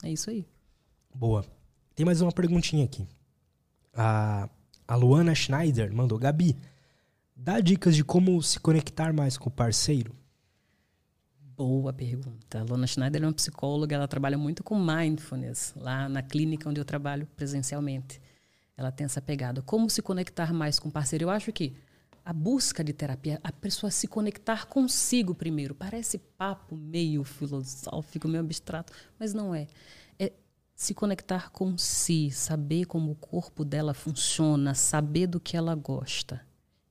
é isso aí. Boa. Tem mais uma perguntinha aqui. A, a Luana Schneider mandou: Gabi, dá dicas de como se conectar mais com o parceiro? Boa pergunta. A Lona Schneider é uma psicóloga, ela trabalha muito com mindfulness, lá na clínica onde eu trabalho presencialmente. Ela tem essa pegada. Como se conectar mais com o parceiro? Eu acho que a busca de terapia, a pessoa se conectar consigo primeiro. Parece papo meio filosófico, meio abstrato, mas não é. É se conectar com si, saber como o corpo dela funciona, saber do que ela gosta.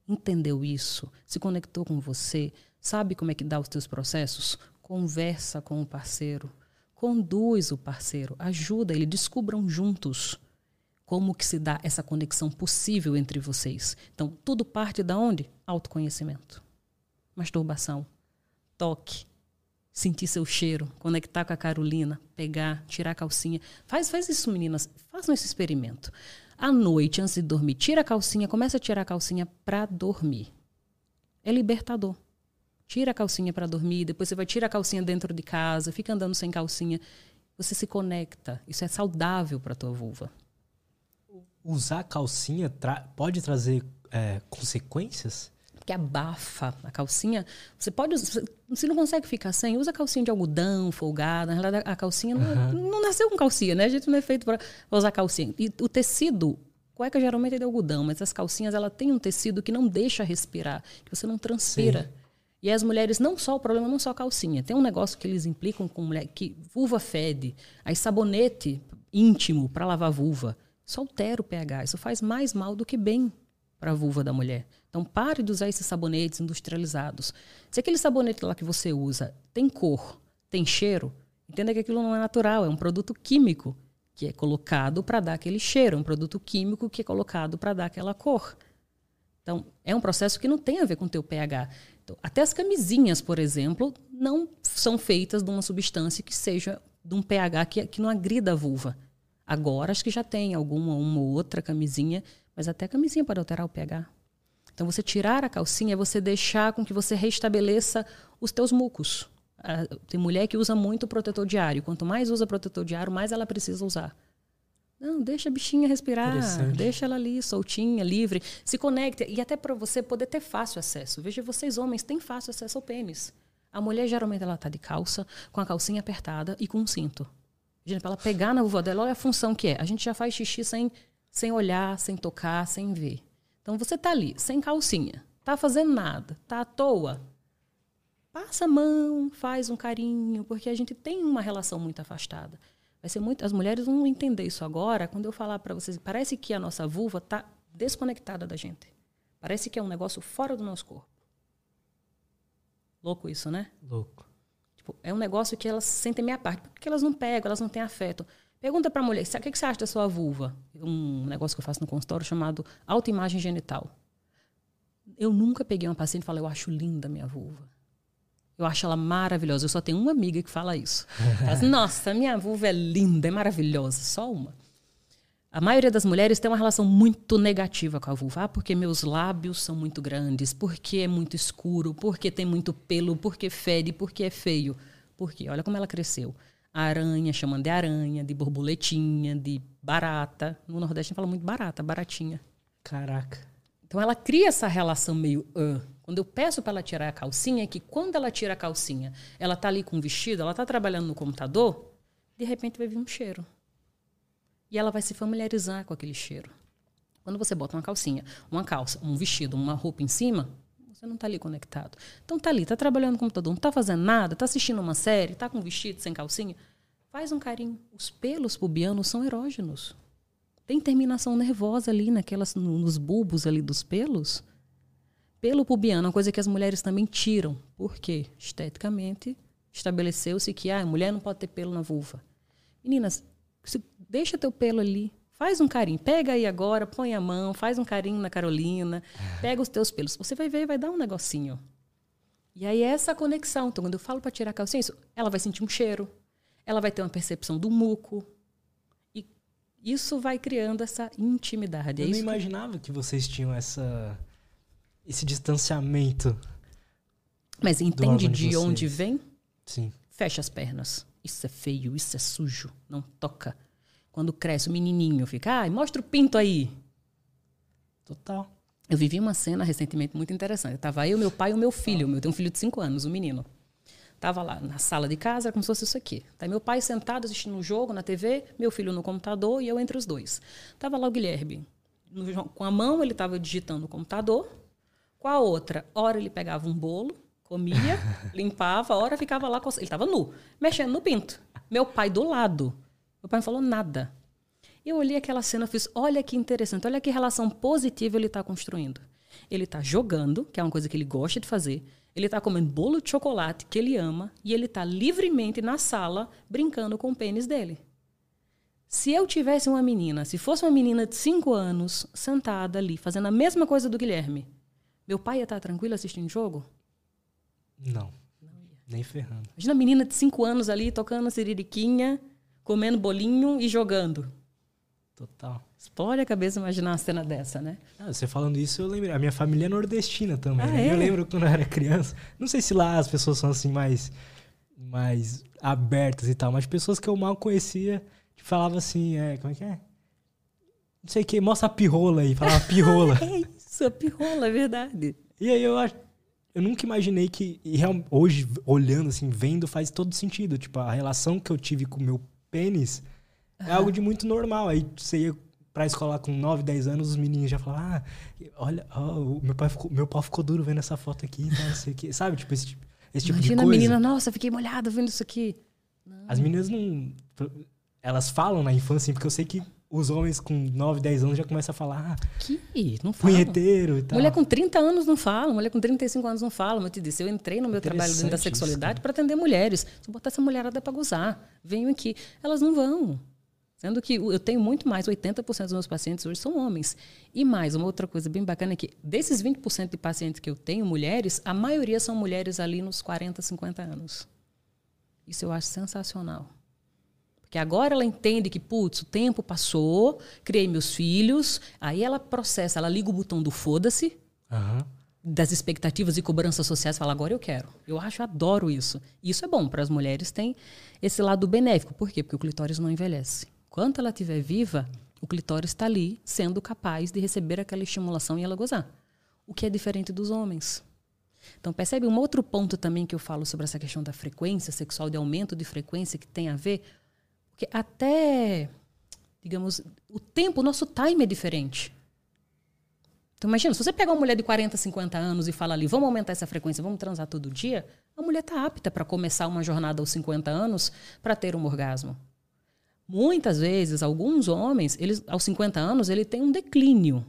Entendeu isso? Se conectou com você? Sabe como é que dá os teus processos? Conversa com o parceiro, conduz o parceiro, ajuda ele, descubram juntos como que se dá essa conexão possível entre vocês. Então, tudo parte da onde? Autoconhecimento. Masturbação, toque, sentir seu cheiro, conectar com a Carolina, pegar, tirar a calcinha. Faz, faz isso, meninas. Façam esse experimento. À noite, antes de dormir, tira a calcinha, começa a tirar a calcinha para dormir. É libertador. Tira a calcinha para dormir, depois você vai tirar a calcinha dentro de casa, fica andando sem calcinha. Você se conecta. Isso é saudável para tua vulva. Usar calcinha tra pode trazer é, consequências? Que abafa a calcinha. Você pode se não consegue ficar sem, usa calcinha de algodão folgada. Na realidade, a calcinha uhum. não, não, nasceu com calcinha, né? A gente não é feito para usar calcinha. E o tecido, cueca geralmente é de algodão, mas as calcinhas ela tem um tecido que não deixa respirar, que você não transpira. Sim. E as mulheres, não só o problema, não só a calcinha. Tem um negócio que eles implicam com mulher que vulva fede. Aí sabonete íntimo para lavar vulva. Isso altera o pH. Isso faz mais mal do que bem para a vulva da mulher. Então, pare de usar esses sabonetes industrializados. Se aquele sabonete lá que você usa tem cor, tem cheiro, entenda que aquilo não é natural, é um produto químico que é colocado para dar aquele cheiro, é um produto químico que é colocado para dar aquela cor. Então, é um processo que não tem a ver com o teu pH. Então, até as camisinhas, por exemplo, não são feitas de uma substância que seja de um pH que, que não agrida a vulva. Agora, acho que já tem alguma uma ou outra camisinha, mas até a camisinha pode alterar o pH. Então, você tirar a calcinha é você deixar com que você restabeleça os teus mucos. tem mulher que usa muito protetor diário. Quanto mais usa protetor diário, mais ela precisa usar. Não, deixa a bichinha respirar, deixa ela ali, soltinha, livre, se conecte. E até para você poder ter fácil acesso. Veja, vocês homens têm fácil acesso ao pênis. A mulher, geralmente, ela tá de calça, com a calcinha apertada e com um cinto. Gente, para ela pegar na vulva dela, olha a função que é. A gente já faz xixi sem, sem olhar, sem tocar, sem ver. Então você tá ali, sem calcinha, tá fazendo nada, tá à toa. Passa a mão, faz um carinho, porque a gente tem uma relação muito afastada. Vai ser muito, as mulheres vão entender isso agora quando eu falar para vocês, parece que a nossa vulva tá desconectada da gente. Parece que é um negócio fora do nosso corpo. Louco isso, né? Louco. Tipo, é um negócio que elas sentem minha parte, porque elas não pegam, elas não têm afeto. Pergunta para a mulher, o que, você acha da sua vulva? Um negócio que eu faço no consultório chamado autoimagem genital. Eu nunca peguei uma paciente e falei, eu acho linda a minha vulva. Eu acho ela maravilhosa. Eu só tenho uma amiga que fala isso. Ela diz, Nossa, minha vulva é linda, é maravilhosa. Só uma. A maioria das mulheres tem uma relação muito negativa com a vulva. Ah, porque meus lábios são muito grandes, porque é muito escuro, porque tem muito pelo, porque fede, porque é feio. Por quê? Olha como ela cresceu aranha, chamando de aranha, de borboletinha, de barata. No Nordeste a gente fala muito barata, baratinha. Caraca. Então ela cria essa relação meio. Uh. Quando eu peço para ela tirar a calcinha, é que quando ela tira a calcinha, ela tá ali com o vestido, ela tá trabalhando no computador, de repente vai vir um cheiro. E ela vai se familiarizar com aquele cheiro. Quando você bota uma calcinha, uma calça, um vestido, uma roupa em cima, você não está ali conectado. Então tá ali, tá trabalhando no computador, não está fazendo nada, está assistindo uma série, está com vestido sem calcinha. Faz um carinho. Os pelos pubianos são erógenos. Tem terminação nervosa ali naquelas nos bulbos ali dos pelos. Pelo pubiano é uma coisa que as mulheres também tiram. Por quê? Esteticamente, estabeleceu-se que ah, a mulher não pode ter pelo na vulva. Meninas, deixa teu pelo ali. Faz um carinho. Pega aí agora, põe a mão, faz um carinho na Carolina, pega os teus pelos. Você vai ver, vai dar um negocinho. E aí essa conexão. Então, quando eu falo para tirar a calcinha, isso, ela vai sentir um cheiro, ela vai ter uma percepção do muco. E isso vai criando essa intimidade. É eu é não imaginava que... que vocês tinham essa esse distanciamento. Mas entende de, de onde vem? Sim. Fecha as pernas. Isso é feio, isso é sujo. Não toca. Quando cresce o menininho, fica, ah, mostra o pinto aí. Total. Eu vivi uma cena recentemente muito interessante. Tava eu, meu pai e o meu filho. Eu tenho um filho de 5 anos, um menino. Tava lá na sala de casa, era como se fosse isso aqui. Tá meu pai sentado assistindo um jogo na TV, meu filho no computador e eu entre os dois. Tava lá o Guilherme. No, com a mão ele estava digitando no computador, com a outra, hora ele pegava um bolo, comia, limpava, hora ficava lá, ele estava nu, mexendo no pinto. Meu pai do lado. Meu pai não falou nada. Eu olhei aquela cena e fiz: olha que interessante, olha que relação positiva ele está construindo. Ele está jogando, que é uma coisa que ele gosta de fazer. Ele está comendo bolo de chocolate, que ele ama. E ele está livremente na sala, brincando com o pênis dele. Se eu tivesse uma menina, se fosse uma menina de 5 anos, sentada ali, fazendo a mesma coisa do Guilherme, meu pai ia estar tá tranquilo assistindo jogo? Não. Não Nem ferrando. Imagina a menina de 5 anos ali, tocando siririquinha, comendo bolinho e jogando. Total. Explode a cabeça imaginar uma cena dessa, né? Ah, você falando isso, eu lembro. A minha família é nordestina também. Ah, né? é? Eu lembro quando eu era criança. Não sei se lá as pessoas são assim mais. mais abertas e tal, mas pessoas que eu mal conhecia falava assim, é, como é que é? Não sei o que, mostra a pirrola aí, falava pirrola. é isso, a pirrola, é verdade. E aí eu acho. Eu nunca imaginei que. Real, hoje, olhando, assim, vendo, faz todo sentido. Tipo, a relação que eu tive com o meu pênis é algo de muito normal. Aí você ia pra escola com 9, 10 anos, os meninos já falavam, ah, olha, oh, meu, pai ficou, meu pau ficou duro vendo essa foto aqui, não sei o que. Sabe, tipo, esse, tipo, esse tipo Imagina de coisa. a menina, nossa, fiquei molhada vendo isso aqui. Não. As meninas não. Elas falam na infância, assim, porque eu sei que os homens com 9, 10 anos já começam a falar. Ah, que? Não falam. Punheteiro e tal. Mulher com 30 anos não fala, mulher com 35 anos não fala. Eu te disse, eu entrei no meu trabalho dentro da sexualidade para atender mulheres. Se botar essa mulherada para gozar, venham aqui. Elas não vão. Sendo que eu tenho muito mais, 80% dos meus pacientes hoje são homens. E mais, uma outra coisa bem bacana é que desses 20% de pacientes que eu tenho, mulheres, a maioria são mulheres ali nos 40, 50 anos. Isso eu acho sensacional. Porque agora ela entende que, putz, o tempo passou, criei meus filhos, aí ela processa, ela liga o botão do foda-se, uhum. das expectativas e cobranças sociais, fala, agora eu quero. Eu acho, eu adoro isso. E isso é bom para as mulheres, tem esse lado benéfico. Por quê? Porque o clitóris não envelhece. Enquanto ela estiver viva, o clitóris está ali, sendo capaz de receber aquela estimulação e ela gozar. O que é diferente dos homens. Então, percebe um outro ponto também que eu falo sobre essa questão da frequência sexual, de aumento de frequência que tem a ver porque até, digamos, o tempo, o nosso time é diferente. Então, imagina, se você pegar uma mulher de 40, 50 anos e falar ali, vamos aumentar essa frequência, vamos transar todo dia, a mulher está apta para começar uma jornada aos 50 anos para ter um orgasmo. Muitas vezes, alguns homens, eles, aos 50 anos, ele tem um declínio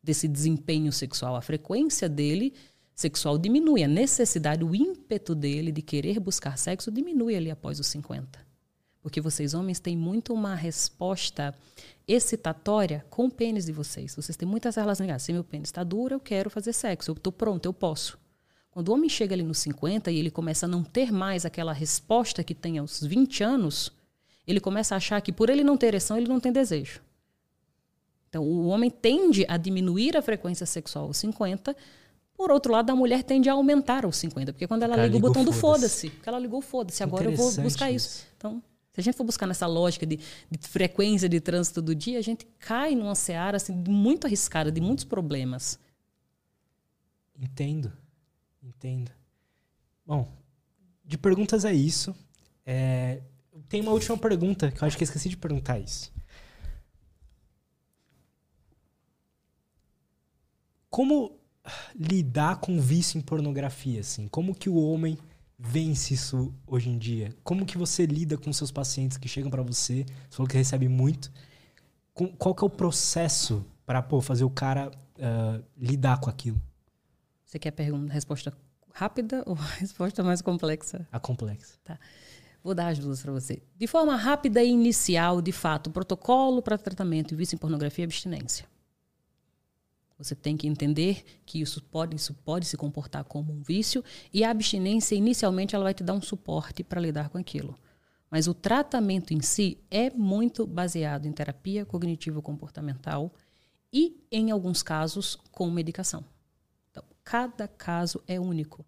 desse desempenho sexual. A frequência dele sexual diminui, a necessidade, o ímpeto dele de querer buscar sexo diminui ali após os 50. Porque vocês, homens, têm muito uma resposta excitatória com o pênis de vocês. Vocês têm muitas relações ligadas. Se meu pênis está duro, eu quero fazer sexo. Eu estou pronto, eu posso. Quando o homem chega ali nos 50 e ele começa a não ter mais aquela resposta que tem aos 20 anos, ele começa a achar que por ele não ter ereção, ele não tem desejo. Então, o homem tende a diminuir a frequência sexual aos 50, por outro lado, a mulher tende a aumentar aos 50, porque quando ela, ela liga o botão do foda-se, porque ela ligou foda-se, agora eu vou buscar isso. isso. Então, se a gente for buscar nessa lógica de, de, frequência de trânsito do dia, a gente cai numa seara assim, muito arriscada, de muitos problemas. Entendo. Entendo. Bom, de perguntas é isso. É, tem uma última pergunta que eu acho que eu esqueci de perguntar isso. Como lidar com vício em pornografia, assim? Como que o homem vence isso hoje em dia? Como que você lida com seus pacientes que chegam para você? Você falou que recebe muito. Qual que é o processo para fazer o cara uh, lidar com aquilo? Você quer pergunta, resposta rápida ou resposta mais complexa? A complexa. Tá. Vou dar as duas para você. De forma rápida e inicial, de fato, protocolo para tratamento de vício em pornografia e abstinência. Você tem que entender que isso pode, isso pode se comportar como um vício e a abstinência, inicialmente, ela vai te dar um suporte para lidar com aquilo. Mas o tratamento em si é muito baseado em terapia cognitivo-comportamental e, em alguns casos, com medicação. Então, cada caso é único.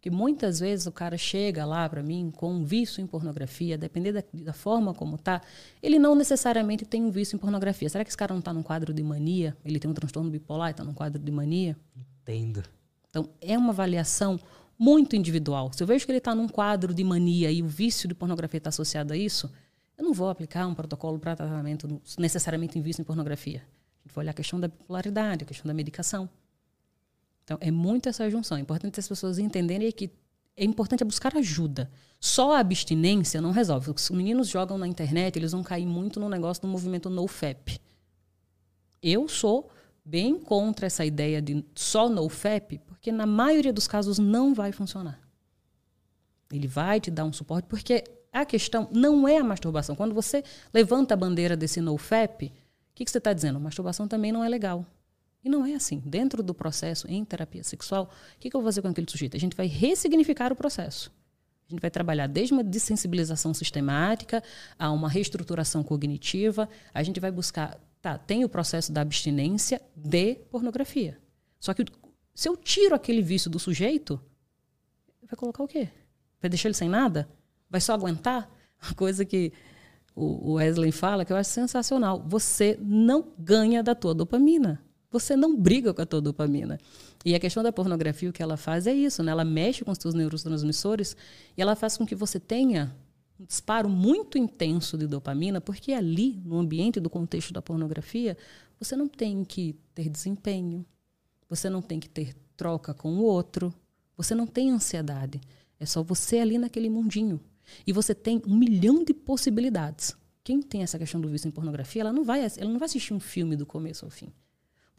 Porque muitas vezes o cara chega lá para mim com um vício em pornografia, dependendo da, da, forma como tá, ele não necessariamente tem um vício em pornografia. Será que esse cara não está num quadro de mania? Ele tem um transtorno bipolar e está num quadro de mania? Entendo. Então, é uma avaliação muito individual. Se eu vejo que ele está num quadro de mania e o vício de pornografia está associado a isso, eu não vou aplicar um protocolo para tratamento necessariamente em vício em pornografia. A gente vai olhar a questão da bipolaridade, a questão da medicação. Então, é muito essa junção. É importante as pessoas entenderem que é importante buscar ajuda. Só a abstinência não resolve. Os meninos jogam na internet, eles vão cair muito no negócio do movimento NoFap. Eu sou bem contra essa ideia de só NoFap, porque na maioria dos casos não vai funcionar. Ele vai te dar um suporte, porque a questão não é a masturbação. Quando você levanta a bandeira desse NoFap, o que, que você está dizendo? Masturbação também não é legal. E não é assim. Dentro do processo em terapia sexual, o que, que eu vou fazer com aquele sujeito? A gente vai ressignificar o processo. A gente vai trabalhar desde uma dessensibilização sistemática a uma reestruturação cognitiva. A gente vai buscar. Tá, tem o processo da abstinência de pornografia. Só que se eu tiro aquele vício do sujeito, vai colocar o quê? Vai deixar ele sem nada? Vai só aguentar? Uma coisa que o Wesley fala que eu acho sensacional. Você não ganha da tua dopamina. Você não briga com a tua dopamina. E a questão da pornografia, o que ela faz é isso, né? Ela mexe com os teus neurotransmissores e ela faz com que você tenha um disparo muito intenso de dopamina, porque ali, no ambiente do contexto da pornografia, você não tem que ter desempenho, você não tem que ter troca com o outro, você não tem ansiedade. É só você ali naquele mundinho. E você tem um milhão de possibilidades. Quem tem essa questão do vício em pornografia, ela não vai, ela não vai assistir um filme do começo ao fim.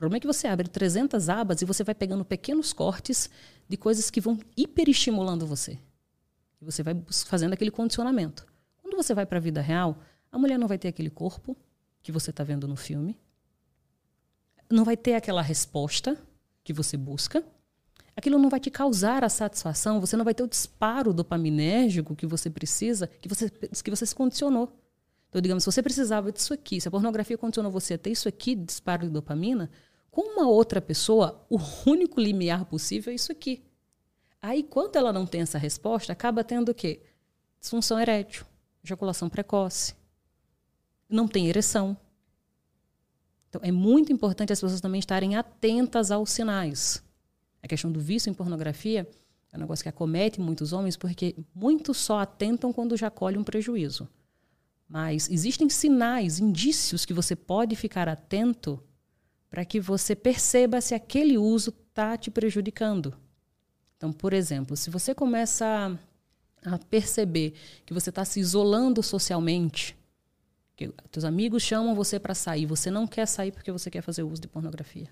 O problema é que você abre 300 abas e você vai pegando pequenos cortes de coisas que vão hiperestimulando você. E você vai fazendo aquele condicionamento. Quando você vai para a vida real, a mulher não vai ter aquele corpo que você está vendo no filme. Não vai ter aquela resposta que você busca aquilo não vai te causar a satisfação, você não vai ter o disparo dopaminérgico que você precisa, que você, que você se condicionou. Então, digamos, se você precisava disso aqui, se a pornografia condicionou você a ter isso aqui, disparo de dopamina, com uma outra pessoa, o único limiar possível é isso aqui. Aí, quando ela não tem essa resposta, acaba tendo o quê? Disfunção erétil, ejaculação precoce, não tem ereção. Então, é muito importante as pessoas também estarem atentas aos sinais. A questão do vício em pornografia é um negócio que acomete muitos homens porque muitos só atentam quando já colhem um prejuízo. Mas existem sinais, indícios que você pode ficar atento para que você perceba se aquele uso está te prejudicando. Então, por exemplo, se você começa a perceber que você está se isolando socialmente, que seus amigos chamam você para sair, você não quer sair porque você quer fazer uso de pornografia.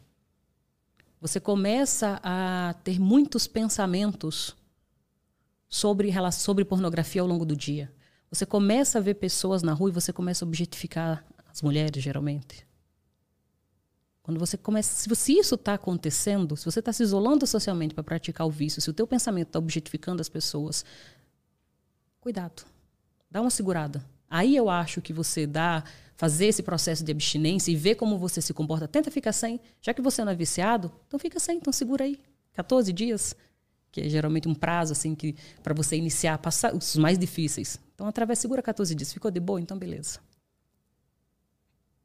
Você começa a ter muitos pensamentos sobre, sobre pornografia ao longo do dia. Você começa a ver pessoas na rua e você começa a objetificar as mulheres, geralmente. Quando você começa, se, isso está acontecendo, se você está se isolando socialmente para praticar o vício, se o teu pensamento está objetificando as pessoas, cuidado, dá uma segurada. Aí eu acho que você dá fazer esse processo de abstinência e ver como você se comporta, tenta ficar sem. Já que você não é viciado, então fica sem, então segura aí. 14 dias, que é geralmente um prazo assim que para você iniciar, passar os mais difíceis. Então através segura 14 dias, ficou de boa, então beleza.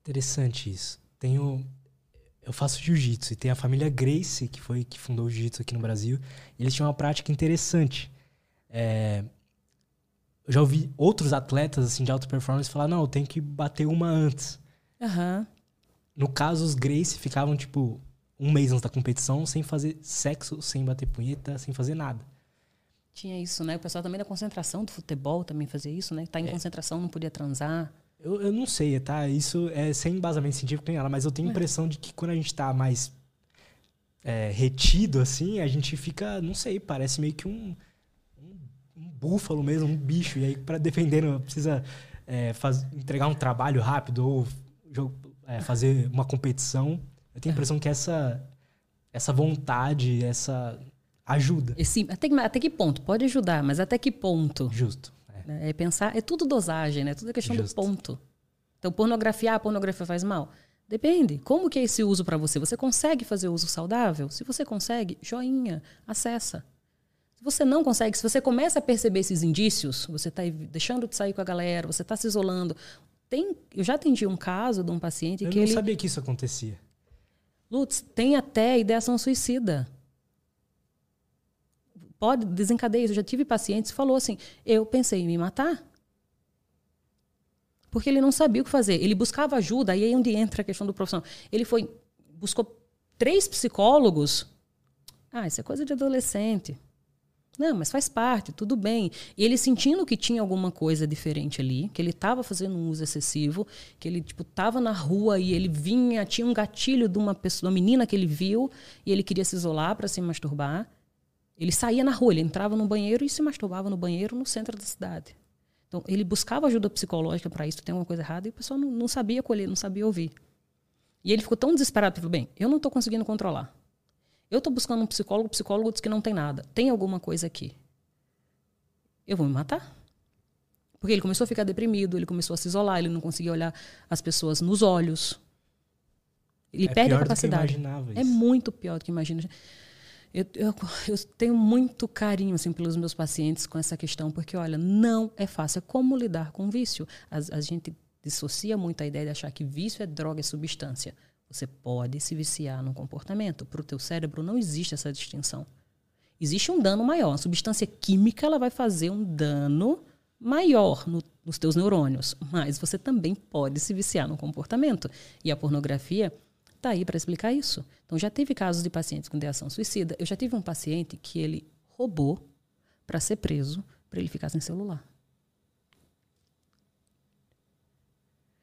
Interessante isso. Tenho eu faço jiu-jitsu e tem a família Grace, que foi que fundou o jiu-jitsu aqui no Brasil. E eles tinham uma prática interessante. É, eu já ouvi outros atletas assim de alta performance falar: não, eu tenho que bater uma antes. Uhum. No caso, os Grace ficavam, tipo, um mês antes da competição sem fazer sexo, sem bater punheta, sem fazer nada. Tinha isso, né? O pessoal também da concentração do futebol também fazia isso, né? Tá em é. concentração, não podia transar. Eu, eu não sei, tá? Isso é sem embasamento científico nem nada, mas eu tenho a impressão de que quando a gente tá mais é, retido, assim, a gente fica, não sei, parece meio que um búfalo mesmo, um bicho. E aí, para defender, precisa é, faz, entregar um trabalho rápido ou é, fazer uma competição. Eu tenho a impressão que essa, essa vontade, essa ajuda. Sim, até, até que ponto? Pode ajudar, mas até que ponto? Justo. É, é pensar, é tudo dosagem, né? Tudo é questão Justo. do ponto. Então, pornografia, a ah, pornografia faz mal? Depende. Como que é esse uso para você? Você consegue fazer uso saudável? Se você consegue, joinha, acessa você não consegue, se você começa a perceber esses indícios, você está deixando de sair com a galera, você está se isolando. Tem, eu já atendi um caso de um paciente eu que ele. Eu não sabia que isso acontecia. Lutz, tem até ideação suicida. Pode desencadear isso. Eu já tive pacientes que falou assim: eu pensei em me matar. Porque ele não sabia o que fazer. Ele buscava ajuda, aí é onde entra a questão do profissional. Ele foi, buscou três psicólogos. Ah, isso é coisa de adolescente. Não, mas faz parte, tudo bem. E ele sentindo que tinha alguma coisa diferente ali, que ele estava fazendo um uso excessivo, que ele tipo na rua e ele vinha, tinha um gatilho de uma pessoa, uma menina que ele viu e ele queria se isolar para se masturbar. Ele saía na rua, ele entrava no banheiro e se masturbava no banheiro no centro da cidade. Então, ele buscava ajuda psicológica para isso, tem alguma coisa errada, e o pessoal não, não sabia colher, não sabia ouvir. E ele ficou tão desesperado, falou, bem, eu não estou conseguindo controlar. Eu estou buscando um psicólogo, o psicólogo diz que não tem nada. Tem alguma coisa aqui. Eu vou me matar. Porque ele começou a ficar deprimido, ele começou a se isolar, ele não conseguia olhar as pessoas nos olhos. Ele é perde a capacidade. é muito pior do que imagina. Eu, eu, eu, tenho muito carinho assim, pelos meus pacientes com essa questão, porque, olha, não é fácil. É como lidar com vício. A, a gente dissocia muito a ideia de achar que vício é droga, é substância. Você pode se viciar num comportamento. Para o teu cérebro não existe essa distinção. Existe um dano maior. A substância química ela vai fazer um dano maior no, nos teus neurônios, mas você também pode se viciar no comportamento. E a pornografia está aí para explicar isso. Então já teve casos de pacientes com ideação suicida. Eu já tive um paciente que ele roubou para ser preso, para ele ficar sem celular.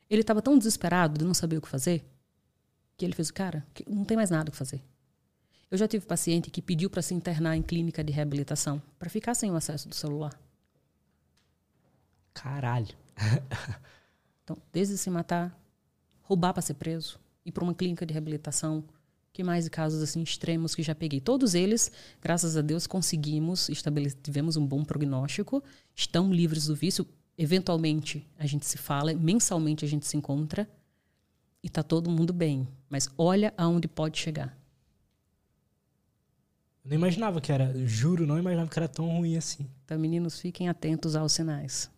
Ele estava tão desesperado de não saber o que fazer que ele fez, cara, não tem mais nada o que fazer. Eu já tive paciente que pediu para se internar em clínica de reabilitação para ficar sem o acesso do celular. Caralho. então, desde se matar, roubar para ser preso, ir para uma clínica de reabilitação, que mais casos assim extremos que já peguei. Todos eles, graças a Deus, conseguimos tivemos um bom prognóstico, estão livres do vício. Eventualmente a gente se fala, mensalmente a gente se encontra e tá todo mundo bem. Mas olha aonde pode chegar. Eu não imaginava que era, juro, não imaginava que era tão ruim assim. Então, meninos, fiquem atentos aos sinais.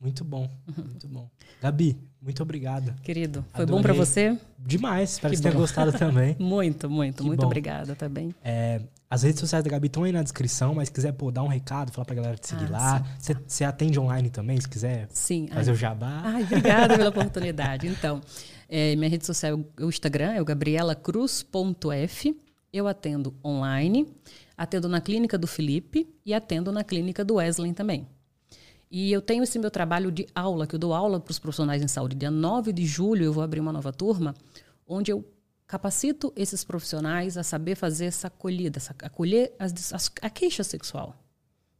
Muito bom, uhum. muito bom. Gabi, muito obrigado. Querido, foi Adorei. bom para você? Demais, espero que, que você tenha gostado também. muito, muito, que muito bom. obrigada também. É, as redes sociais da Gabi estão aí na descrição, mas se quiser pô, dar um recado, falar pra galera te seguir ah, lá. Você, você atende online também, se quiser sim, fazer ai. o jabá. Ai, obrigada pela oportunidade. Então, é, minha rede social, o Instagram é o gabrielacruz.f. Eu atendo online, atendo na clínica do Felipe e atendo na clínica do Wesley também. E eu tenho esse meu trabalho de aula, que eu dou aula para os profissionais em saúde. Dia 9 de julho eu vou abrir uma nova turma, onde eu capacito esses profissionais a saber fazer essa acolhida, essa, acolher as, as, a queixa sexual.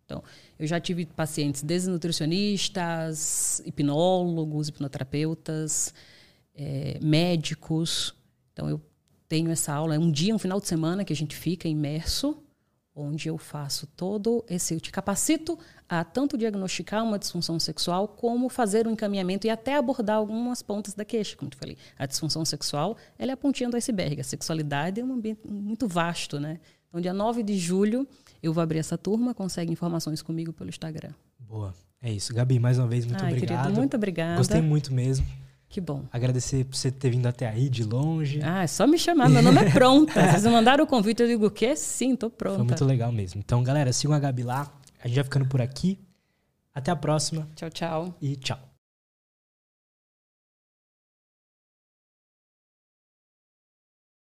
Então, eu já tive pacientes desde nutricionistas, hipnólogos, hipnoterapeutas, é, médicos. Então, eu tenho essa aula. É um dia, um final de semana que a gente fica imerso onde eu faço todo esse, eu te capacito a tanto diagnosticar uma disfunção sexual como fazer um encaminhamento e até abordar algumas pontas da queixa, como eu falei. A disfunção sexual, ela é a pontinha do iceberg. A sexualidade é um ambiente muito vasto, né? Então, dia 9 de julho, eu vou abrir essa turma, consegue informações comigo pelo Instagram. Boa. É isso. Gabi, mais uma vez, muito Ai, obrigado. Querido, muito obrigada. Gostei muito mesmo. Que bom. Agradecer por você ter vindo até aí, de longe. Ah, é só me chamar, meu nome é pronta. Vocês mandaram o convite, eu digo o quê? Sim, tô pronta. Foi muito legal mesmo. Então, galera, sigam a Gabi lá. A gente vai ficando por aqui. Até a próxima. Tchau, tchau. E tchau.